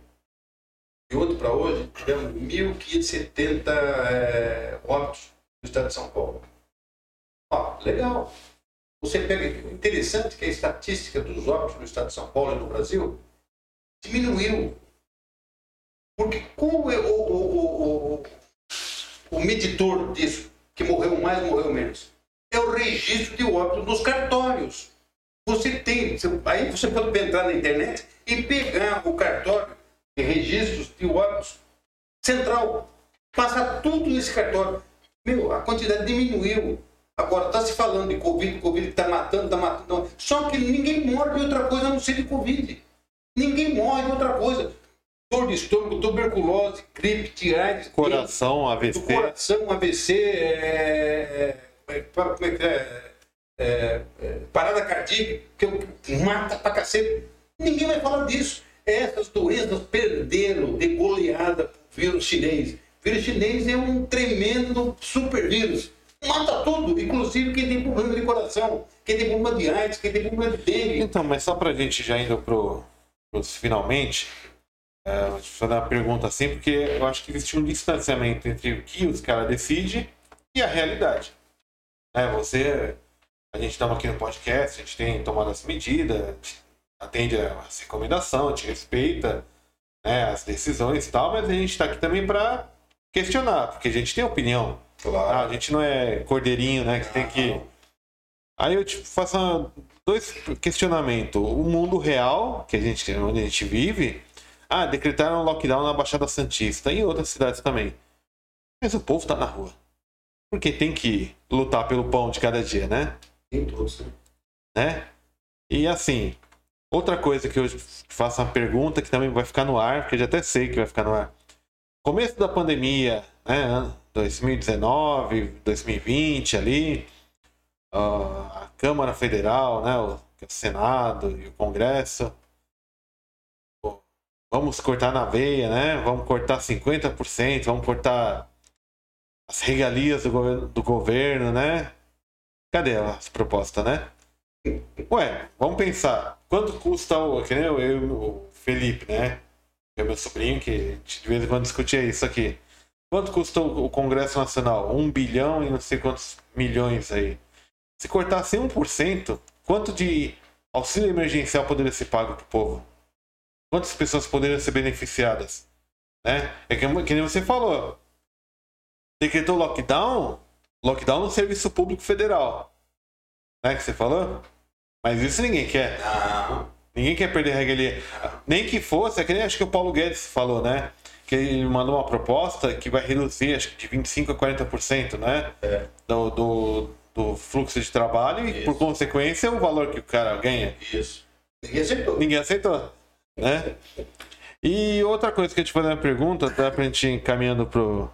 de ontem para hoje, tivemos 1.570 é, óbitos no estado de São Paulo. Ó, legal. Você pega. Interessante que a estatística dos óbitos no estado de São Paulo e no Brasil diminuiu. Porque como é o, o, o, o, meditor disso, que morreu mais, morreu menos? É o registro de óbitos nos cartórios. Você tem, aí você pode entrar na internet e pegar o cartório de registros de óbitos central. Passa tudo nesse cartório. Meu, a quantidade diminuiu. Agora, está se falando de Covid, Covid está matando, está matando. Só que ninguém morre de outra coisa a não ser de Covid. Ninguém morre de outra coisa. Dor de estômago, tuberculose, gripe, AIDS. Coração, AVC. Coração, AVC, é, é, como é que é? É, é, parada cardíaca, que mata pra cacete. Ninguém vai falar disso. Essas doenças perderam de goleada pro vírus chinês. O vírus chinês é um tremendo super vírus. Mata tudo, inclusive quem tem problema de coração, quem tem problema de AIDS, quem tem problema de dengue. Então, mas só pra gente já indo pro, pros finalmente, é, vou te fazer uma pergunta assim, porque eu acho que existe um distanciamento entre o que os caras decidem e a realidade. É, você, a gente estamos aqui no podcast, a gente tem tomado essa medida, atende as recomendações, te respeita né, as decisões e tal, mas a gente está aqui também para questionar, porque a gente tem opinião. Claro. Ah, a gente não é cordeirinho, né? Que tem que. Aí eu tipo, faço dois questionamentos. O mundo real, que a gente, onde a gente vive, ah, decretaram lockdown na Baixada Santista e em outras cidades também. Mas o povo tá na rua. Porque tem que lutar pelo pão de cada dia, né? Tem todos, né? né? E assim, outra coisa que eu faço uma pergunta que também vai ficar no ar, porque eu já até sei que vai ficar no ar. Começo da pandemia, né? 2019, 2020 ali, ah, a Câmara Federal, né? O Senado e o Congresso. Vamos cortar na veia, né? Vamos cortar 50%, vamos cortar as regalias do, governo- do governo, né? Cadê as propostas, né? Ué, vamos pensar. Quanto custa o. Que nem eu, eu o Felipe, né? É meu sobrinho, que de vez em quando discutia isso aqui. Quanto custa o o Congresso Nacional? Um bilhão e não sei quantos milhões aí. Se cortasse 1%, quanto de auxílio emergencial poderia ser pago pro povo? Quantas pessoas poderiam ser beneficiadas? Né? É que, que nem você falou. Decretou lockdown, lockdown no serviço público federal. Né, que você falou? Mas isso ninguém quer. Não. Ninguém quer perder regalia. Nem que fosse, é que nem acho que o Paulo Guedes falou, né? Que ele mandou uma proposta que vai reduzir, acho que de 25% a 40%, né? É. Do, do, do fluxo de trabalho e, por consequência, o valor que o cara ganha. Isso. Ninguém aceitou. Ninguém aceitou, né? E outra coisa que eu te fazer uma pergunta, dá pra gente ir caminhando pro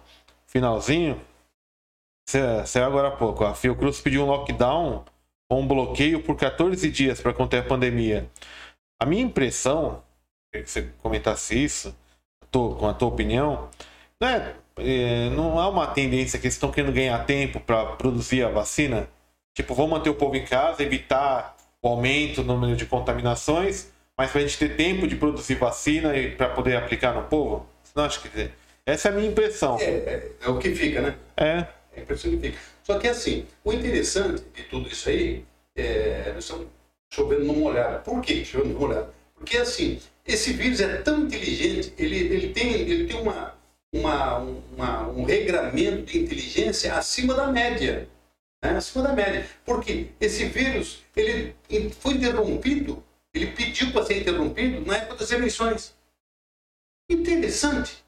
finalzinho. Saiu agora há pouco. A Fiocruz pediu um lockdown ou um bloqueio por 14 dias para conter a pandemia. A minha impressão, que você comentasse isso, tô- com a tua opinião, não é, é, não há uma tendência que eles estão querendo ganhar tempo para produzir a vacina? Tipo, vamos manter o povo em casa, evitar o aumento no número de contaminações, mas para a gente ter tempo de produzir vacina e para poder aplicar no povo? Não acho que essa é a minha impressão. É, é, é o que fica, né? É, É a impressão que fica. Só que assim, o interessante de tudo isso aí é. Nós estamos chovendo numa molhada. Por quê? Chovendo numa molhada. Porque assim, esse vírus é tão inteligente, ele, ele tem, ele tem uma, uma, uma- um regramento de inteligência acima da média. Né? Acima da média. Porque esse vírus, ele foi interrompido, ele pediu para ser interrompido na época das eleições. Interessante.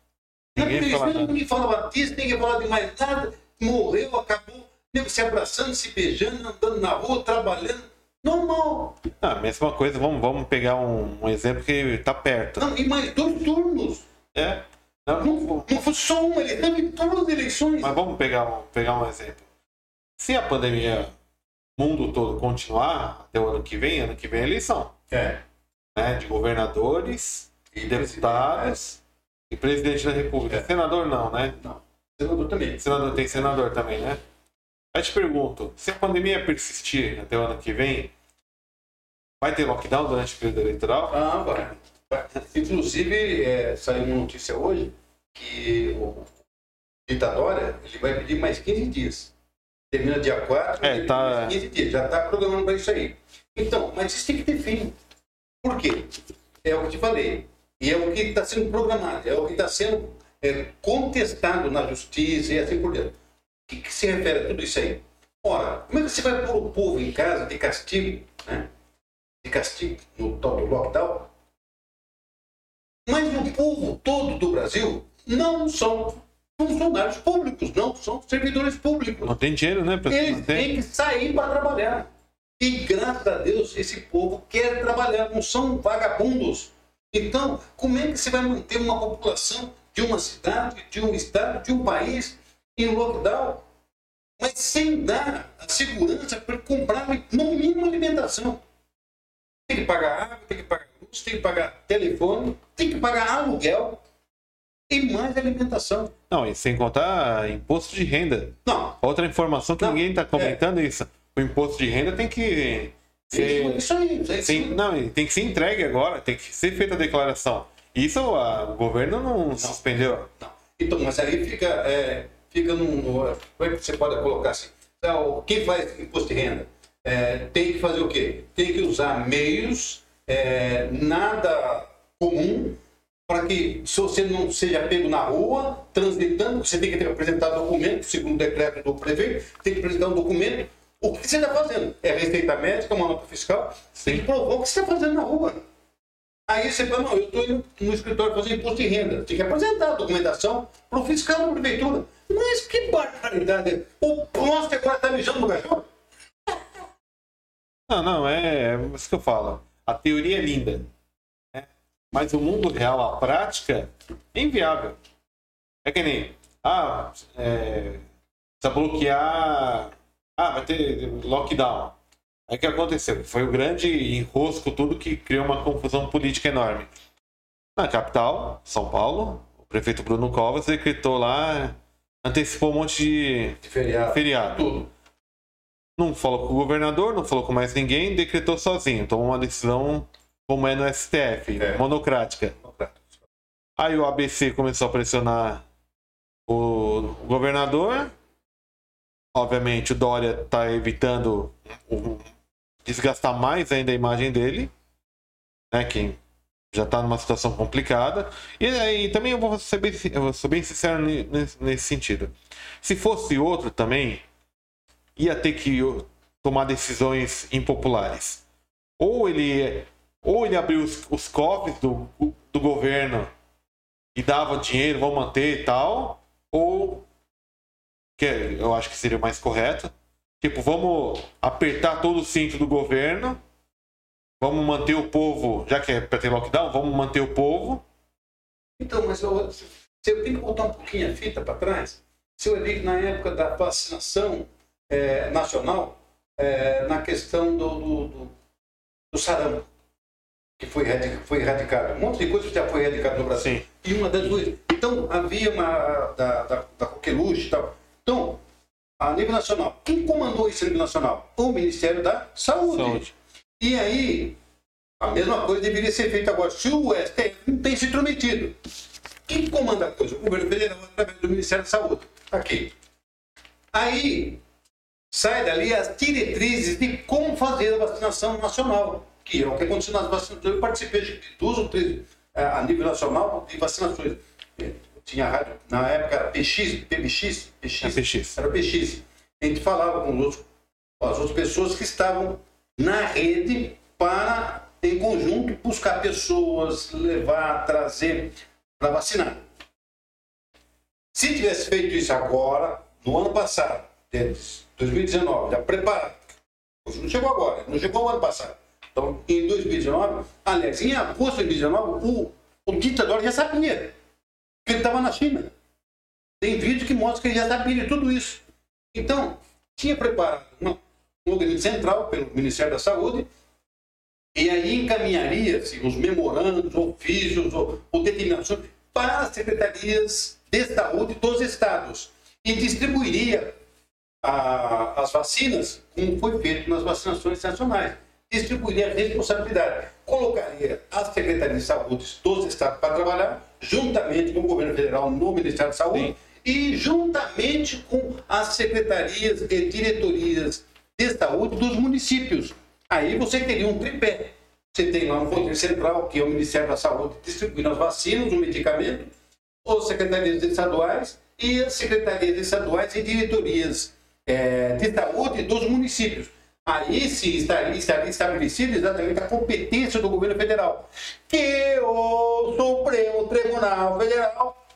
Época Ninguém das fala nada. ninguém falava de mais nada. Morreu, acabou. Nego se abraçando, se beijando, andando na rua, trabalhando. Normal. a mesma coisa, vamos, vamos pegar um, um exemplo que tá perto. Não, e mais dois turnos. É. Não, Não, não foi só uma, ele teve em todas as eleições. Mas vamos pegar um, pegar um exemplo. Se a pandemia, mundo todo continuar até o ano que vem, ano que vem é eleição, É. né? De governadores, E deputados e presidente da república. É. Senador não, né? Não. Senador também. Senador tem senador também, né? Aí te pergunto, se a pandemia persistir até o ano que vem, vai ter lockdown durante o período eleitoral? Ah, vai. Inclusive, é, saiu uma notícia hoje que o Ditadória ele vai pedir mais 15 dias. Termina dia 4, É, tá- pede mais 15 dias. Já está programando para isso aí. Então, mas isso tem que ter fim. Por quê? É o que te falei. E é o que está sendo programado, é o que está sendo é, contestado na justiça e assim por diante. O que, que se refere a tudo isso aí? Ora, como é que você vai pôr o povo em casa de castigo, né? De castigo no tal do lockdown? Mas o povo todo do Brasil não são funcionários públicos, não são servidores públicos. Não tem dinheiro, né? Eles têm que sair para trabalhar. E graças a Deus esse povo quer trabalhar, não são vagabundos. Então, como é que você vai manter uma população de uma cidade, de um estado, de um país em lockdown, mas sem dar a segurança para comprar no mínimo alimentação? Tem que pagar água, tem que pagar luz, tem que pagar telefone, tem que pagar aluguel e mais alimentação. Não, e sem contar imposto de renda. Não. Outra informação que Não, ninguém está comentando é. é isso. O imposto de renda tem que ser. Isso aí, isso aí. Sim, não, tem que ser entregue agora, tem que ser feita a declaração. Isso a- o governo não, suspendeu. Não. Então, mas aí fica, é, fica num. Como é que você pode colocar assim? Então, Quem faz imposto de renda é, tem que fazer o quê? Tem que usar meios é, nada comum para que se você não seja pego na rua, transitando, você tem que ter apresentar documento, segundo o decreto do prefeito, tem que apresentar um documento. O que você está fazendo? É receita médica, uma nota fiscal, você tem que provar o que você está fazendo na rua. Aí você fala, não, eu estou no escritório fazer imposto de renda. Tem que apresentar a documentação para o fiscal da prefeitura. Mas que barbaridade. O nosso agora está mijando no cachorro. Não, não, é, é isso que eu falo. A teoria é linda. né? Mas o mundo real, a prática, é inviável. É que nem. Ah, é, precisa bloquear. Ah, vai ter lockdown. Aí o que aconteceu? Foi o grande enrosco, tudo que criou uma confusão política enorme. Na capital, São Paulo, o prefeito Bruno Covas decretou lá, antecipou um monte de De feriado. feriado. Tudo. Não falou com o governador, não falou com mais ninguém, decretou sozinho. Tomou uma decisão como é no STF, É. monocrática. Aí o ABC começou a pressionar o governador. Obviamente o Dória está evitando desgastar mais ainda a imagem dele. Né, que já está numa situação complicada. E aí também eu vou ser bem, vou ser bem sincero nesse, nesse sentido. Se fosse outro também, ia ter que tomar decisões impopulares. Ou ele, ou ele abriu os, os cofres do, do governo e dava dinheiro, vão manter e tal, ou que eu acho que seria mais correto, tipo, vamos apertar todo o cinto do governo, vamos manter o povo, já que é para ter lockdown, vamos manter o povo. Então, mas eu, se eu tenho que voltar um pouquinho a fita para trás, se eu olhei na época da vacinação eh, nacional, eh, na questão do, do, do, do sarampo, que foi, foi erradicado. Um monte de coisa que já foi erradicado no Brasil. Sim. E uma das duas. Então, havia uma da, da, da coqueluche e tal. Então, a nível nacional, quem comandou isso a nível nacional? O Ministério da Saúde. Saúde. E aí, a mesma coisa deveria ser feita agora. Se o STF não tem se intrometido, quem comanda a coisa? O governo federal, através do Ministério da Saúde. Aqui. Aí, sai dali as diretrizes de como fazer a vacinação nacional, que é o que aconteceu nas vacinações. Eu participei de duas ou três, eh, a nível nacional, de vacinações. Tinha rádio, na época era PX, PBX, PX, É PX. era PX. A gente falava com os outros, com as outras pessoas que estavam na rede para, em conjunto, buscar pessoas, levar, trazer para vacinar. Se tivesse feito isso agora, no ano passado, de 2019, já preparado, não chegou agora, não chegou o ano passado. Então, em 2019, aliás, em agosto de 2019, o, o ditador já sabia ele estava na China. Tem vídeo que mostra que ele já sabia de tudo isso. Então, tinha preparado uma, um organismo central pelo Ministério da Saúde, e aí encaminharia-se os memorandos, ofícios, ou, ou determinações para as secretarias de saúde dos estados e distribuiria a- as vacinas como foi feito nas vacinações nacionais. Distribuiria a responsabilidade. Colocaria as secretarias de saúde dos estados para trabalhar, juntamente com o governo federal no Ministério da Saúde, Sim. e juntamente com as secretarias e diretorias de saúde dos municípios. Aí você teria um tripé. Você tem lá um poder central, que é o Ministério da Saúde, distribuindo as vacinas, o medicamento, as secretarias estaduais e as secretarias estaduais e diretorias eh, de saúde dos municípios. Aí sim estaria, estabelecida exatamente a competência do governo federal, que o Supremo Tribunal Federal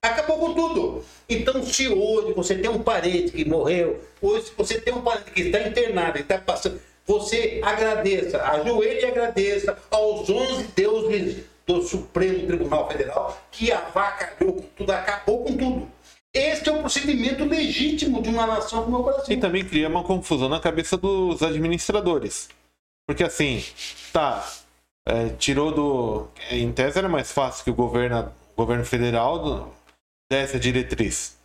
acabou com tudo. Então, se hoje você tem um parente que morreu, hoje se você tem um parente que está internado e está passando, você agradeça, ajoelhe e agradeça aos 11 deuses do Supremo Tribunal Federal que avacalhou com tudo, acabou com tudo. Este é o procedimento legítimo de uma nação como o Brasil. E também cria uma confusão na cabeça dos administradores. Porque assim, tá, é, tirou do. Em tese era mais fácil que o governo, o governo federal desse a diretriz.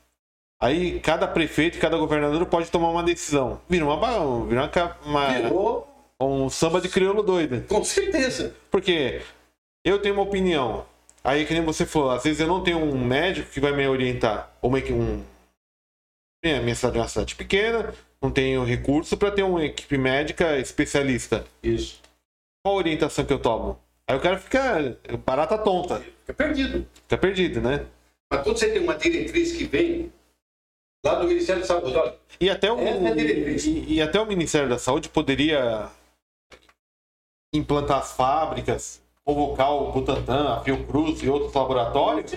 Aí cada prefeito, cada governador pode tomar uma decisão. Vira uma, vira uma, uma Virou um samba de crioulo doido. com certeza. Porque eu tenho uma opinião. Aí, que nem você falou, às vezes eu não tenho um médico que vai me orientar. Ou meio que um. Minha, minha cidade é uma cidade pequena, não tenho recurso para ter uma equipe médica especialista. Isso. Qual a orientação que eu tomo? Aí o cara fica barata tonta, Fica perdido. fica perdido, né? Mas quando você tem uma diretriz que vem lá do Ministério da Saúde, olha, E até o, é e, e até o Ministério da Saúde poderia implantar as fábricas, convocar o Butantan, a Fiocruz e outros laboratórios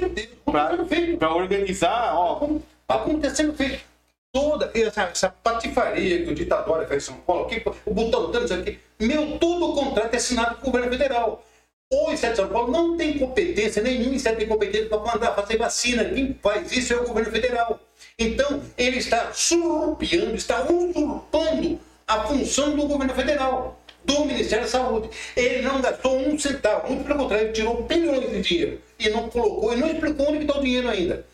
para organizar, ó, Está acontecendo feito. Toda essa, essa patifaria que o ditador fez em São Paulo, aqui, o botão tanto aqui, meu, todo o contrato é assinado com o governo federal. O Estado de São Paulo não tem competência, nenhum Estado tem competência para mandar fazer vacina. Quem faz isso é o governo federal. Então, ele está surrupiando, está usurpando a função do governo federal, do Ministério da Saúde. Ele não gastou um centavo, muito pelo contrário, ele tirou bilhões de dinheiro e não colocou, e não explicou onde está o dinheiro ainda.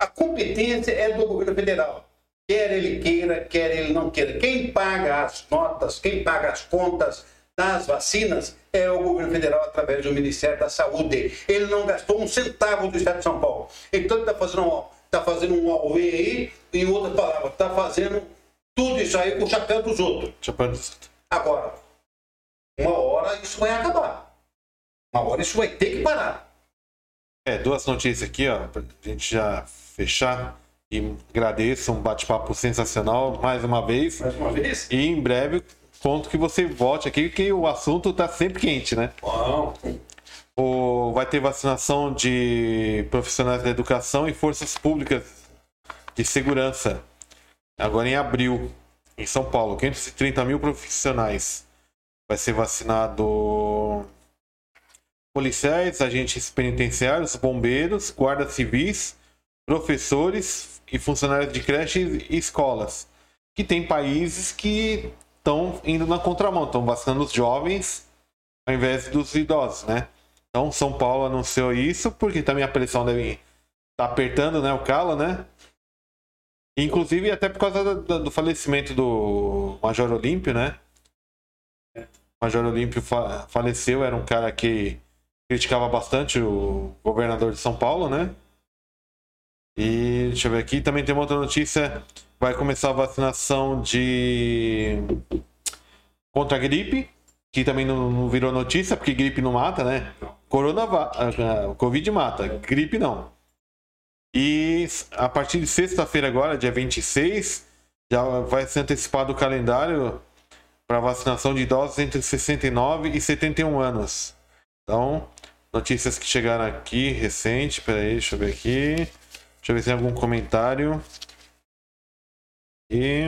A competência é do governo federal. Quer ele queira, quer ele não queira. Quem paga as notas, quem paga as contas das vacinas é o governo federal através do Ministério da Saúde. Ele não gastou um centavo do Estado de São Paulo. Então ele está fazendo, tá fazendo um Huawei aí, em outras palavras, está fazendo tudo isso aí com o chapéu dos outros. Chapéu de- Agora, uma hora isso vai acabar. Uma hora isso vai ter que parar. É, duas notícias aqui, ó, pra gente já fechar. E agradeço, um bate-papo sensacional mais uma vez. Mais uma vez. E em breve conto que você volte aqui, que o assunto tá sempre quente, né? Bom, O, vai ter vacinação de profissionais da educação e forças públicas de segurança. Agora em abril, em São Paulo, 530 mil profissionais. Vai ser vacinado policiais, agentes penitenciários, bombeiros, guardas civis, professores e funcionários de creches e escolas. Que tem países que estão indo na contramão, estão vacinando os jovens ao invés dos idosos, né? Então São Paulo anunciou isso porque também a pressão deve estar apertando, né, o calo, né? Inclusive até por causa do, do- falecimento do Major Olímpio, né? O Major Olímpio fa- faleceu, era um cara que criticava bastante o governador de São Paulo, né? E deixa eu ver aqui, também tem uma outra notícia, vai começar a vacinação de contra a gripe, que também não, não virou notícia, porque gripe não mata, né? Corona, va- ah, ah, Covid mata, gripe não. E a partir de sexta-feira agora, dia 26, já vai ser antecipado o calendário para vacinação de idosos entre 69 e 71 anos. Então, notícias que chegaram aqui recente, peraí, deixa eu ver aqui. Deixa eu ver se tem algum comentário. E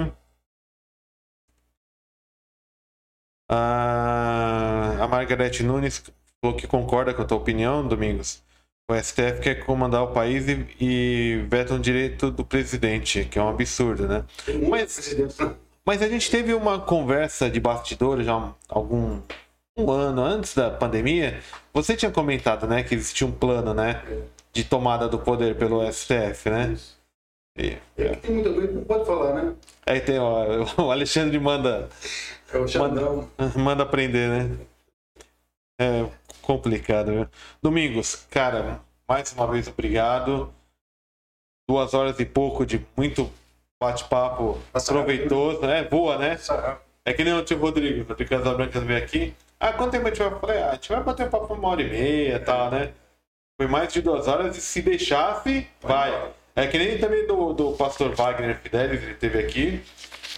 a, a Nunes falou que concorda com a tua opinião, Domingos. O STF quer comandar o país e, e veta um direito do presidente, que é um absurdo, né? mas? Mas a gente teve uma conversa de bastidores já há algum um ano antes da pandemia. Você tinha comentado, né, que existia um plano, né, de tomada do poder pelo STF, né? E- É que tem muita coisa que não pode falar, né? Aí tem, ó, o Alexandre manda É o Xandão. manda aprender, né? É complicado, viu? Domingos, cara, mais uma vez obrigado. Duas horas e pouco de muito bate-papo proveitoso, né? Boa, né? É que nem o tio Rodrigo, o Rodrigo Casabranca veio aqui. Ah, quanto tempo a gente vai? Eu falei, ah, a gente vai bater um papo uma hora e meia e tal, né? Foi mais de duas horas e se deixasse, vai. É que nem também do, do pastor Wagner Fidelis, ele teve aqui.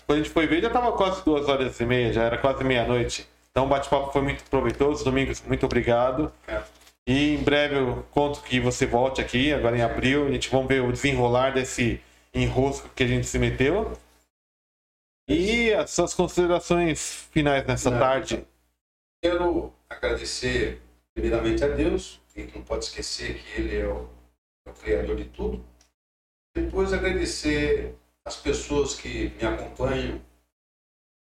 Quando a gente foi ver, já tava quase duas horas e meia, já era quase meia-noite. Então o bate-papo foi muito proveitoso. Domingos, muito obrigado. É. E em breve eu conto que você volte aqui, agora em abril. A gente vai ver o desenrolar desse enrosco que a gente se meteu. E as suas considerações finais nessa não, tarde? Quero agradecer primeiramente a Deus, e não pode esquecer que Ele é o, é o Criador de tudo. Depois agradecer as pessoas que me acompanham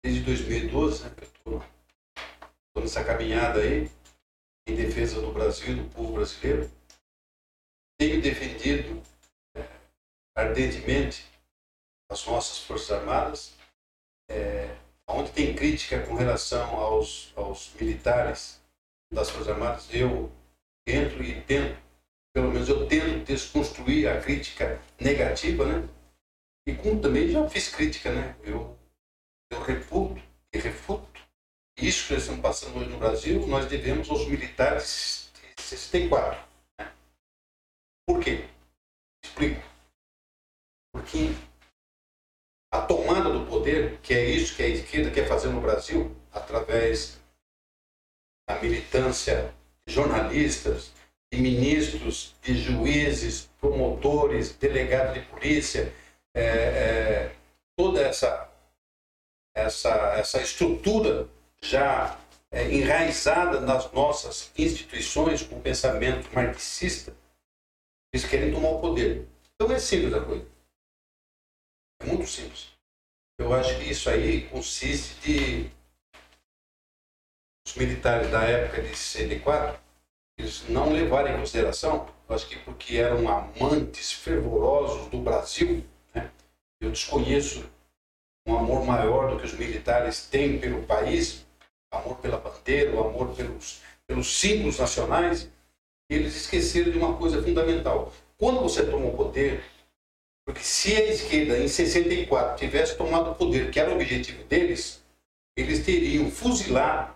desde 2012, né, que eu estou nessa caminhada aí, em defesa do Brasil e do povo brasileiro. Tenho defendido é, ardentemente as nossas Forças Armadas, é, onde tem crítica com relação aos, aos militares das Forças Armadas, eu entro e tento, pelo menos eu tento desconstruir a crítica negativa, né? E como também já fiz crítica, né? Eu, eu e refuto isso que estamos passando hoje no Brasil, nós devemos aos militares de 64. Né? Por quê? Explico. Porque a tomada do poder, que é isso que a esquerda quer fazer no Brasil, através da militância de jornalistas, de ministros, de juízes, promotores, delegados de polícia, é, é, toda essa, essa, essa estrutura já é, enraizada nas nossas instituições com o pensamento marxista, eles querem tomar o poder. Então é simples a coisa. É muito simples. Eu acho que isso aí consiste de os militares da época de 64 eles não levarem em consideração, acho que porque eram amantes fervorosos do Brasil, né? eu desconheço um amor maior do que os militares têm pelo país, amor pela bandeira, o amor pelos, pelos símbolos nacionais, eles esqueceram de uma coisa fundamental. Quando você toma o poder, porque se a esquerda em 64 tivesse tomado o poder, que era o objetivo deles, eles teriam fuzilado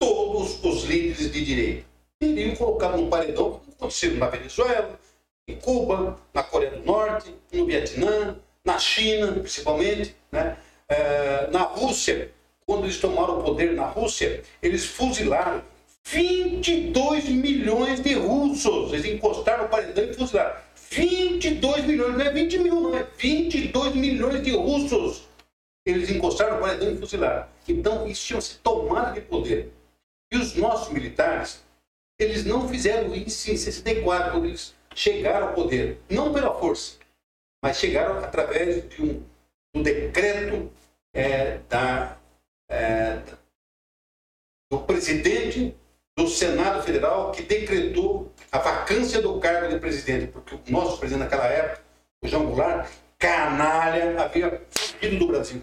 todos os líderes de direita. Teriam colocado no paredão, como aconteceu na Venezuela, em Cuba, na Coreia do Norte, no Vietnã, na China, principalmente, né? É, na Rússia, quando eles tomaram o poder na Rússia, eles fuzilaram 22 milhões de russos. Eles encostaram o paredão e fuzilaram. 22 milhões, não é 20 mil, não é 22 milhões de russos. Eles encostaram o paredão e fuzilaram. Então, isso chama-se tomada de poder. E os nossos militares, eles não fizeram isso em 64, quando eles chegaram ao poder. Não pela força, mas chegaram através de um, um decreto é, da é, do presidente do Senado Federal que decretou a vacância do cargo de presidente, porque o nosso presidente naquela época, o João Goulart, canalha, havia fugido do Brasil.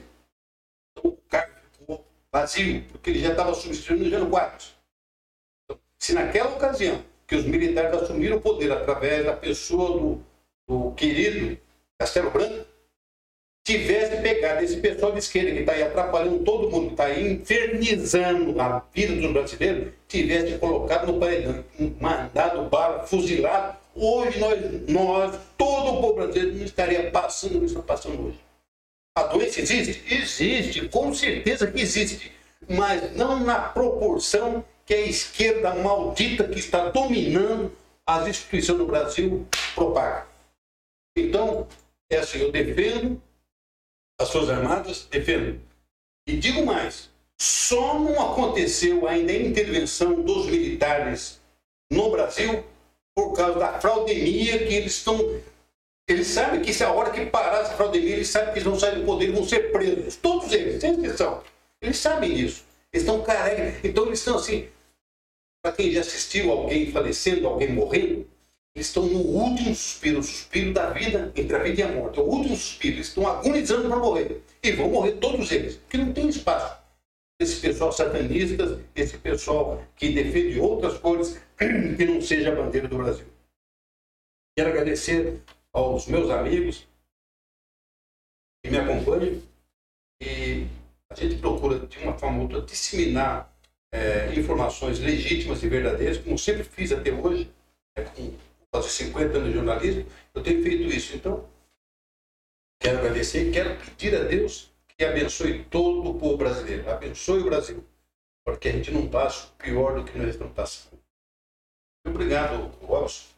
Então o cargo ficou vazio, porque ele já estava substituindo o Jânio Quadros. Então, se naquela ocasião que os militares assumiram o poder através da pessoa do, do querido Castelo Branco, tivesse pegado esse pessoal de esquerda que está aí atrapalhando todo mundo, que está aí infernizando a vida dos brasileiros, tivesse colocado no paredão, mandado bala, fuzilado, hoje nós, nós, todo o povo brasileiro não estaria passando o que está passando hoje. A doença existe? Existe, com certeza que existe, mas não na proporção que a esquerda maldita que está dominando as instituições do Brasil propaga. Então, é assim, eu defendo as Forças Armadas defendem. E digo mais, só não aconteceu ainda a intervenção dos militares no Brasil por causa da fraudemia que eles estão. Eles sabem que se a hora que parar essa fraudemia, eles sabem que eles vão sair do poder vão ser presos. Todos eles, sem exceção. Eles sabem disso. Eles estão carecas. Então eles estão assim. Para quem já assistiu alguém falecendo, alguém morrendo, eles estão no último suspiro, o suspiro da vida, entre a vida e a morte. É o último suspiro. Eles estão agonizando para morrer. E vão morrer todos eles, porque não tem espaço. Esse pessoal satanista, esse pessoal que defende outras cores que não seja a bandeira do Brasil. Quero agradecer aos meus amigos que me acompanham e a gente procura de uma forma ou outra disseminar é, informações legítimas e verdadeiras, como sempre fiz até hoje, é, com fazer 50 anos de jornalismo, eu tenho feito isso. Então, quero agradecer quero pedir a Deus que abençoe todo o povo brasileiro, abençoe o Brasil, porque a gente não passa pior do que nós estamos passando. Obrigado, Robson,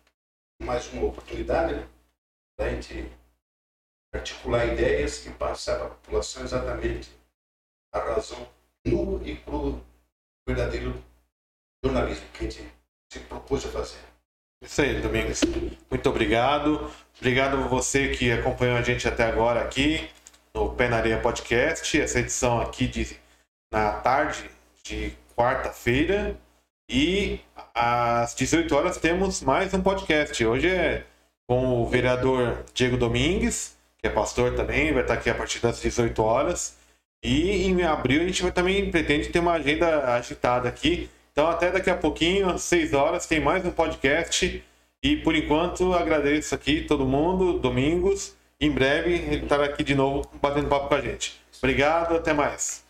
mais uma oportunidade né, da gente articular ideias e passar para a população exatamente a razão nua e crua, verdadeiro jornalismo que a gente se propôs a fazer. Isso aí, Domingos. Muito obrigado. Obrigado a você que acompanhou a gente até agora aqui no Pé na Areia Podcast. Essa edição aqui de, na tarde de quarta-feira. E às 18 horas temos mais um podcast. Hoje é com o vereador Diego Domingues, que é pastor também, vai estar aqui a partir das 18 horas. E em abril a gente vai, também pretende ter uma agenda agitada aqui. Então até daqui a pouquinho, às 6 horas, tem mais um podcast. E por enquanto agradeço aqui todo mundo, Domingos. Em breve estará aqui de novo batendo papo com a gente. Obrigado, até mais.